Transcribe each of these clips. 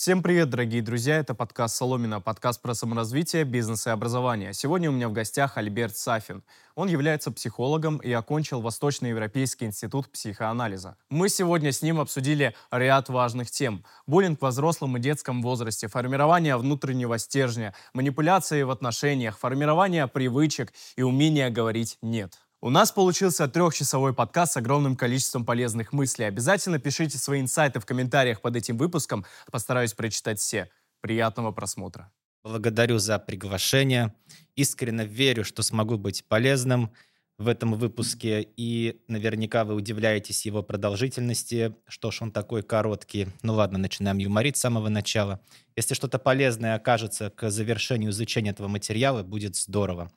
Всем привет, дорогие друзья! Это подкаст «Соломина», подкаст про саморазвитие, бизнес и образование. Сегодня у меня в гостях Альберт Сафин. Он является психологом и окончил Восточноевропейский институт психоанализа. Мы сегодня с ним обсудили ряд важных тем. Буллинг в взрослом и детском возрасте, формирование внутреннего стержня, манипуляции в отношениях, формирование привычек и умение говорить «нет». У нас получился трехчасовой подкаст с огромным количеством полезных мыслей. Обязательно пишите свои инсайты в комментариях под этим выпуском. Постараюсь прочитать все. Приятного просмотра. Благодарю за приглашение. Искренне верю, что смогу быть полезным в этом выпуске. И наверняка вы удивляетесь его продолжительности. Что ж, он такой короткий. Ну ладно, начинаем юморить с самого начала. Если что-то полезное окажется к завершению изучения этого материала, будет здорово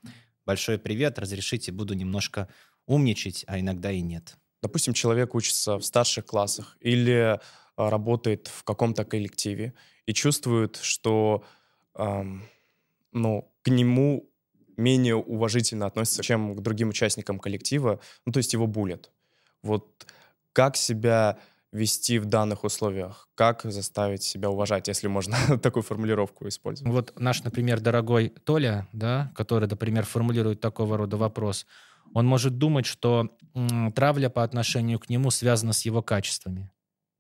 большой привет, разрешите, буду немножко умничать, а иногда и нет. Допустим, человек учится в старших классах или а, работает в каком-то коллективе и чувствует, что эм, ну, к нему менее уважительно относятся, чем к другим участникам коллектива, ну, то есть его булят. Вот как себя вести в данных условиях? Как заставить себя уважать, если можно такую формулировку использовать? Вот наш, например, дорогой Толя, да, который, например, формулирует такого рода вопрос, он может думать, что травля по отношению к нему связана с его качествами.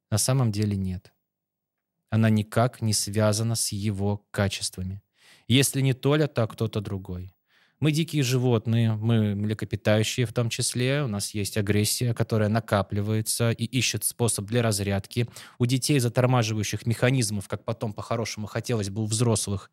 На самом деле нет. Она никак не связана с его качествами. Если не Толя, то кто-то другой. Мы дикие животные, мы млекопитающие в том числе. У нас есть агрессия, которая накапливается и ищет способ для разрядки. У детей затормаживающих механизмов, как потом по-хорошему хотелось бы у взрослых,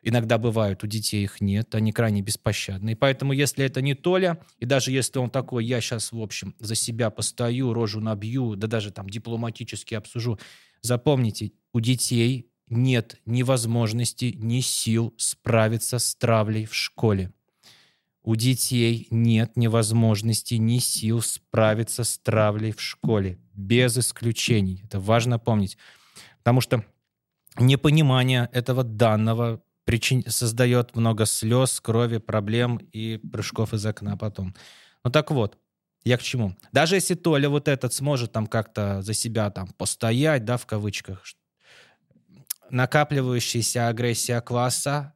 иногда бывают, у детей их нет, они крайне беспощадны. И поэтому, если это не Толя, и даже если он такой, я сейчас, в общем, за себя постою, рожу набью, да даже там дипломатически обсужу, запомните, у детей нет ни возможности, ни сил справиться с травлей в школе. У детей нет ни возможности, ни сил справиться с травлей в школе. Без исключений. Это важно помнить. Потому что непонимание этого данного причин... создает много слез, крови, проблем и прыжков из окна потом. Ну так вот, я к чему? Даже если Толя вот этот сможет там как-то за себя там постоять, да, в кавычках, накапливающаяся агрессия класса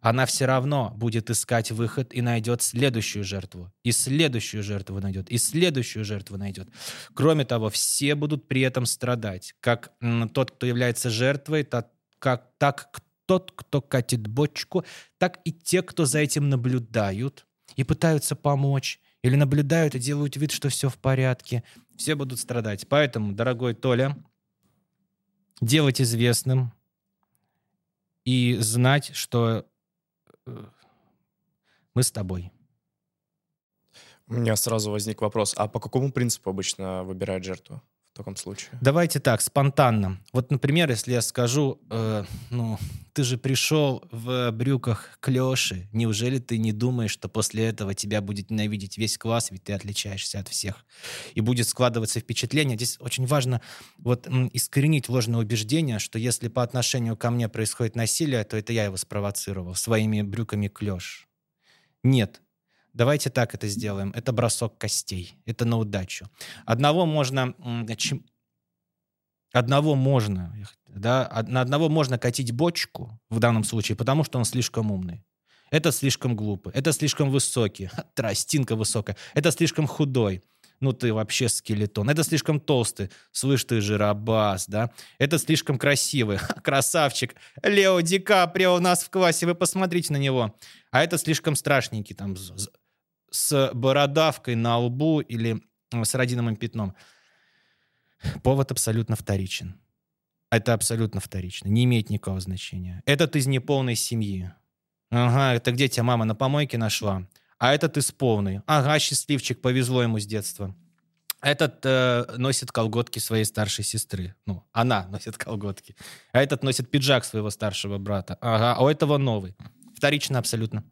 она все равно будет искать выход и найдет следующую жертву. И следующую жертву найдет. И следующую жертву найдет. Кроме того, все будут при этом страдать. Как тот, кто является жертвой, так, как, так тот, кто катит бочку, так и те, кто за этим наблюдают и пытаются помочь. Или наблюдают и делают вид, что все в порядке. Все будут страдать. Поэтому, дорогой Толя, делать известным и знать, что мы с тобой. У меня сразу возник вопрос, а по какому принципу обычно выбирают жертву? Таком случае? Давайте так, спонтанно. Вот, например, если я скажу, э, ну, ты же пришел в брюках к Леше, неужели ты не думаешь, что после этого тебя будет ненавидеть весь класс, ведь ты отличаешься от всех, и будет складываться впечатление. Здесь очень важно вот искоренить ложное убеждение, что если по отношению ко мне происходит насилие, то это я его спровоцировал своими брюками к Леше. Нет, Давайте так это сделаем. Это бросок костей. Это на удачу. Одного можно... Одного можно, да, на одного можно катить бочку в данном случае, потому что он слишком умный. Это слишком глупый, это слишком высокий, тростинка высокая, это слишком худой, ну ты вообще скелетон. Это слишком толстый, слышь ты жиробас, да? Это слишком красивый, красавчик. Лео Ди Каприо у нас в классе, вы посмотрите на него. А это слишком страшненький, там, с бородавкой на лбу или с родиновым пятном. Повод абсолютно вторичен. Это абсолютно вторично. Не имеет никакого значения. Этот из неполной семьи. Ага, это где тебя мама на помойке нашла? А этот из полной. Ага, счастливчик, повезло ему с детства. Этот э, носит колготки своей старшей сестры. Ну, она носит колготки. А этот носит пиджак своего старшего брата. Ага, а у этого новый. Вторично абсолютно.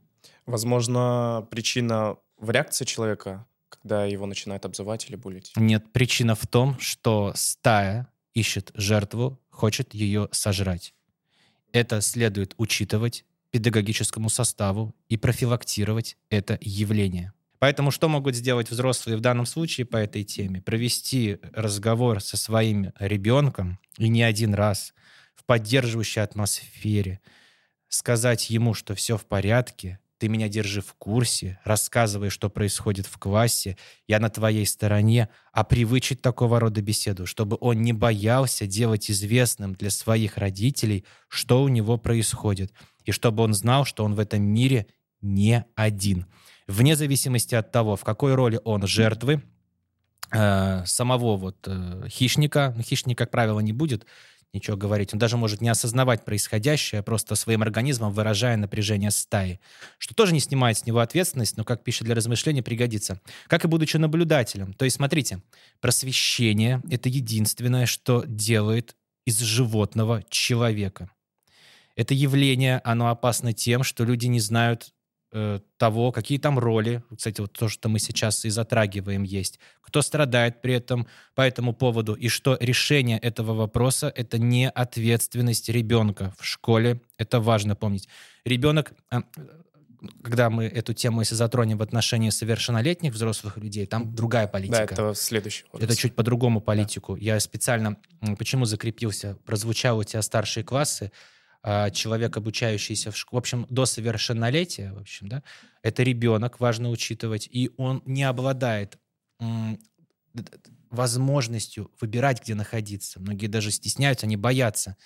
Возможно, причина в реакции человека, когда его начинают обзывать или булить? Нет, причина в том, что стая ищет жертву, хочет ее сожрать. Это следует учитывать педагогическому составу и профилактировать это явление. Поэтому что могут сделать взрослые в данном случае по этой теме? Провести разговор со своим ребенком и не один раз поддерживающей атмосфере, сказать ему, что все в порядке, ты меня держи в курсе, рассказывай, что происходит в классе, я на твоей стороне, а привычить такого рода беседу, чтобы он не боялся делать известным для своих родителей, что у него происходит, и чтобы он знал, что он в этом мире не один. Вне зависимости от того, в какой роли он жертвы, э, самого вот э, хищника, ну, хищник, как правило, не будет ничего говорить. Он даже может не осознавать происходящее, просто своим организмом выражая напряжение стаи. Что тоже не снимает с него ответственность, но как пища для размышления пригодится. Как и будучи наблюдателем. То есть, смотрите, просвещение — это единственное, что делает из животного человека. Это явление, оно опасно тем, что люди не знают Э, того, какие там роли, кстати, вот то, что мы сейчас и затрагиваем, есть, кто страдает при этом по этому поводу, и что решение этого вопроса — это не ответственность ребенка в школе, это важно помнить. Ребенок, а, когда мы эту тему, если затронем в отношении совершеннолетних взрослых людей, там другая политика. Да, это следующий вопрос. Это чуть по-другому политику. Да. Я специально, почему закрепился, прозвучал у тебя старшие классы, человек, обучающийся в школе, в общем, до совершеннолетия, в общем, да, это ребенок, важно учитывать, и он не обладает возможностью выбирать, где находиться. Многие даже стесняются, они боятся.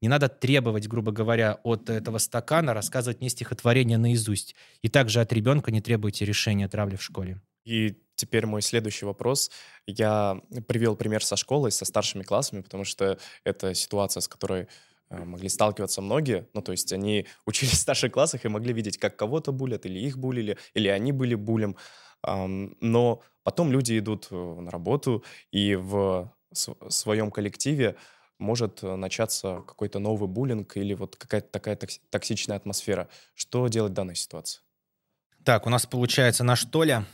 Не надо требовать, грубо говоря, от этого стакана рассказывать мне стихотворение наизусть. И также от ребенка не требуйте решения травли в школе. И теперь мой следующий вопрос. Я привел пример со школой, со старшими классами, потому что это ситуация, с которой могли сталкиваться многие, ну, то есть они учились в старших классах и могли видеть, как кого-то булят, или их булили, или они были булем, но потом люди идут э, на работу, и в своем коллективе может начаться какой-то новый буллинг или вот какая-то такая токсичная атмосфера. Что делать в данной ситуации? Так, у нас получается наш Толя,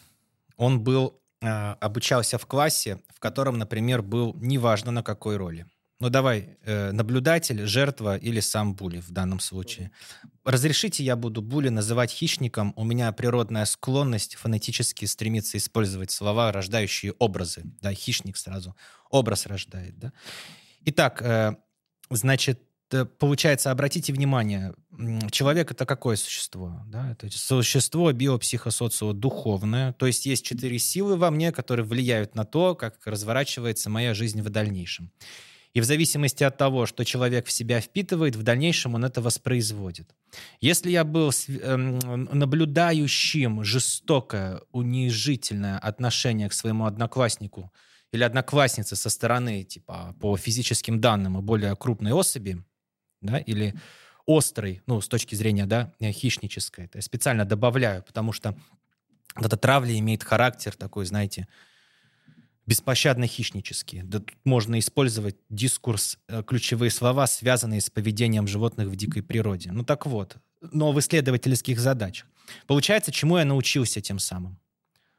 он был, э, обучался в классе, в котором, например, был неважно на какой роли ну давай, э, наблюдатель, жертва или сам Були в данном случае. Разрешите, я буду Були называть хищником. У меня природная склонность фонетически стремиться использовать слова, рождающие образы. Да, хищник сразу образ рождает. Да? Итак, э, значит, э, получается, обратите внимание, человек это какое существо? Да? Это существо биопсихосоцио-духовное, то есть есть четыре силы во мне, которые влияют на то, как разворачивается моя жизнь в дальнейшем. И в зависимости от того, что человек в себя впитывает, в дальнейшем он это воспроизводит. Если я был эм, наблюдающим жестокое, унижительное отношение к своему однокласснику или однокласснице со стороны, типа, по физическим данным и более крупной особи, да, или острой, ну, с точки зрения, да, хищнической, это я специально добавляю, потому что вот эта травля имеет характер такой, знаете, беспощадно хищнические. Да тут можно использовать дискурс, э, ключевые слова, связанные с поведением животных в дикой природе. Ну так вот, но в исследовательских задачах. Получается, чему я научился тем самым?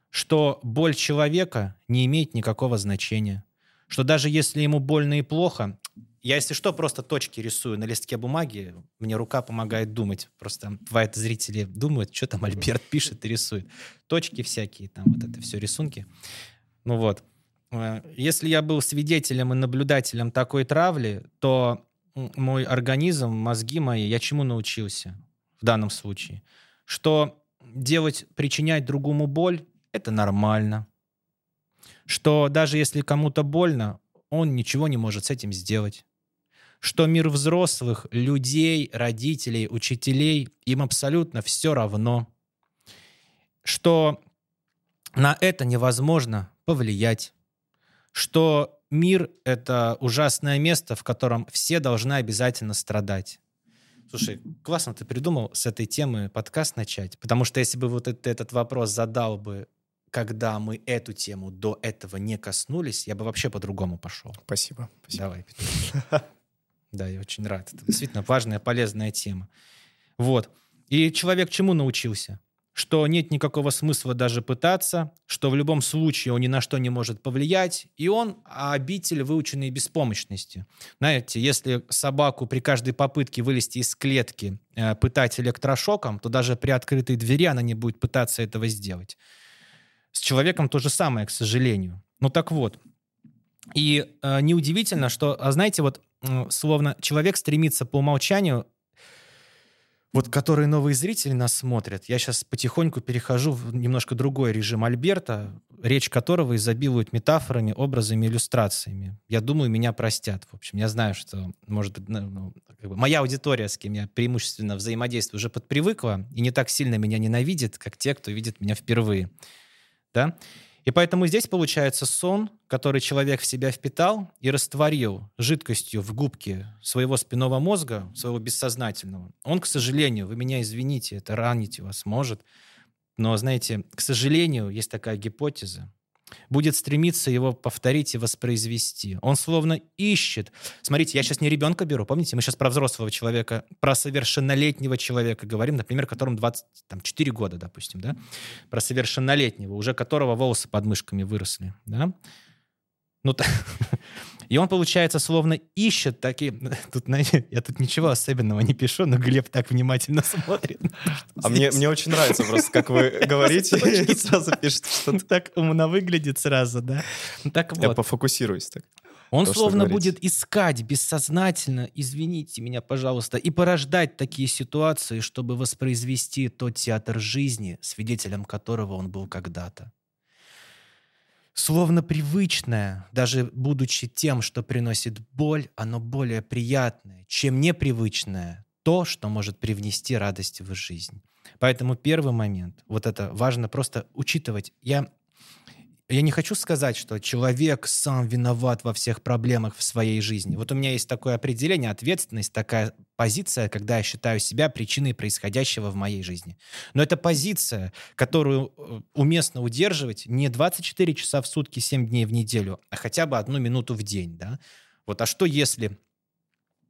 Что боль человека не имеет никакого значения. Что даже если ему больно и плохо, я, если что, просто точки рисую на листке бумаги. Мне рука помогает думать. Просто бывает, зрители думают, что там Альберт пишет и рисует. Точки всякие, там вот это все рисунки. Ну вот. Э, если я был свидетелем и наблюдателем такой травли, то мой организм, мозги мои, я чему научился в данном случае? Что делать, причинять другому боль — это нормально. Что даже если кому-то больно, он ничего не может с этим сделать. Что мир взрослых, людей, родителей, учителей, им абсолютно все равно. Что на это невозможно повлиять что мир — это ужасное место, в котором все должны обязательно страдать. Слушай, классно ты придумал с этой темы подкаст начать, потому что если бы вот этот, этот вопрос задал бы, когда мы эту тему до этого не коснулись, я бы вообще по-другому пошел. Спасибо. спасибо. Давай, Да, я очень рад. Это действительно важная, полезная тема. Вот. И человек чему научился? Что нет никакого смысла даже пытаться, что в любом случае он ни на что не может повлиять, и он обитель выученной беспомощности. Знаете, если собаку при каждой попытке вылезти из клетки э, пытать электрошоком, то даже при открытой двери она не будет пытаться этого сделать. С человеком то же самое, к сожалению. Ну так вот, И э, неудивительно, что, а знаете, вот э, словно человек стремится по умолчанию вот которые новые зрители нас смотрят, я сейчас потихоньку перехожу в немножко другой режим Альберта, речь которого изобилует метафорами, образами, иллюстрациями. Я думаю, меня простят. В общем, я знаю, что, может ну, ну, как бы моя аудитория, с кем я преимущественно взаимодействую, уже подпривыкла и не так сильно меня ненавидит, как те, кто видит меня впервые. Да? И поэтому здесь получается сон, который человек в себя впитал и растворил жидкостью в губке своего спинного мозга, своего бессознательного. Он, к сожалению, вы меня извините, это ранить вас может, но, знаете, к сожалению, есть такая гипотеза, будет стремиться его повторить и воспроизвести. Он словно ищет. Смотрите, я сейчас не ребенка беру, помните, мы сейчас про взрослого человека, про совершеннолетнего человека говорим, например, которому 24 года, допустим, да, про совершеннолетнего, уже которого волосы под мышками выросли, да, ну, и он, получается, словно ищет такие... Тут, я тут ничего особенного не пишу, но Глеб так внимательно смотрит. А мне, мне очень нравится просто, как вы говорите, и сразу пишете что-то. Так умно выглядит сразу, да? Ну, так вот. Я пофокусируюсь так. Он то, словно будет искать бессознательно, извините меня, пожалуйста, и порождать такие ситуации, чтобы воспроизвести тот театр жизни, свидетелем которого он был когда-то словно привычное, даже будучи тем, что приносит боль, оно более приятное, чем непривычное, то, что может привнести радость в жизнь. Поэтому первый момент, вот это важно просто учитывать. Я я не хочу сказать, что человек сам виноват во всех проблемах в своей жизни. Вот у меня есть такое определение, ответственность, такая позиция, когда я считаю себя причиной происходящего в моей жизни. Но это позиция, которую э, уместно удерживать не 24 часа в сутки, 7 дней в неделю, а хотя бы одну минуту в день. Да? Вот, а что если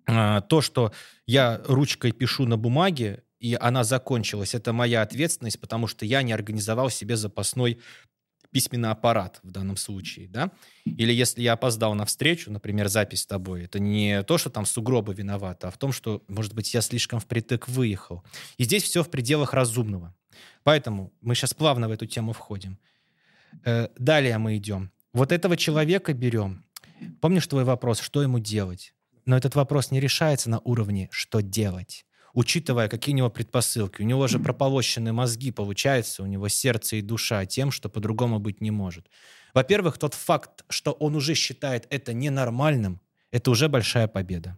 а, то, что я ручкой пишу на бумаге, и она закончилась, это моя ответственность, потому что я не организовал себе запасной письменный аппарат в данном случае, да? Или если я опоздал на встречу, например, запись с тобой, это не то, что там сугробы виноваты, а в том, что, может быть, я слишком впритык выехал. И здесь все в пределах разумного. Поэтому мы сейчас плавно в эту тему входим. Э, далее мы идем. Вот этого человека берем. Помнишь твой вопрос, что ему делать? Но этот вопрос не решается на уровне «что делать?», учитывая, какие у него предпосылки. У него же прополощены мозги, получается, у него сердце и душа тем, что по-другому быть не может. Во-первых, тот факт, что он уже считает это ненормальным, это уже большая победа.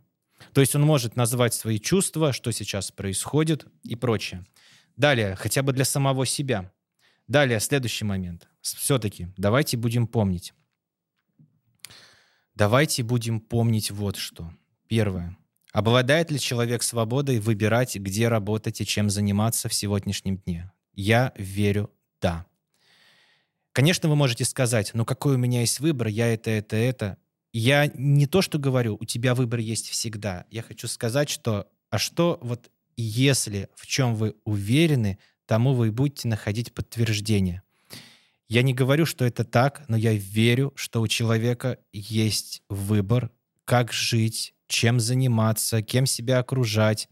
То есть он может назвать свои чувства, что сейчас происходит и прочее. Далее, хотя бы для самого себя. Далее, следующий момент. Все-таки давайте будем помнить. Давайте будем помнить вот что. Первое. Обладает ли человек свободой выбирать, где работать и чем заниматься в сегодняшнем дне? Я верю, да. Конечно, вы можете сказать, ну какой у меня есть выбор, я это, это, это. Я не то, что говорю, у тебя выбор есть всегда. Я хочу сказать, что, а что вот если в чем вы уверены, тому вы будете находить подтверждение. Я не говорю, что это так, но я верю, что у человека есть выбор, как жить, чем заниматься, кем себя окружать,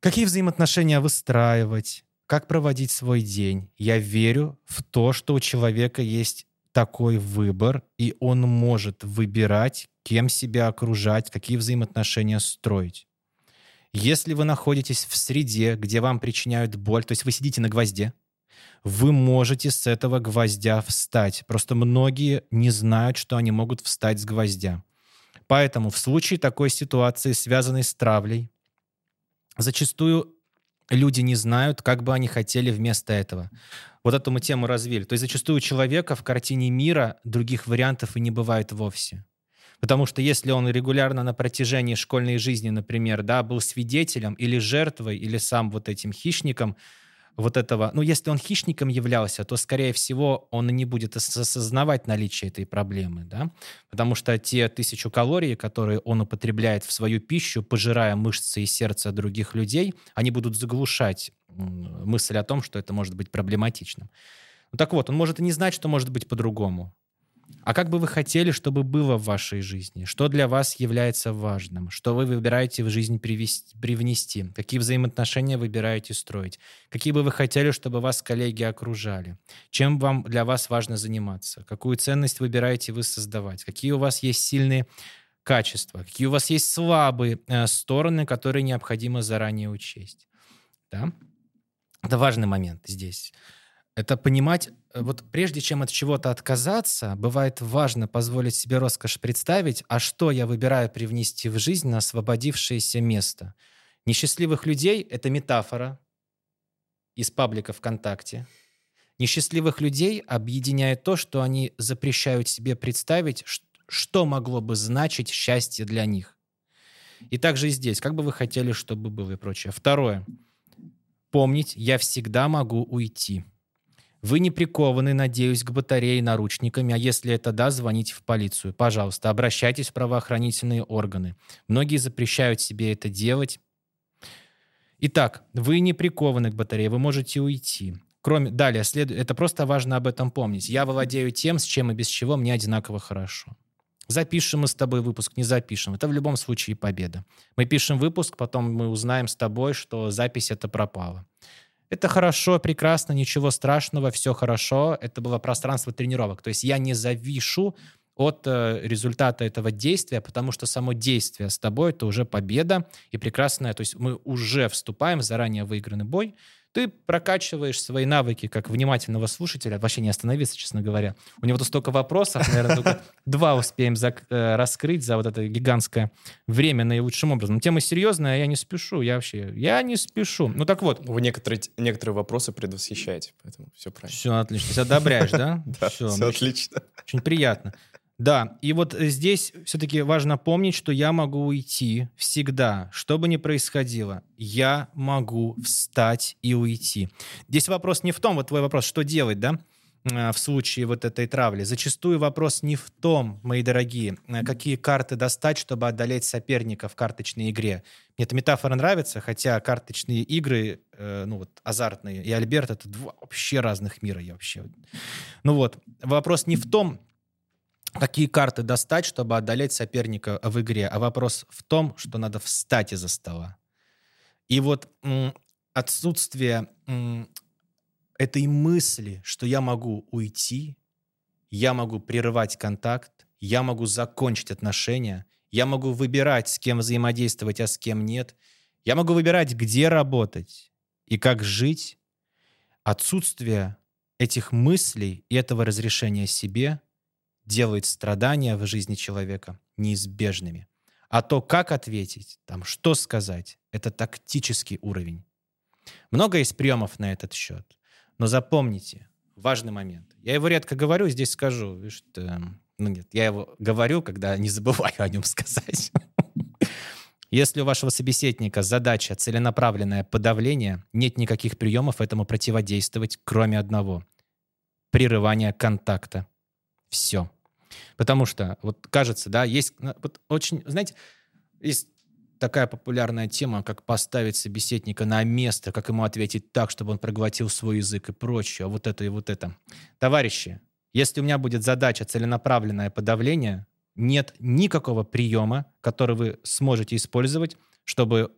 какие взаимоотношения выстраивать, как проводить свой день. Я верю в то, что у человека есть такой выбор, и он может выбирать, кем себя окружать, какие взаимоотношения строить. Если вы находитесь в среде, где вам причиняют боль, то есть вы сидите на гвозде, вы можете с этого гвоздя встать. Просто многие не знают, что они могут встать с гвоздя. Поэтому в случае такой ситуации, связанной с травлей, зачастую люди не знают, как бы они хотели вместо этого. Вот эту мы тему развили. То есть зачастую у человека в картине мира других вариантов и не бывает вовсе. Потому что если он регулярно на протяжении школьной жизни, например, да, был свидетелем или жертвой, или сам вот этим хищником, вот этого, ну, если он хищником являлся, то, скорее всего, он и не будет осознавать наличие этой проблемы, да, потому что те тысячу калорий, которые он употребляет в свою пищу, пожирая мышцы и сердце других людей, они будут заглушать мысль о том, что это может быть проблематичным. Ну, так вот, он может и не знать, что может быть по-другому. А как бы вы хотели, чтобы было в вашей жизни? Что для вас является важным? Что вы выбираете в жизнь привести, привнести? Какие взаимоотношения выбираете строить? Какие бы вы хотели, чтобы вас коллеги окружали? Чем вам для вас важно заниматься? Какую ценность выбираете вы создавать? Какие у вас есть сильные качества? Какие у вас есть слабые э, стороны, которые необходимо заранее учесть? Да? Это важный момент здесь это понимать, вот прежде чем от чего-то отказаться, бывает важно позволить себе роскошь представить, а что я выбираю привнести в жизнь на освободившееся место. Несчастливых людей — это метафора из паблика ВКонтакте. Несчастливых людей объединяет то, что они запрещают себе представить, что могло бы значить счастье для них. И также и здесь. Как бы вы хотели, чтобы было и прочее. Второе. Помнить, я всегда могу уйти. Вы не прикованы, надеюсь, к батарее наручниками, а если это да, звоните в полицию. Пожалуйста, обращайтесь в правоохранительные органы. Многие запрещают себе это делать. Итак, вы не прикованы к батарее, вы можете уйти. Кроме, далее, след... это просто важно об этом помнить. Я владею тем, с чем и без чего мне одинаково хорошо. Запишем мы с тобой выпуск, не запишем. Это в любом случае победа. Мы пишем выпуск, потом мы узнаем с тобой, что запись это пропала. Это хорошо, прекрасно, ничего страшного, все хорошо. Это было пространство тренировок. То есть я не завишу от э, результата этого действия, потому что само действие с тобой это уже победа и прекрасная. То есть мы уже вступаем в заранее выигранный бой, ты прокачиваешь свои навыки как внимательного слушателя, вообще не остановиться, честно говоря. У него тут столько вопросов, наверное, только два успеем э, раскрыть за вот это гигантское время наилучшим образом. Тема серьезная, я не спешу, я вообще, я не спешу. Ну так вот. Вы некоторые, некоторые вопросы предвосхищаете, поэтому все правильно. Все отлично, ты одобряешь, да? Да, все отлично. Очень приятно. Да, и вот здесь все-таки важно помнить, что я могу уйти всегда, что бы ни происходило. Я могу встать и уйти. Здесь вопрос не в том, вот твой вопрос, что делать, да, а, в случае вот этой травли. Зачастую вопрос не в том, мои дорогие, а какие карты достать, чтобы одолеть соперника в карточной игре. Мне эта метафора нравится, хотя карточные игры, э, ну вот азартные, и Альберт — это два вообще разных мира. Я вообще... Ну вот, вопрос не в том, какие карты достать, чтобы одолеть соперника в игре, а вопрос в том, что надо встать из-за стола. И вот отсутствие этой мысли, что я могу уйти, я могу прерывать контакт, я могу закончить отношения, я могу выбирать, с кем взаимодействовать, а с кем нет, я могу выбирать, где работать и как жить. Отсутствие этих мыслей и этого разрешения себе – делает страдания в жизни человека неизбежными. А то, как ответить, там, что сказать, это тактический уровень. Много есть приемов на этот счет. Но запомните, важный момент. Я его редко говорю, здесь скажу. Что, ну нет, я его говорю, когда не забываю о нем сказать. Если у вашего собеседника задача целенаправленное подавление, нет никаких приемов этому противодействовать, кроме одного — прерывания контакта. Все. Потому что, вот кажется, да, есть вот очень, знаете, есть такая популярная тема, как поставить собеседника на место, как ему ответить так, чтобы он проглотил свой язык и прочее, вот это и вот это. Товарищи, если у меня будет задача целенаправленное подавление, нет никакого приема, который вы сможете использовать, чтобы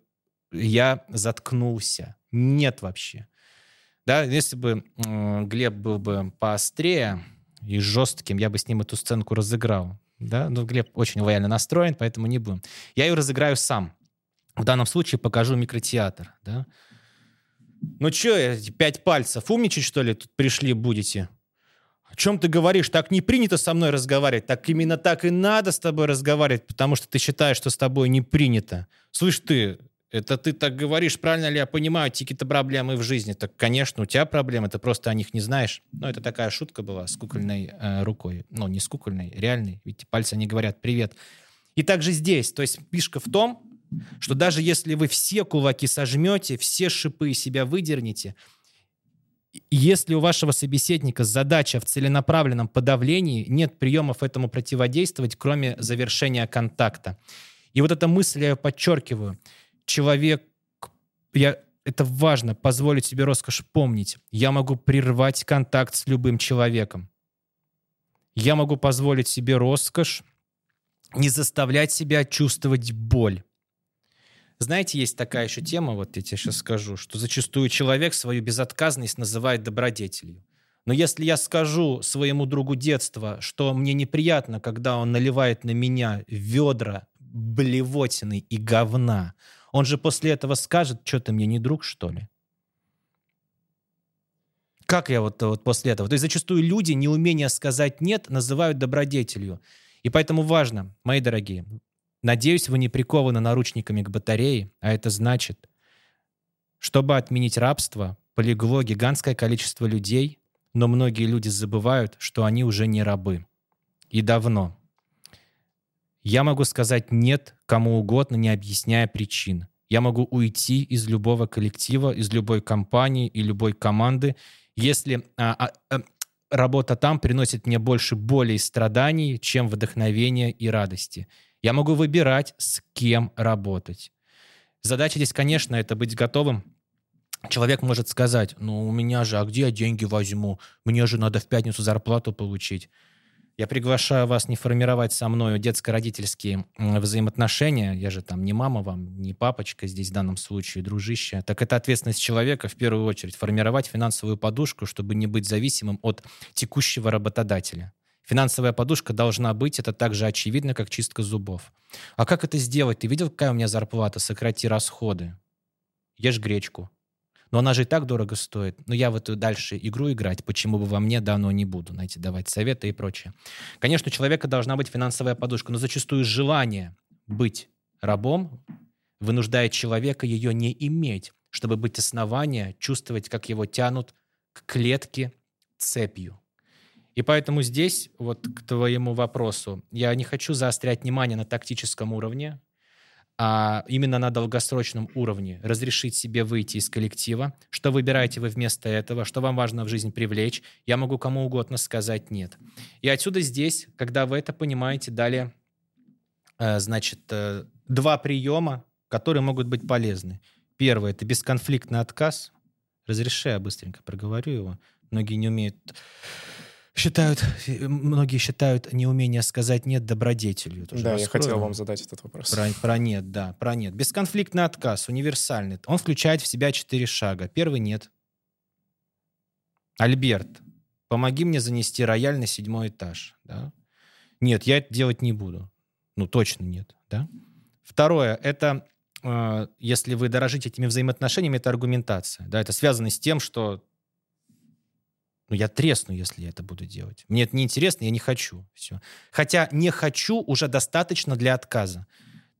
я заткнулся. Нет вообще. Да, если бы э, Глеб был бы поострее, и жестким, я бы с ним эту сценку разыграл. Да? Но Глеб очень лояльно настроен, поэтому не будем. Я ее разыграю сам. В данном случае покажу микротеатр. Да? Ну что, пять пальцев, умничать, что ли, тут пришли будете? О чем ты говоришь? Так не принято со мной разговаривать. Так именно так и надо с тобой разговаривать, потому что ты считаешь, что с тобой не принято. Слышь ты, это ты так говоришь, правильно ли я понимаю, какие-то проблемы в жизни? Так, конечно, у тебя проблемы, ты просто о них не знаешь. Но это такая шутка была с кукольной э, рукой. Ну, не с кукольной, реальной. Ведь пальцы не говорят «привет». И также здесь. То есть фишка в том, что даже если вы все кулаки сожмете, все шипы из себя выдернете, если у вашего собеседника задача в целенаправленном подавлении, нет приемов этому противодействовать, кроме завершения контакта. И вот эта мысль, я подчеркиваю – человек, я, это важно, позволить себе роскошь помнить. Я могу прервать контакт с любым человеком. Я могу позволить себе роскошь не заставлять себя чувствовать боль. Знаете, есть такая еще тема, вот я тебе сейчас скажу, что зачастую человек свою безотказность называет добродетелью. Но если я скажу своему другу детства, что мне неприятно, когда он наливает на меня ведра блевотины и говна, он же после этого скажет, что ты мне не друг, что ли? Как я вот, вот после этого? То есть зачастую люди неумение сказать «нет» называют добродетелью. И поэтому важно, мои дорогие, надеюсь, вы не прикованы наручниками к батарее, а это значит, чтобы отменить рабство, полегло гигантское количество людей, но многие люди забывают, что они уже не рабы. И давно. Я могу сказать «нет» кому угодно, не объясняя причин. Я могу уйти из любого коллектива, из любой компании и любой команды, если а, а, а, работа там приносит мне больше боли и страданий, чем вдохновения и радости. Я могу выбирать, с кем работать. Задача здесь, конечно, это быть готовым. Человек может сказать, ну у меня же, а где я деньги возьму? Мне же надо в пятницу зарплату получить. Я приглашаю вас не формировать со мной детско-родительские взаимоотношения. Я же там не мама вам, не папочка здесь в данном случае, дружище. Так это ответственность человека в первую очередь. Формировать финансовую подушку, чтобы не быть зависимым от текущего работодателя. Финансовая подушка должна быть, это так же очевидно, как чистка зубов. А как это сделать? Ты видел, какая у меня зарплата? Сократи расходы. Ешь гречку. Но она же и так дорого стоит. Но я в эту дальше игру играть, почему бы во мне дано не буду, знаете, давать советы и прочее. Конечно, у человека должна быть финансовая подушка, но зачастую желание быть рабом вынуждает человека ее не иметь, чтобы быть основания, чувствовать, как его тянут к клетке цепью. И поэтому здесь, вот к твоему вопросу, я не хочу заострять внимание на тактическом уровне, а именно на долгосрочном уровне разрешить себе выйти из коллектива, что выбираете вы вместо этого, что вам важно в жизнь привлечь, я могу кому угодно сказать нет. И отсюда здесь, когда вы это понимаете, далее, э, значит, э, два приема, которые могут быть полезны. Первое — это бесконфликтный отказ. Разреши, я быстренько проговорю его. Многие не умеют считают, многие считают неумение сказать «нет» добродетелью. Тоже да, я хотел вам задать этот вопрос. Про, про «нет», да, про «нет». Бесконфликтный отказ, универсальный. Он включает в себя четыре шага. Первый «нет». Альберт, помоги мне занести рояль на седьмой этаж. Да? Нет, я это делать не буду. Ну, точно нет. Да? Второе, это э, если вы дорожите этими взаимоотношениями, это аргументация. Да? Это связано с тем, что ну, я тресну, если я это буду делать. Мне это неинтересно, я не хочу. Все. Хотя не хочу уже достаточно для отказа.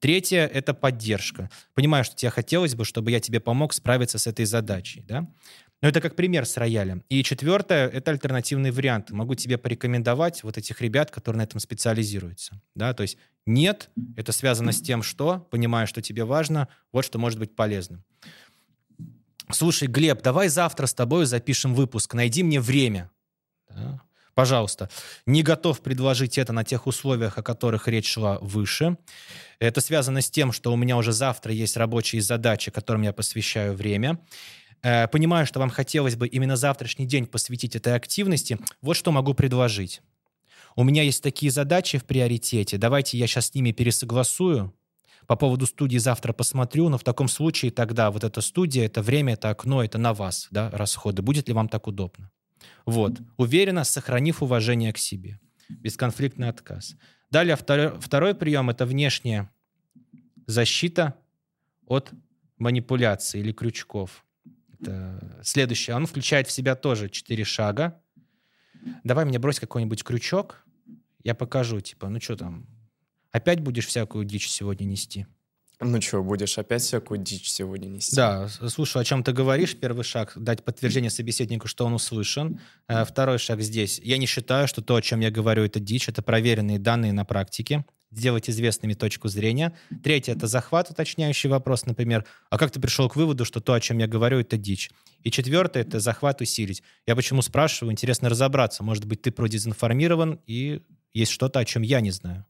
Третье — это поддержка. Понимаю, что тебе хотелось бы, чтобы я тебе помог справиться с этой задачей. Да? Но это как пример с роялем. И четвертое — это альтернативный вариант. Могу тебе порекомендовать вот этих ребят, которые на этом специализируются. Да? То есть нет, это связано с тем, что, понимаю, что тебе важно, вот что может быть полезным. Слушай, Глеб, давай завтра с тобой запишем выпуск. Найди мне время. Да? Пожалуйста. Не готов предложить это на тех условиях, о которых речь шла выше. Это связано с тем, что у меня уже завтра есть рабочие задачи, которым я посвящаю время. Э, понимаю, что вам хотелось бы именно завтрашний день посвятить этой активности. Вот что могу предложить. У меня есть такие задачи в приоритете. Давайте я сейчас с ними пересогласую по поводу студии завтра посмотрю, но в таком случае тогда вот эта студия, это время, это окно, это на вас, да, расходы. Будет ли вам так удобно? Вот. Уверенно, сохранив уважение к себе. Бесконфликтный отказ. Далее второй, второй прием – это внешняя защита от манипуляций или крючков. Это следующее. Он включает в себя тоже четыре шага. Давай мне брось какой-нибудь крючок, я покажу, типа, ну что там, Опять будешь всякую дичь сегодня нести? Ну что, будешь опять всякую дичь сегодня нести? Да, слушай, о чем ты говоришь. Первый шаг — дать подтверждение собеседнику, что он услышан. Э, второй шаг здесь. Я не считаю, что то, о чем я говорю, это дичь. Это проверенные данные на практике. Сделать известными точку зрения. Третье — это захват, уточняющий вопрос, например, а как ты пришел к выводу, что то, о чем я говорю, это дичь? И четвертое — это захват усилить. Я почему спрашиваю? Интересно разобраться. Может быть, ты продезинформирован, и есть что-то, о чем я не знаю.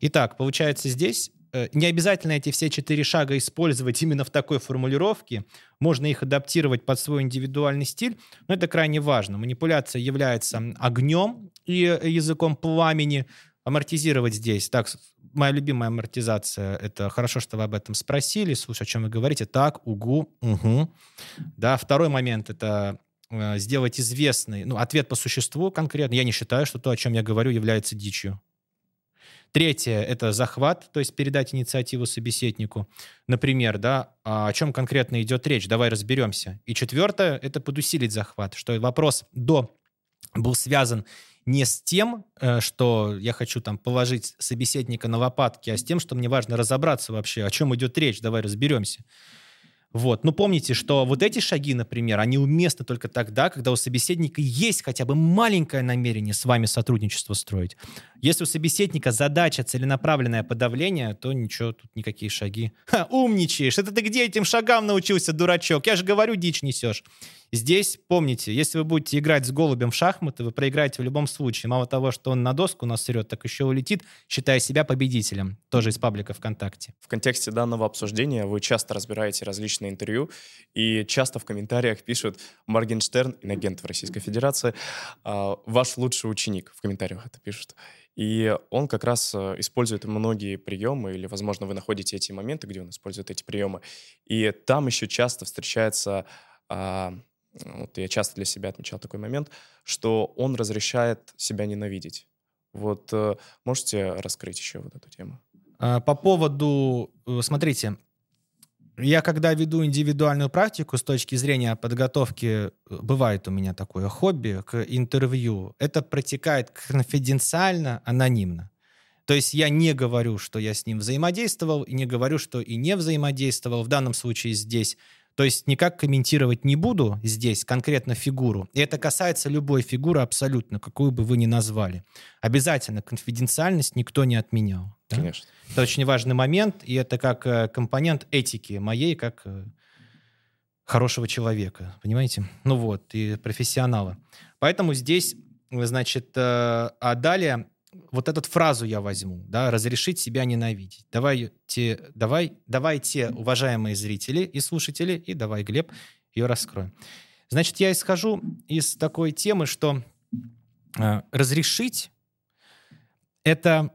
Итак, получается здесь э, не обязательно эти все четыре шага использовать именно в такой формулировке. Можно их адаптировать под свой индивидуальный стиль, но это крайне важно. Манипуляция является огнем и языком пламени. Амортизировать здесь. Так, моя любимая амортизация — это хорошо, что вы об этом спросили. Слушай, о чем вы говорите? Так, угу, угу. Да, второй момент — это э, сделать известный, ну, ответ по существу конкретно. Я не считаю, что то, о чем я говорю, является дичью. Третье — это захват, то есть передать инициативу собеседнику. Например, да, а о чем конкретно идет речь, давай разберемся. И четвертое — это подусилить захват, что вопрос до был связан не с тем, э, что я хочу там положить собеседника на лопатки, а с тем, что мне важно разобраться вообще, о чем идет речь, давай разберемся. Вот. Но помните, что вот эти шаги, например, они уместны только тогда, когда у собеседника есть хотя бы маленькое намерение с вами сотрудничество строить. Если у собеседника задача целенаправленное подавление, то ничего, тут никакие шаги. Ха, умничаешь! Это ты где этим шагам научился, дурачок? Я же говорю, дичь несешь. Здесь, помните, если вы будете играть с голубем в шахматы, вы проиграете в любом случае. Мало того, что он на доску насрет, так еще улетит, считая себя победителем. Тоже из паблика ВКонтакте. В контексте данного обсуждения вы часто разбираете различные интервью, и часто в комментариях пишут Моргенштерн, инагент в Российской Федерации, а, ваш лучший ученик. В комментариях это пишут. И он как раз э, использует многие приемы, или, возможно, вы находите эти моменты, где он использует эти приемы. И там еще часто встречается а, вот я часто для себя отмечал такой момент, что он разрешает себя ненавидеть. Вот э, можете раскрыть еще вот эту тему? А, по поводу, э, смотрите, я когда веду индивидуальную практику с точки зрения подготовки, э, бывает у меня такое хобби к интервью, это протекает конфиденциально, анонимно. То есть я не говорю, что я с ним взаимодействовал, и не говорю, что и не взаимодействовал. В данном случае здесь то есть никак комментировать не буду здесь конкретно фигуру. И это касается любой фигуры абсолютно, какую бы вы ни назвали. Обязательно конфиденциальность никто не отменял. Да? Конечно. Это очень важный момент, и это как э, компонент этики моей, как э, хорошего человека, понимаете? Ну вот, и профессионала. Поэтому здесь, значит, э, а далее вот эту фразу я возьму, да, разрешить себя ненавидеть. Давайте, давай, давайте, уважаемые зрители и слушатели, и давай, Глеб, ее раскроем. Значит, я исхожу из такой темы, что э, разрешить это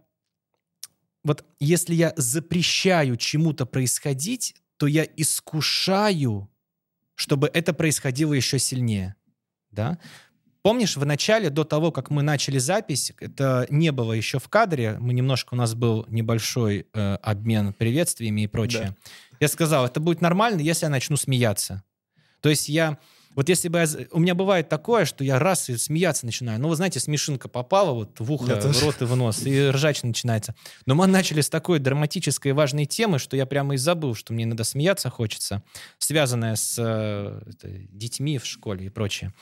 вот если я запрещаю чему-то происходить, то я искушаю, чтобы это происходило еще сильнее. Да? Помнишь, в начале, до того, как мы начали запись, это не было еще в кадре, мы немножко, у нас был небольшой э, обмен приветствиями и прочее. Да. Я сказал, это будет нормально, если я начну смеяться. То есть я, вот если бы я, у меня бывает такое, что я раз и смеяться начинаю. Ну, вы знаете, смешинка попала вот в ухо, в рот и в нос, и ржач начинается. Но мы начали с такой драматической и важной темы, что я прямо и забыл, что мне иногда смеяться хочется, связанная с э, детьми в школе и прочее.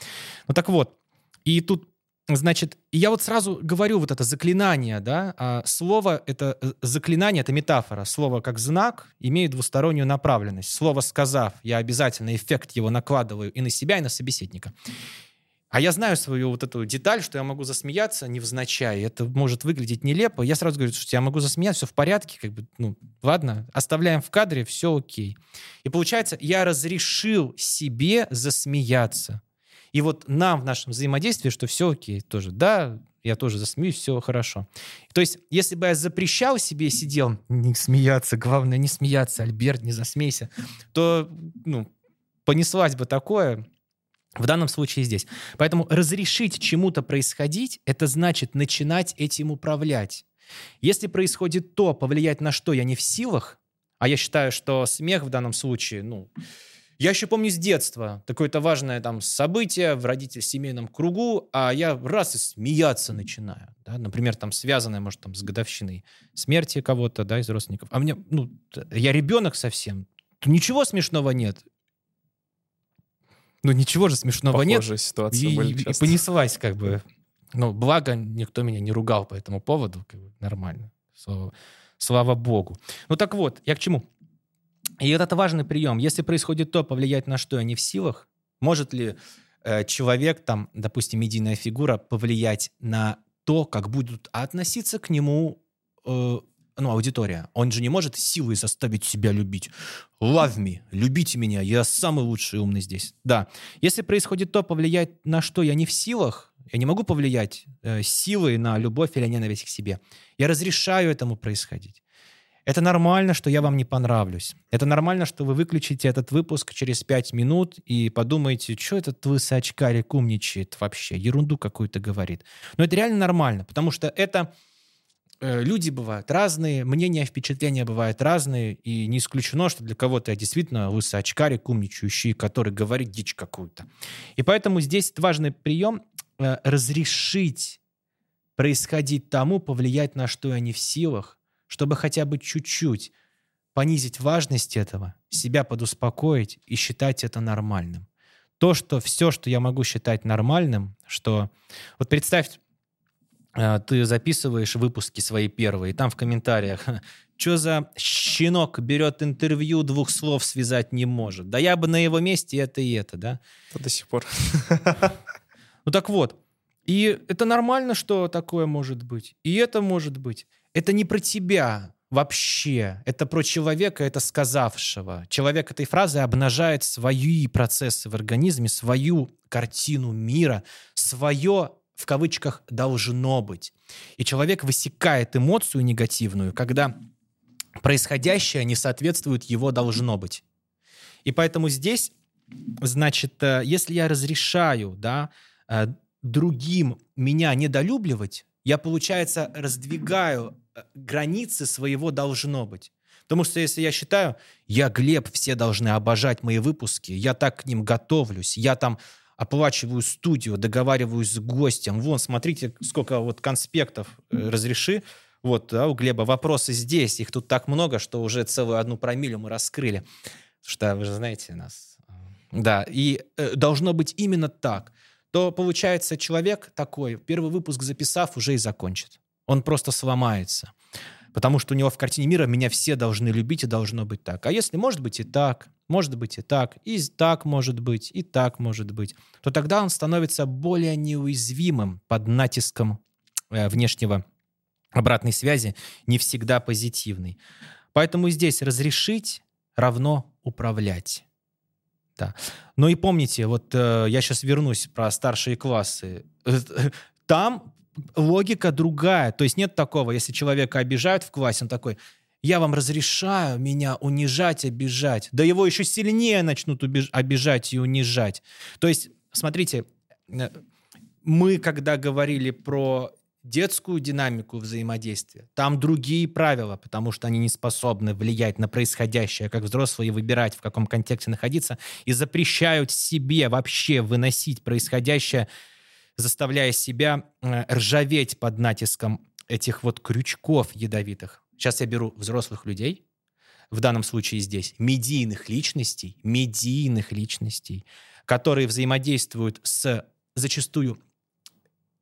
Ну так вот, и тут Значит, я вот сразу говорю вот это заклинание, да, а слово это э, заклинание, это метафора. Слово как знак имеет двустороннюю направленность. Слово сказав, я обязательно эффект его накладываю и на себя, и на собеседника. А я знаю свою вот эту деталь, что я могу засмеяться невзначай. Это может выглядеть нелепо. Я сразу говорю, что я могу засмеяться, все в порядке, как бы, ну, ладно, оставляем в кадре, все окей. И получается, я разрешил себе засмеяться. И вот нам в нашем взаимодействии, что все окей, тоже, да, я тоже засмеюсь, все хорошо. То есть, если бы я запрещал себе, сидел, не смеяться, главное не смеяться, Альберт, не засмейся, то, ну, понеслась бы такое, в данном случае здесь. Поэтому разрешить чему-то происходить, это значит начинать этим управлять. Если происходит то, повлиять на что я не в силах, а я считаю, что смех в данном случае, ну, я еще помню с детства, такое-то важное там событие в родительно-семейном кругу, а я раз и смеяться начинаю. Да? Например, там связанное, может, там с годовщиной смерти кого-то, да, из родственников. А мне, ну, я ребенок совсем, ничего смешного нет. Ну, ничего же смешного Похожие нет. ситуации и, были и, и понеслась как бы. Ну, благо, никто меня не ругал по этому поводу. Как бы, нормально. Слава, слава богу. Ну, так вот, я к чему? И вот это важный прием. Если происходит то, повлиять на что я не в силах, может ли э, человек, там, допустим, медийная фигура, повлиять на то, как будут относиться к нему э, ну, аудитория, он же не может силой заставить себя любить. Love me, любите меня, я самый лучший умный здесь. Да, если происходит то, повлиять на что я не в силах, я не могу повлиять э, силой на любовь или ненависть к себе. Я разрешаю этому происходить. Это нормально, что я вам не понравлюсь. Это нормально, что вы выключите этот выпуск через пять минут и подумаете, что этот высочкарик умничает вообще, ерунду какую-то говорит. Но это реально нормально, потому что это э, люди бывают разные, мнения, впечатления бывают разные, и не исключено, что для кого-то я действительно лысый очкарик, умничающий, который говорит дичь какую-то. И поэтому здесь важный прием э, разрешить происходить тому, повлиять на что я не в силах, чтобы хотя бы чуть-чуть понизить важность этого, себя подуспокоить и считать это нормальным. То, что все, что я могу считать нормальным, что... Вот представь, э, ты записываешь выпуски свои первые, и там в комментариях, что за щенок берет интервью, двух слов связать не может. Да я бы на его месте это и это, да? до сих пор. Ну так вот, и это нормально, что такое может быть. И это может быть. Это не про тебя вообще. Это про человека, это сказавшего. Человек этой фразы обнажает свои процессы в организме, свою картину мира, свое в кавычках должно быть. И человек высекает эмоцию негативную, когда происходящее не соответствует его должно быть. И поэтому здесь, значит, э, если я разрешаю, да, э, другим меня недолюбливать, я, получается, раздвигаю границы своего должно быть. Потому что если я считаю, я Глеб, все должны обожать мои выпуски, я так к ним готовлюсь, я там оплачиваю студию, договариваюсь с гостем. Вон, смотрите, сколько вот конспектов э, разреши. Вот, да, у Глеба вопросы здесь, их тут так много, что уже целую одну промилю мы раскрыли. Что вы же знаете нас. Да, и э, должно быть именно так. То, получается, человек такой, первый выпуск записав, уже и закончит он просто сломается. Потому что у него в картине мира меня все должны любить и должно быть так. А если может быть и так, может быть и так, и так может быть, и так может быть, то тогда он становится более неуязвимым под натиском э, внешнего обратной связи, не всегда позитивной. Поэтому здесь разрешить равно управлять. Да. Но и помните, вот э, я сейчас вернусь про старшие классы. Там логика другая. То есть нет такого, если человека обижают в классе, он такой, я вам разрешаю меня унижать, обижать. Да его еще сильнее начнут обижать и унижать. То есть, смотрите, э, мы, когда говорили про детскую динамику взаимодействия, там другие правила, потому что они не способны влиять на происходящее, как взрослые выбирать, в каком контексте находиться, и запрещают себе вообще выносить происходящее заставляя себя э, ржаветь под натиском этих вот крючков ядовитых. Сейчас я беру взрослых людей, в данном случае здесь медийных личностей, медийных личностей, которые взаимодействуют с зачастую,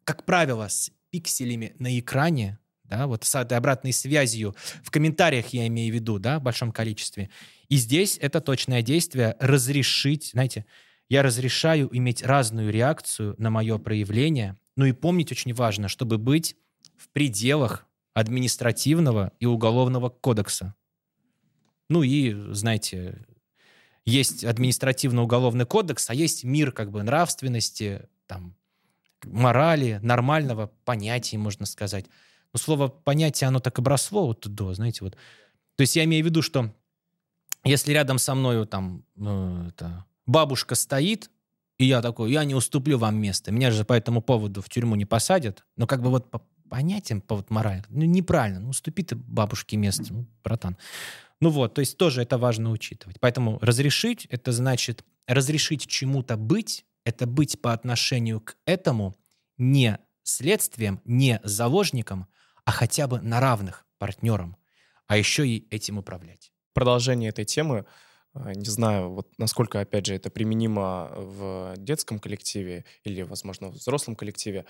как правило, с пикселями на экране, да, вот с этой обратной связью, в комментариях я имею в виду, да, в большом количестве. И здесь это точное действие разрешить, знаете, я разрешаю иметь разную реакцию на мое проявление. Ну и помнить очень важно, чтобы быть в пределах административного и уголовного кодекса. Ну и, знаете, есть административно-уголовный кодекс, а есть мир как бы нравственности, там, морали, нормального понятия, можно сказать. Но слово понятие, оно так обросло вот до, знаете, вот. То есть я имею в виду, что если рядом со мною там ну, это, бабушка стоит, и я такой, я не уступлю вам место. Меня же по этому поводу в тюрьму не посадят. Но как бы вот по понятиям, по вот морали, ну, неправильно. Ну, уступи ты бабушке место, ну, братан. Ну вот, то есть тоже это важно учитывать. Поэтому разрешить, это значит разрешить чему-то быть, это быть по отношению к этому не следствием, не заложником, а хотя бы на равных партнером, а еще и этим управлять. Продолжение этой темы не знаю, вот насколько, опять же, это применимо в детском коллективе или, возможно, в взрослом коллективе.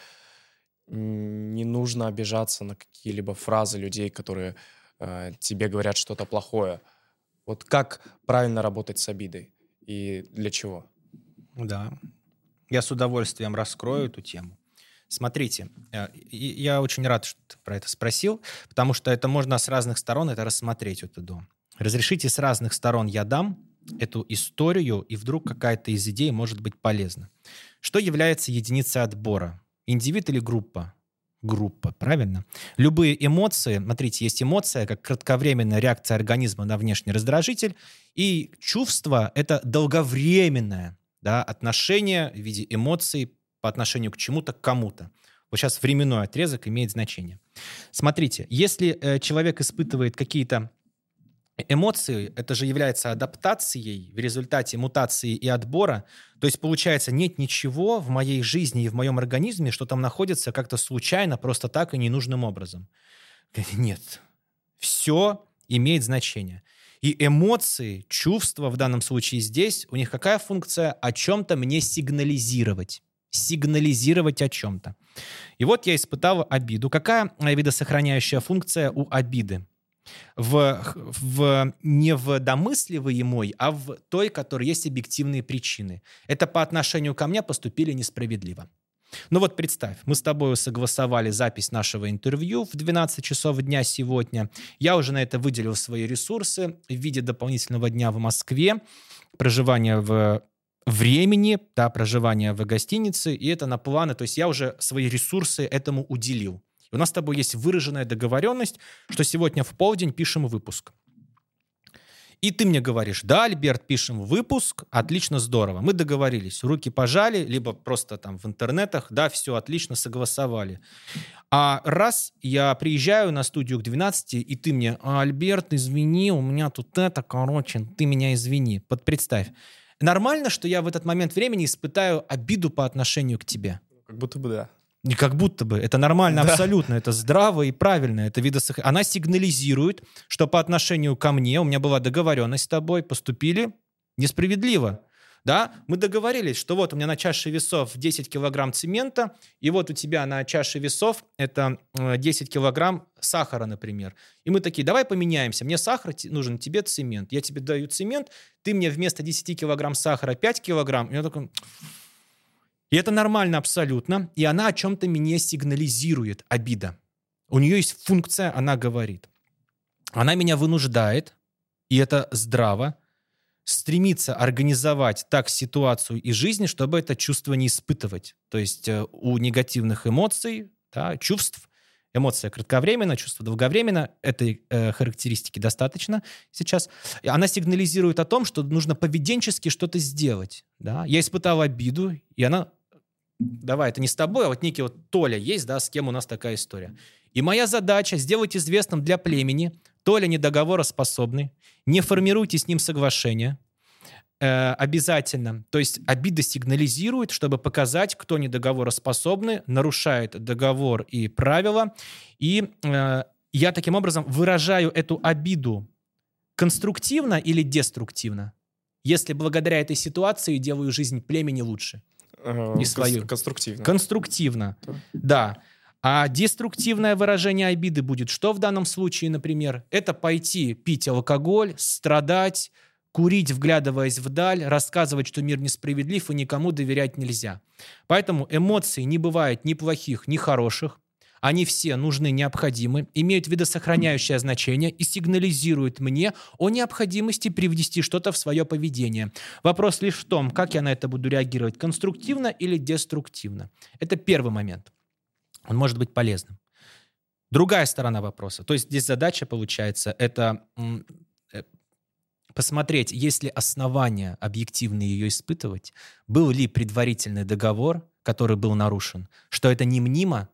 Не нужно обижаться на какие-либо фразы людей, которые э, тебе говорят что-то плохое. Вот как правильно работать с обидой и для чего? Да. Я с удовольствием раскрою эту тему. Смотрите, э, я очень рад, что ты про это спросил, потому что это можно с разных сторон это рассмотреть вот эту. Разрешите с разных сторон я дам эту историю, и вдруг какая-то из идей может быть полезна. Что является единицей отбора? Индивид или группа? Группа, правильно? Любые эмоции, смотрите, есть эмоция, как кратковременная реакция организма на внешний раздражитель, и чувство — это долговременное да, отношение в виде эмоций по отношению к чему-то, к кому-то. Вот сейчас временной отрезок имеет значение. Смотрите, если э, человек испытывает какие-то эмоции, это же является адаптацией в результате мутации и отбора. То есть, получается, нет ничего в моей жизни и в моем организме, что там находится как-то случайно, просто так и ненужным образом. Нет. Все имеет значение. И эмоции, чувства в данном случае здесь, у них какая функция? О чем-то мне сигнализировать сигнализировать о чем-то. И вот я испытал обиду. Какая видосохраняющая функция у обиды? В, в, не в домысливаемой, а в той, которой есть объективные причины. Это по отношению ко мне поступили несправедливо. Ну вот представь, мы с тобой согласовали запись нашего интервью в 12 часов дня сегодня. Я уже на это выделил свои ресурсы в виде дополнительного дня в Москве, проживания в времени, да, проживания в гостинице, и это на планы, то есть я уже свои ресурсы этому уделил. И у нас с тобой есть выраженная договоренность, что сегодня в полдень пишем выпуск. И ты мне говоришь, да, Альберт, пишем выпуск, отлично, здорово. Мы договорились, руки пожали, либо просто там в интернетах, да, все, отлично, согласовали. А раз я приезжаю на студию к 12, и ты мне, Альберт, извини, у меня тут это, короче, ты меня извини. Вот представь, Нормально, что я в этот момент времени испытаю обиду по отношению к тебе? Как будто бы да. Не как будто бы. Это нормально да. абсолютно. Это здраво и правильно. Это видосох... Она сигнализирует, что по отношению ко мне, у меня была договоренность с тобой, поступили несправедливо да, мы договорились, что вот у меня на чаше весов 10 килограмм цемента, и вот у тебя на чаше весов это 10 э, килограмм сахара, например. И мы такие, давай поменяемся, мне сахар нужен, тебе цемент. Я тебе даю цемент, ты мне вместо 10 килограмм сахара 5 килограмм. И я такой... И это нормально абсолютно, и она о чем-то мне сигнализирует, обида. У нее есть функция, она говорит. Она меня вынуждает, и это здраво, стремиться организовать так ситуацию и жизнь, чтобы это чувство не испытывать. То есть э, у негативных эмоций, да, чувств, эмоция кратковременно, чувство долговременно, этой э, характеристики достаточно сейчас. И она сигнализирует о том, что нужно поведенчески что-то сделать. Да? Я испытал обиду, и она давай, это не с тобой, а вот некий вот Толя есть, да, с кем у нас такая история. И моя задача сделать известным для племени, Толя недоговороспособный, не формируйте с ним соглашение, э, обязательно. То есть обида сигнализирует, чтобы показать, кто недоговороспособный, нарушает договор и правила. И э, я таким образом выражаю эту обиду конструктивно или деструктивно, если благодаря этой ситуации делаю жизнь племени лучше. Э, не свою. Конструктивно. Конструктивно, да. А деструктивное выражение обиды будет что в данном случае, например? Это пойти пить алкоголь, страдать, курить, вглядываясь вдаль, рассказывать, что мир несправедлив и никому доверять нельзя. Поэтому эмоций не бывает ни плохих, ни хороших. Они все нужны, необходимы, имеют видосохраняющее значение и сигнализируют мне о необходимости привнести что-то в свое поведение. Вопрос лишь в том, как я на это буду реагировать, конструктивно или деструктивно. Это первый момент. Он может быть полезным. Другая сторона вопроса. То есть здесь задача, получается, это э, посмотреть, есть ли основания объективно ее испытывать, был ли предварительный договор, который был нарушен, что это не мнимо,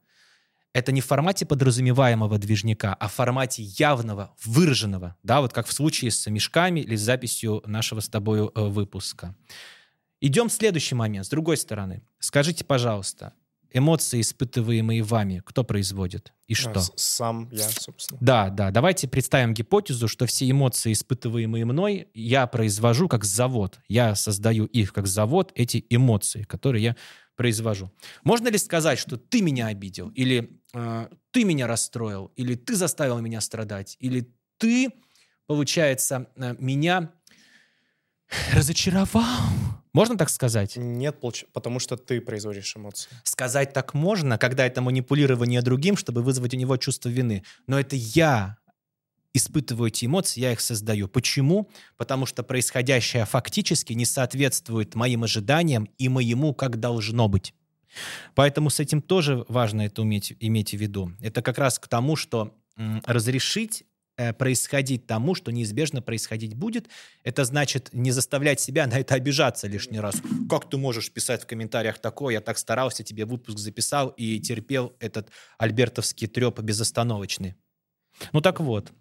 это не в формате подразумеваемого движника, а в формате явного, выраженного, да, вот как в случае с мешками или с записью нашего с тобой э, выпуска. Идем в следующий момент, с другой стороны. Скажите, пожалуйста, эмоции, испытываемые вами, кто производит и что? Сам я, собственно. Да, да. Давайте представим гипотезу, что все эмоции, испытываемые мной, я произвожу как завод. Я создаю их как завод, эти эмоции, которые я произвожу. Можно ли сказать, что ты меня обидел, или э, ты меня расстроил, или ты заставил меня страдать, или ты, получается, э, меня разочаровал. Можно так сказать? Нет, потому что ты производишь эмоции. Сказать так можно, когда это манипулирование другим, чтобы вызвать у него чувство вины. Но это я испытываю эти эмоции, я их создаю. Почему? Потому что происходящее фактически не соответствует моим ожиданиям и моему, как должно быть. Поэтому с этим тоже важно это уметь иметь в виду. Это как раз к тому, что разрешить Э, происходить тому, что неизбежно происходить будет. Это значит не заставлять себя на это обижаться лишний раз. Как ты можешь писать в комментариях такое? Я так старался, тебе выпуск записал и терпел этот альбертовский треп безостановочный. Ну так вот,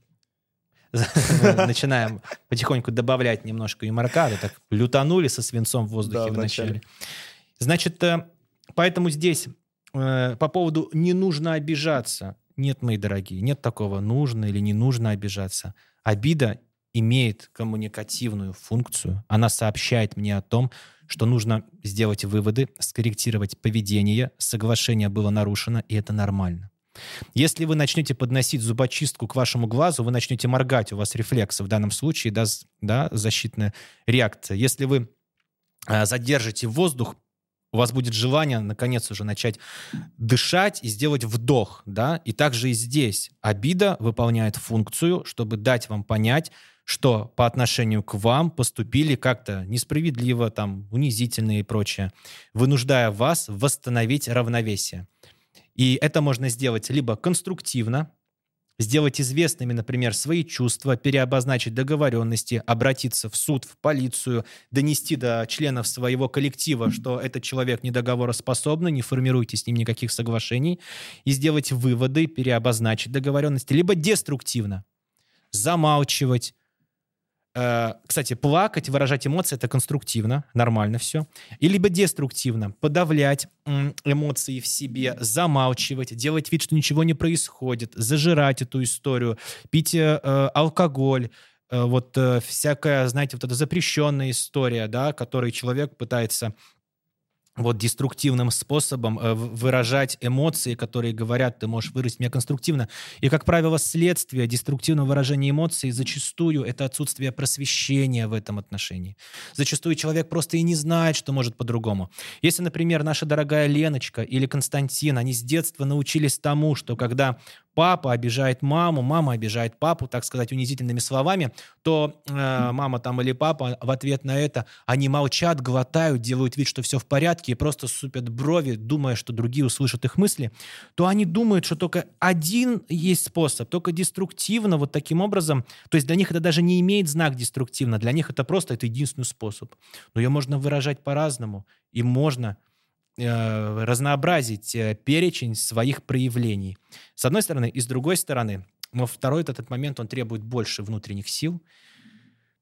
начинаем потихоньку добавлять немножко юморка, так лютанули со свинцом в воздухе вначале. Значит, э, поэтому здесь э, по поводу «не нужно обижаться», нет, мои дорогие, нет такого нужно или не нужно обижаться. Обида имеет коммуникативную функцию. Она сообщает мне о том, что нужно сделать выводы, скорректировать поведение, соглашение было нарушено, и это нормально. Если вы начнете подносить зубочистку к вашему глазу, вы начнете моргать, у вас рефлексы в данном случае, да, да защитная реакция. Если вы э, задержите воздух, у вас будет желание, наконец, уже начать дышать и сделать вдох, да, и также и здесь обида выполняет функцию, чтобы дать вам понять, что по отношению к вам поступили как-то несправедливо, там, унизительно и прочее, вынуждая вас восстановить равновесие. И это можно сделать либо конструктивно, сделать известными, например, свои чувства, переобозначить договоренности, обратиться в суд, в полицию, донести до членов своего коллектива, что этот человек недоговороспособный, не формируйте с ним никаких соглашений, и сделать выводы, переобозначить договоренности, либо деструктивно замалчивать, кстати, плакать, выражать эмоции — это конструктивно, нормально все. И либо деструктивно, подавлять эмоции в себе, замалчивать, делать вид, что ничего не происходит, зажирать эту историю, пить э, э алкоголь, э, вот э, всякая, знаете, вот эта запрещенная история, да, которой человек пытается вот деструктивным способом э, выражать эмоции, которые говорят, ты можешь выразить меня конструктивно. И, как правило, следствие деструктивного выражения эмоций зачастую это отсутствие просвещения в этом отношении. Зачастую человек просто и не знает, что может по-другому. Если, например, наша дорогая Леночка или Константин, они с детства научились тому, что когда папа обижает маму, мама обижает папу, так сказать, унизительными словами, то э, мама там или папа в ответ на это, они молчат, глотают, делают вид, что все в порядке, и просто супят брови, думая, что другие услышат их мысли, то они думают, что только один есть способ, только деструктивно, вот таким образом. То есть для них это даже не имеет знак деструктивно, для них это просто это единственный способ. Но ее можно выражать по-разному, и можно Э, разнообразить э, перечень своих проявлений. С одной стороны. И с другой стороны, но второй этот момент, он требует больше внутренних сил.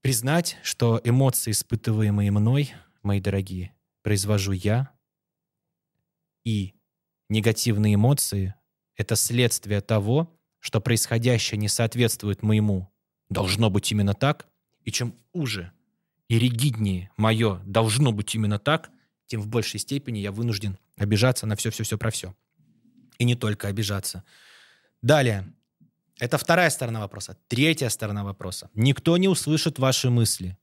Признать, что эмоции, испытываемые мной, мои дорогие, произвожу я. И негативные эмоции — это следствие того, что происходящее не соответствует моему. Должно быть именно так. И чем уже и ригиднее мое должно быть именно так, тем в большей степени я вынужден обижаться на все-все-все про все. И не только обижаться. Далее. Это вторая сторона вопроса. Третья сторона вопроса. Никто не услышит ваши мысли.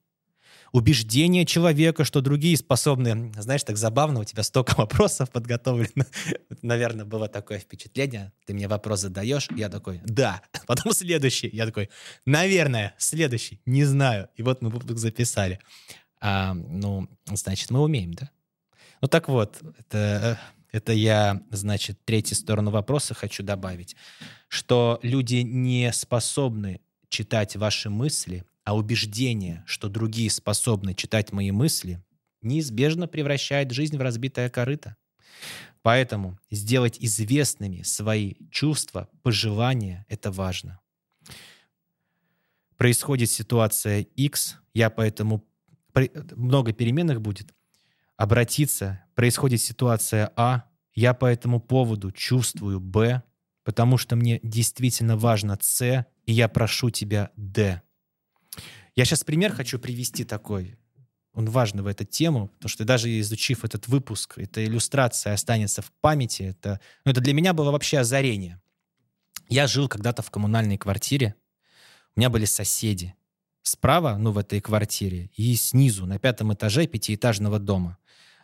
Убеждение человека, что другие способны... Знаешь, так забавно, у тебя столько вопросов подготовлено. Наверное, было такое впечатление. Ты мне вопрос задаешь, я такой, да. Потом следующий. Я такой, наверное, следующий. Не знаю. И вот мы выпуск записали. А, ну, значит, мы умеем, да? Ну так вот, это, это я, значит, третью сторону вопроса хочу добавить, что люди не способны читать ваши мысли, а убеждение, что другие способны читать мои мысли, неизбежно превращает жизнь в разбитое корыто. Поэтому сделать известными свои чувства, пожелания — это важно. Происходит ситуация X, я поэтому... Много переменных будет обратиться, происходит ситуация А, я по этому поводу чувствую Б, потому что мне действительно важно С, и я прошу тебя Д. Я сейчас пример хочу привести такой. Он важный в эту тему, потому что даже изучив этот выпуск, эта иллюстрация останется в памяти. Это, ну, это для меня было вообще озарение. Я жил когда-то в коммунальной квартире. У меня были соседи. справа, ну, в этой квартире, и снизу, на пятом этаже пятиэтажного дома.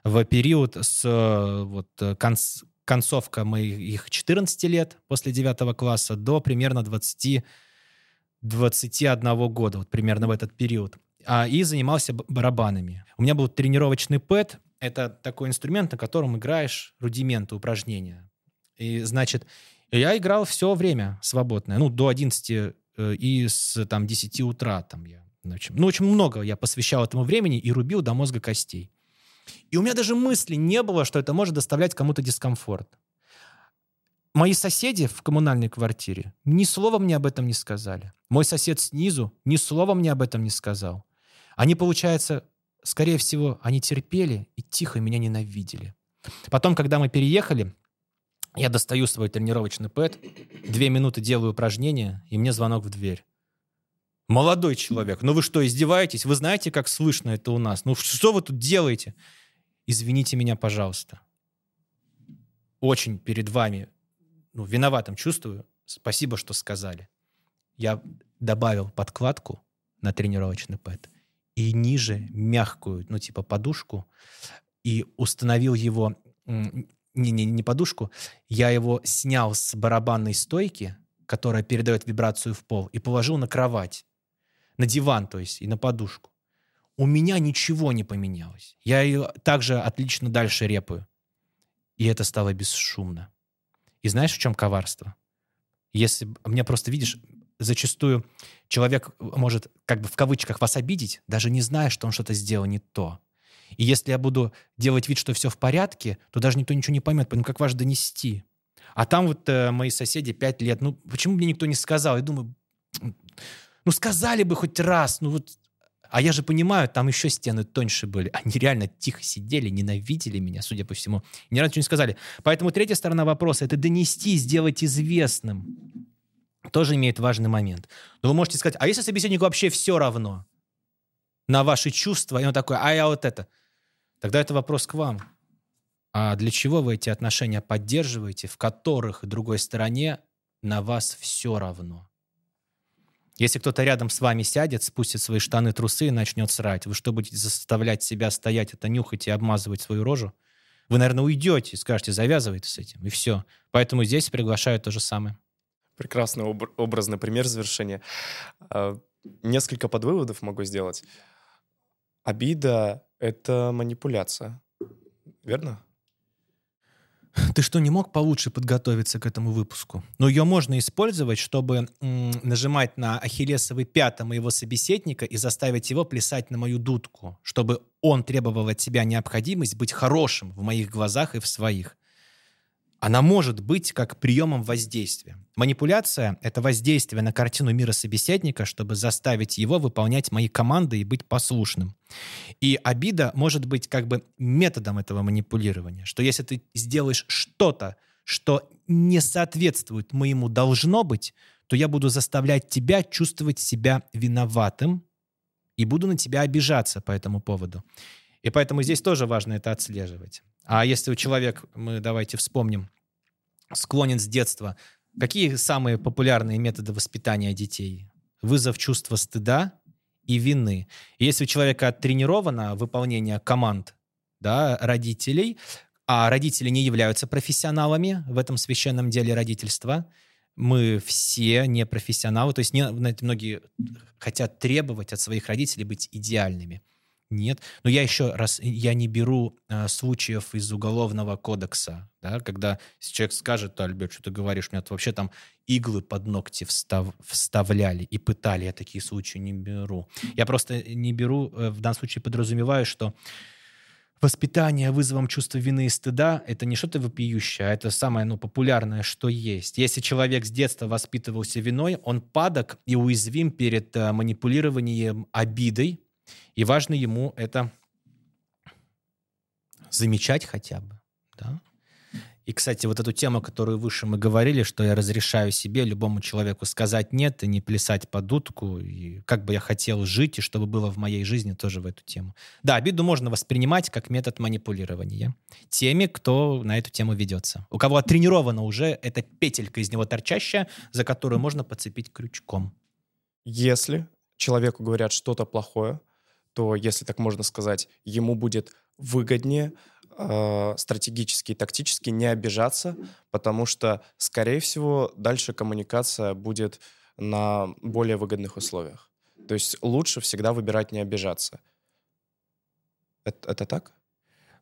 В период с э, вот, э, конц, концовка моих 14 лет после 9 класса до примерно 20 21 года, вот примерно в этот период. А, и занимался барабанами. У меня был тренировочный пэт. Это такой инструмент, на котором играешь рудименты, упражнения. И, значит, я играл все время свободное. Ну, до 11 э, и с там, 10 утра там я. Ну, ну, очень много я посвящал этому времени и рубил до мозга костей. И у меня даже мысли не было, что это может доставлять кому-то дискомфорт. Мои соседи в коммунальной квартире ни слова мне об этом не сказали. Мой сосед снизу ни слова мне об этом не сказал. Они, получается, скорее всего, они терпели и тихо меня ненавидели. Потом, когда мы переехали, я достаю свой тренировочный пэт, две минуты делаю упражнения, и мне звонок в дверь. Молодой человек, ну вы что, издеваетесь? Вы знаете, как слышно это у нас? Ну что вы тут делаете? Извините меня, пожалуйста. Очень перед вами ну, виноватым чувствую. Спасибо, что сказали. Я добавил подкладку на тренировочный пэт и ниже мягкую, ну, типа подушку, и установил его, не, не, не подушку, я его снял с барабанной стойки, которая передает вибрацию в пол, и положил на кровать, на диван, то есть, и на подушку. У меня ничего не поменялось. Я ее также отлично дальше репаю. И это стало бесшумно. И знаешь, в чем коварство? Если мне просто видишь, зачастую человек может как бы в кавычках вас обидеть, даже не зная, что он что-то сделал не то. И если я буду делать вид, что все в порядке, то даже никто ничего не поймет, поэтому как важно донести. А там вот э, мои соседи пять лет, ну почему мне никто не сказал? Я думаю, ну сказали бы хоть раз, ну вот а я же понимаю, там еще стены тоньше были. Они реально тихо сидели, ненавидели меня, судя по всему. Ни разу ничего не сказали. Поэтому третья сторона вопроса — это донести, сделать известным. Тоже имеет важный момент. Но вы можете сказать, а если собеседнику вообще все равно на ваши чувства, и он такой, а я вот это. Тогда это вопрос к вам. А для чего вы эти отношения поддерживаете, в которых другой стороне на вас все равно? Если кто-то рядом с вами сядет, спустит свои штаны, трусы и начнет срать, вы что, будете заставлять себя стоять, это нюхать и обмазывать свою рожу? Вы, наверное, уйдете, скажете, завязывайте с этим, и все. Поэтому здесь приглашаю то же самое. Прекрасный об- образный пример завершения. А, несколько подвыводов могу сделать. Обида — это манипуляция. Верно? Ты что, не мог получше подготовиться к этому выпуску? Но ее можно использовать, чтобы м, нажимать на ахиллесовый пята моего собеседника и заставить его плясать на мою дудку, чтобы он требовал от себя необходимость быть хорошим в моих глазах и в своих она может быть как приемом воздействия. Манипуляция — это воздействие на картину мира собеседника, чтобы заставить его выполнять мои команды и быть послушным. И обида может быть как бы методом этого манипулирования, что если ты сделаешь что-то, что не соответствует моему должно быть, то я буду заставлять тебя чувствовать себя виноватым и буду на тебя обижаться по этому поводу. И поэтому здесь тоже важно это отслеживать. А если у человека, мы давайте вспомним, склонен с детства, какие самые популярные методы воспитания детей? Вызов чувства стыда и вины. И если у человека оттренировано выполнение команд да, родителей, а родители не являются профессионалами в этом священном деле родительства, мы все не профессионалы, то есть не, многие хотят требовать от своих родителей быть идеальными. Нет. Но я еще раз, я не беру э, случаев из уголовного кодекса, да, когда человек скажет, Альберт, что ты говоришь, мне вообще там иглы под ногти встав, вставляли и пытали, я такие случаи не беру. Я просто не беру, э, в данном случае подразумеваю, что воспитание вызовом чувства вины и стыда — это не что-то вопиющее, а это самое ну, популярное, что есть. Если человек с детства воспитывался виной, он падок и уязвим перед э, манипулированием обидой, и важно ему это замечать хотя бы. Да? И, кстати, вот эту тему, которую выше мы говорили, что я разрешаю себе, любому человеку сказать нет и не плясать под дудку, и как бы я хотел жить, и чтобы было в моей жизни тоже в эту тему. Да, обиду можно воспринимать как метод манипулирования теми, кто на эту тему ведется. У кого оттренирована уже эта петелька из него торчащая, за которую можно подцепить крючком. Если человеку говорят что-то плохое, то, если так можно сказать, ему будет выгоднее э, стратегически и тактически не обижаться, потому что, скорее всего, дальше коммуникация будет на более выгодных условиях. То есть лучше всегда выбирать не обижаться. Это, это так?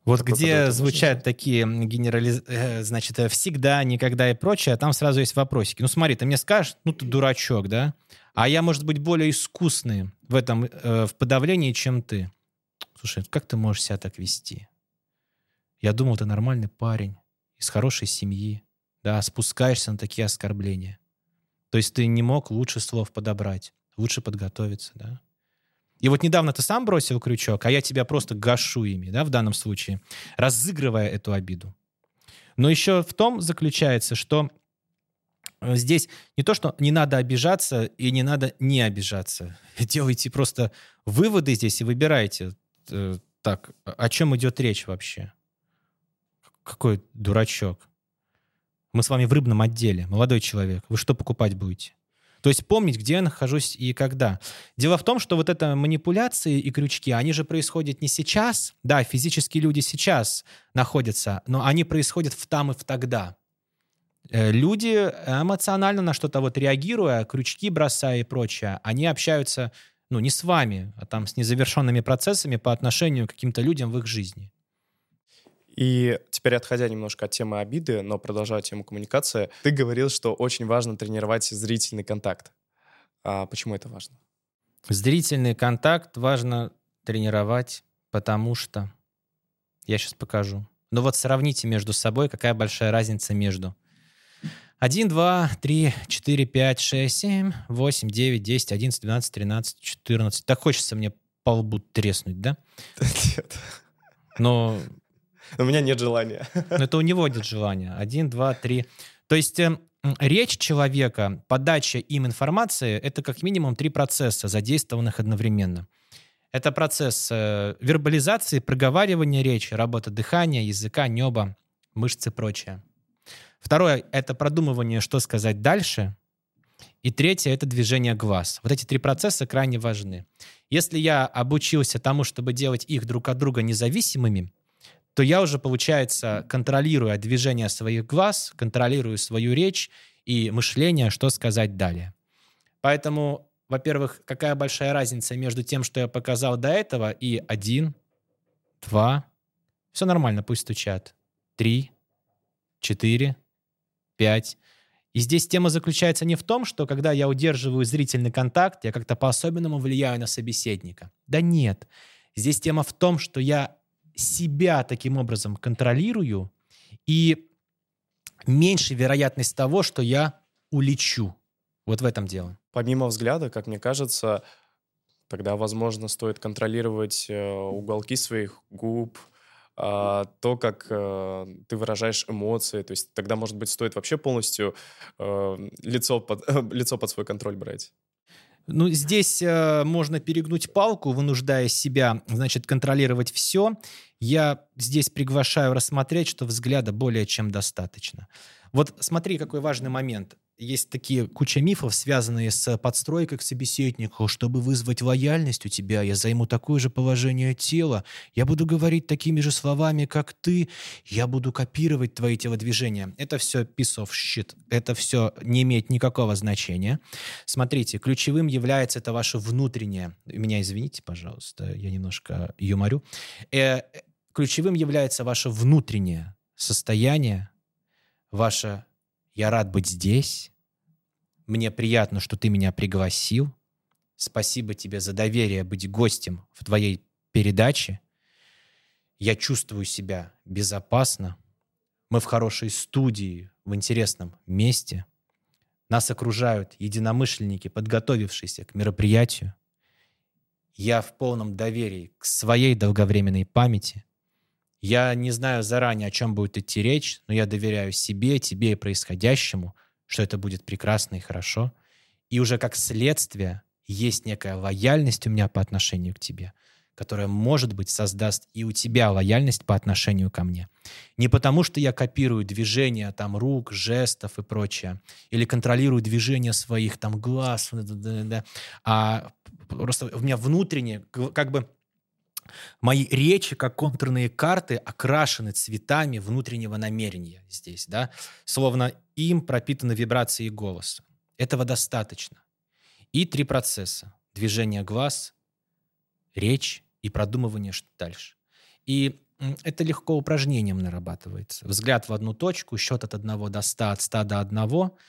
Вот Такой где звучат такие генерализ... э, значит, э, всегда, никогда и прочее, а там сразу есть вопросики. Ну смотри, ты мне скажешь, ну ты дурачок, да? А я, может быть, более искусный в этом, э, в подавлении, чем ты. Слушай, как ты можешь себя так вести? Я думал, ты нормальный парень, из хорошей семьи, да, спускаешься на такие оскорбления. То есть ты не мог лучше слов подобрать, лучше подготовиться, да? И вот недавно ты сам бросил крючок, а я тебя просто гашу ими, да, в данном случае, разыгрывая эту обиду. Но еще в том заключается, что здесь не то, что не надо обижаться и не надо не обижаться. Делайте просто выводы здесь и выбирайте. э, Так, о чем идет речь вообще? Какой дурачок. Мы с вами в рыбном отделе, молодой человек. Вы что покупать будете? То есть помнить, где я нахожусь и когда. Дело в том, что вот это манипуляции и крючки, они же происходят не сейчас. Да, физические люди сейчас находятся, но они происходят в там и в тогда. Э, Люди эмоционально на что-то вот реагируя, крючки бросая и прочее, они общаются, ну, не с вами, а там с незавершенными процессами по отношению к каким-то людям в их жизни. И теперь, отходя немножко от темы обиды, но продолжая тему коммуникации, ты говорил, что очень важно тренировать зрительный контакт. А почему это важно? Зрительный контакт важно тренировать, потому что... Я сейчас покажу. Ну вот сравните между собой, какая большая разница между 1, 2, 3, 4, 5, 6, 7, 8, 9, 10, 11, 12, 13, 14. Так хочется мне по лбу треснуть, да? Нет. Но У меня нет желания. Но это у него нет желания. Один, два, три. То есть э, речь человека, подача им информации — это как минимум три процесса, задействованных одновременно. Это процесс э, вербализации, проговаривания речи, работа дыхания, языка, неба, мышцы и прочее. Второе — это продумывание, что сказать дальше. И третье — это движение глаз. Вот эти три процесса крайне важны. Если я обучился тому, чтобы делать их друг от друга независимыми, то я уже, получается, контролируя движение своих глаз, контролирую свою речь и мышление, что сказать далее. Поэтому, во-первых, какая большая разница между тем, что я показал до этого, и один, два, все нормально, пусть стучат, три, четыре, пять. И здесь тема заключается не в том, что когда я удерживаю зрительный контакт, я как-то по-особенному влияю на собеседника. Да нет. Здесь тема в том, что я себя таким образом контролирую, и меньше вероятность того, что я улечу. Вот в этом дело. Помимо взгляда, как мне кажется, тогда, возможно, стоит контролировать э, уголки своих губ, то, как э, ты выражаешь эмоции. То есть тогда, может быть, стоит вообще полностью э, лицо, под, лицо под свой контроль брать. Ну, здесь э, можно перегнуть палку, вынуждая себя, значит, контролировать все. Я здесь приглашаю рассмотреть, что взгляда более чем достаточно. Вот смотри, какой важный момент. Есть такие куча мифов, связанные с подстройкой к собеседнику. Чтобы вызвать лояльность у тебя, я займу такое же положение тела. Я буду говорить такими же словами, как ты. Я буду копировать твои телодвижения. Это все piece of shit. Это все не имеет никакого значения. Смотрите, ключевым является это ваше внутреннее. Меня извините, пожалуйста, я немножко юморю. Э, ключевым является ваше внутреннее состояние, ваше «я рад быть здесь», «мне приятно, что ты меня пригласил», «спасибо тебе за доверие быть гостем в твоей передаче», «я чувствую себя безопасно», «мы в хорошей студии, в интересном месте», «нас окружают единомышленники, подготовившиеся к мероприятию», «я в полном доверии к своей долговременной памяти», я не знаю заранее, о чем будет идти речь, но я доверяю себе, тебе и происходящему, что это будет прекрасно и хорошо. И уже как следствие есть некая лояльность у меня по отношению к тебе, которая, может быть, создаст и у тебя лояльность по отношению ко мне. Не потому, что я копирую движения там рук, жестов и прочее, или контролирую движения своих там глаз, а просто у меня внутренне, как бы Мои речи, как контурные карты, окрашены цветами внутреннего намерения здесь, да, словно им пропитаны вибрации голоса. Этого достаточно. И три процесса. Движение глаз, речь и продумывание что дальше. И это легко упражнением нарабатывается. Взгляд в одну точку, счет от одного до ста, от ста до одного –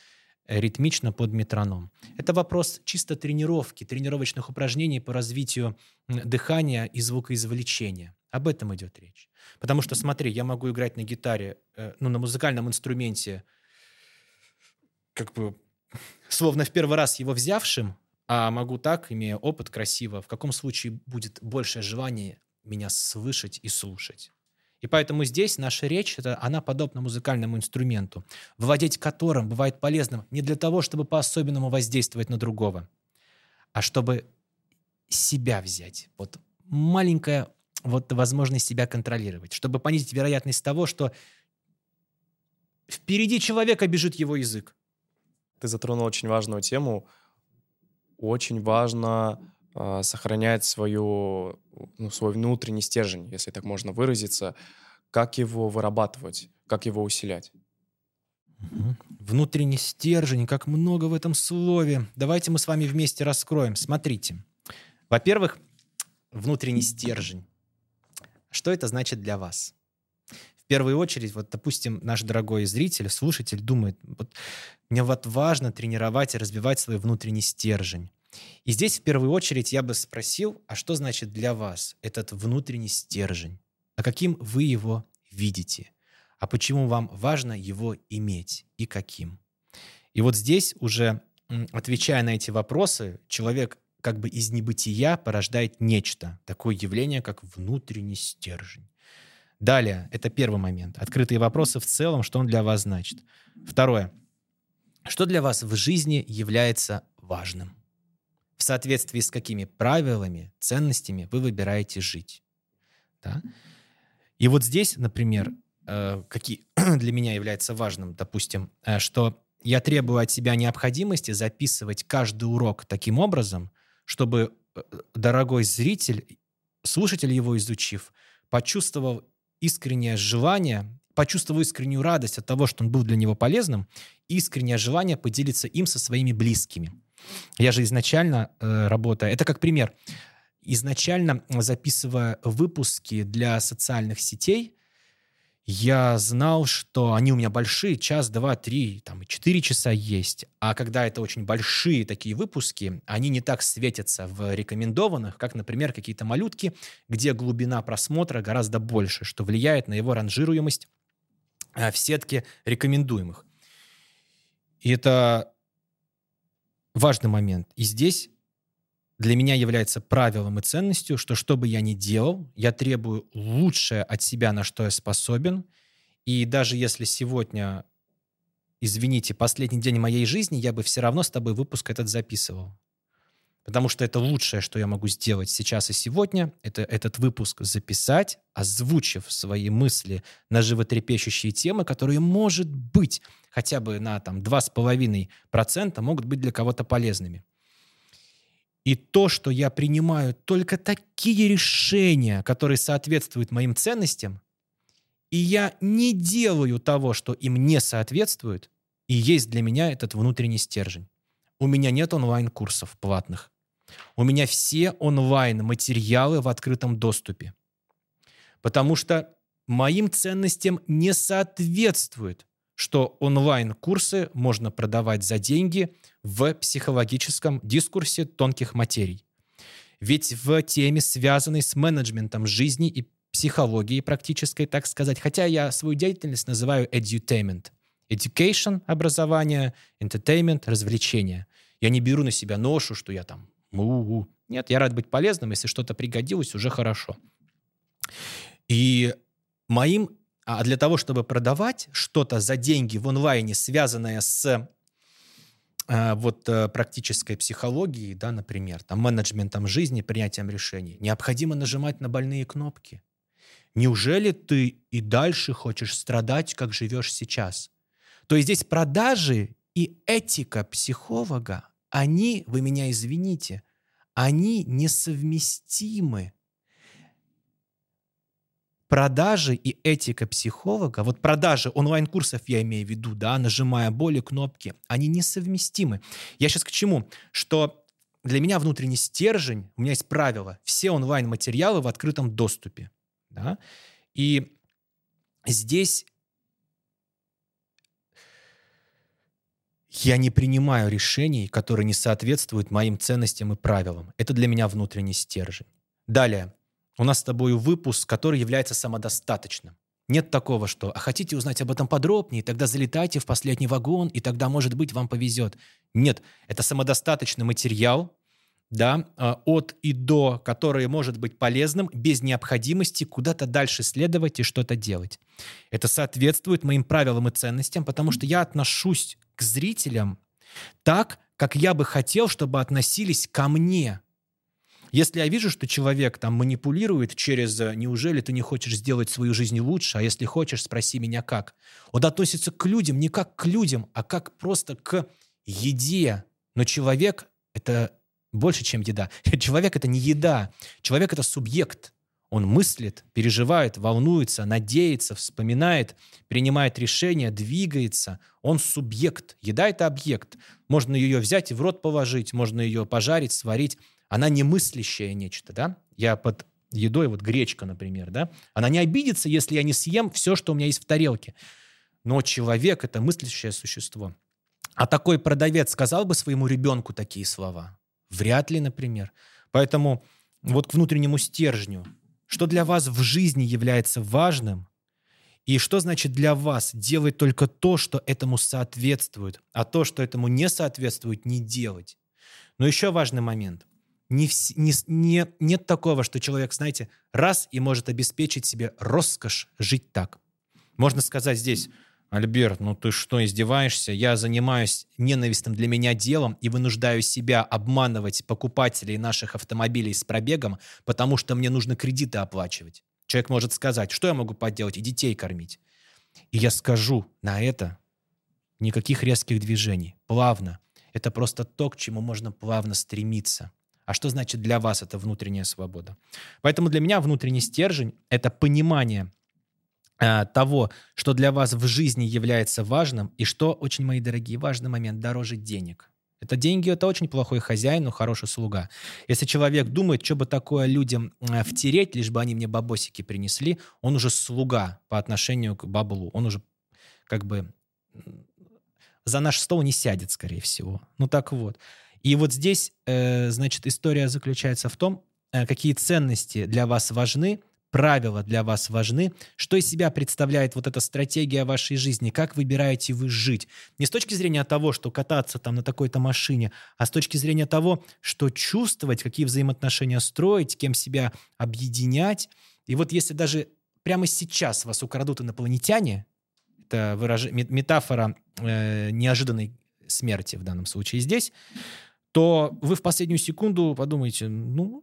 ритмично под метроном. Это вопрос чисто тренировки, тренировочных упражнений по развитию дыхания и звукоизвлечения. Об этом идет речь. Потому что, смотри, я могу играть на гитаре, э, ну, на музыкальном инструменте, как бы, словно в первый раз его взявшим, а могу так, имея опыт красиво, в каком случае будет большее желание меня слышать и слушать. И поэтому здесь наша речь, это, она подобна музыкальному инструменту, владеть которым бывает полезным не для того, чтобы по-особенному воздействовать на другого, а чтобы себя взять. Вот маленькая вот возможность себя контролировать, чтобы понизить вероятность того, что впереди человека бежит его язык. Ты затронул очень важную тему. Очень важно сохранять свою ну, свой внутренний стержень, если так можно выразиться, как его вырабатывать, как его усилять. Внутренний стержень, как много в этом слове. Давайте мы с вами вместе раскроем. Смотрите. Во-первых, внутренний стержень. Что это значит для вас? В первую очередь, вот, допустим, наш дорогой зритель, слушатель думает, вот, мне вот важно тренировать и развивать свой внутренний стержень. И здесь в первую очередь я бы спросил, а что значит для вас этот внутренний стержень? А каким вы его видите? А почему вам важно его иметь и каким? И вот здесь уже, отвечая на эти вопросы, человек как бы из небытия порождает нечто, такое явление, как внутренний стержень. Далее, это первый момент. Открытые вопросы в целом, что он для вас значит. Второе. Что для вас в жизни является важным? В соответствии с какими правилами, ценностями вы выбираете жить. Да? И вот здесь, например, э, какие для меня является важным, допустим, э, что я требую от себя необходимости записывать каждый урок таким образом, чтобы э, дорогой зритель, слушатель его изучив, почувствовал искреннее желание, почувствовал искреннюю радость от того, что он был для него полезным, искреннее желание поделиться им со своими близкими. Я же изначально э, работая, это как пример, изначально записывая выпуски для социальных сетей, я знал, что они у меня большие, час, два, три, там, четыре часа есть. А когда это очень большие такие выпуски, они не так светятся в рекомендованных, как, например, какие-то малютки, где глубина просмотра гораздо больше, что влияет на его ранжируемость э, в сетке рекомендуемых. И это важный момент. И здесь для меня является правилом и ценностью, что что бы я ни делал, я требую лучшее от себя, на что я способен. И даже если сегодня, извините, последний день моей жизни, я бы все равно с тобой выпуск этот записывал. Потому что это лучшее, что я могу сделать сейчас и сегодня, это этот выпуск записать, озвучив свои мысли на животрепещущие темы, которые, может быть, хотя бы на там, 2,5% могут быть для кого-то полезными. И то, что я принимаю только такие решения, которые соответствуют моим ценностям, и я не делаю того, что им не соответствует, и есть для меня этот внутренний стержень. У меня нет онлайн-курсов платных. У меня все онлайн-материалы в открытом доступе. Потому что моим ценностям не соответствует, что онлайн-курсы можно продавать за деньги в психологическом дискурсе тонких материй. Ведь в теме, связанной с менеджментом жизни и психологией практической, так сказать, хотя я свою деятельность называю edutainment. Education – образование, entertainment – развлечение. Я не беру на себя ношу, что я там у-у. Нет, я рад быть полезным, если что-то пригодилось, уже хорошо. И моим, а для того, чтобы продавать что-то за деньги в онлайне, связанное с э, вот э, практической психологии, да, например, там менеджментом жизни, принятием решений, необходимо нажимать на больные кнопки. Неужели ты и дальше хочешь страдать, как живешь сейчас? То есть здесь продажи и этика психолога, они, вы меня извините, они несовместимы. Продажи и этика психолога, вот продажи онлайн-курсов я имею в виду, да, нажимая боли кнопки, они несовместимы. Я сейчас к чему? Что для меня внутренний стержень, у меня есть правило, все онлайн-материалы в открытом доступе. Да? И здесь я не принимаю решений, которые не соответствуют моим ценностям и правилам. Это для меня внутренний стержень. Далее. У нас с тобой выпуск, который является самодостаточным. Нет такого, что «а хотите узнать об этом подробнее, тогда залетайте в последний вагон, и тогда, может быть, вам повезет». Нет, это самодостаточный материал, да, а, от и до, который может быть полезным без необходимости куда-то дальше следовать и что-то делать. Это соответствует моим правилам и ценностям, потому что я отношусь к зрителям так, как я бы хотел, чтобы относились ко мне. Если я вижу, что человек там манипулирует через «неужели ты не хочешь сделать свою жизнь лучше, а если хочешь, спроси меня как». Он относится к людям не как к людям, а как просто к еде. Но человек — это больше, чем еда. Человек — это не еда. Человек — это субъект. Он мыслит, переживает, волнуется, надеется, вспоминает, принимает решения, двигается. Он субъект. Еда — это объект. Можно ее взять и в рот положить, можно ее пожарить, сварить. Она не мыслящее нечто, да? Я под едой, вот гречка, например, да? Она не обидится, если я не съем все, что у меня есть в тарелке. Но человек — это мыслящее существо. А такой продавец сказал бы своему ребенку такие слова? Вряд ли, например. Поэтому вот к внутреннему стержню. Что для вас в жизни является важным, и что значит для вас делать только то, что этому соответствует, а то, что этому не соответствует, не делать. Но еще важный момент. Не, не, не, нет такого, что человек, знаете, раз и может обеспечить себе роскошь жить так. Можно сказать здесь, Альберт, ну ты что, издеваешься? Я занимаюсь ненавистным для меня делом и вынуждаю себя обманывать покупателей наших автомобилей с пробегом, потому что мне нужно кредиты оплачивать. Человек может сказать, что я могу поделать и детей кормить. И я скажу на это никаких резких движений, плавно. Это просто то, к чему можно плавно стремиться. А что значит для вас это внутренняя свобода? Поэтому для меня внутренний стержень — это понимание того, что для вас в жизни является важным, и что, очень, мои дорогие, важный момент, дороже денег. Это деньги, это очень плохой хозяин, но хороший слуга. Если человек думает, что бы такое людям э, втереть, лишь бы они мне бабосики принесли, он уже слуга по отношению к баблу. Он уже как бы за наш стол не сядет, скорее всего. Ну так вот. И вот здесь, э, значит, история заключается в том, какие ценности для вас важны, правила для вас важны, что из себя представляет вот эта стратегия вашей жизни, как выбираете вы жить. Не с точки зрения того, что кататься там на такой-то машине, а с точки зрения того, что чувствовать, какие взаимоотношения строить, кем себя объединять. И вот если даже прямо сейчас вас украдут инопланетяне, это выраж... метафора э, неожиданной смерти в данном случае здесь, то вы в последнюю секунду подумаете, ну,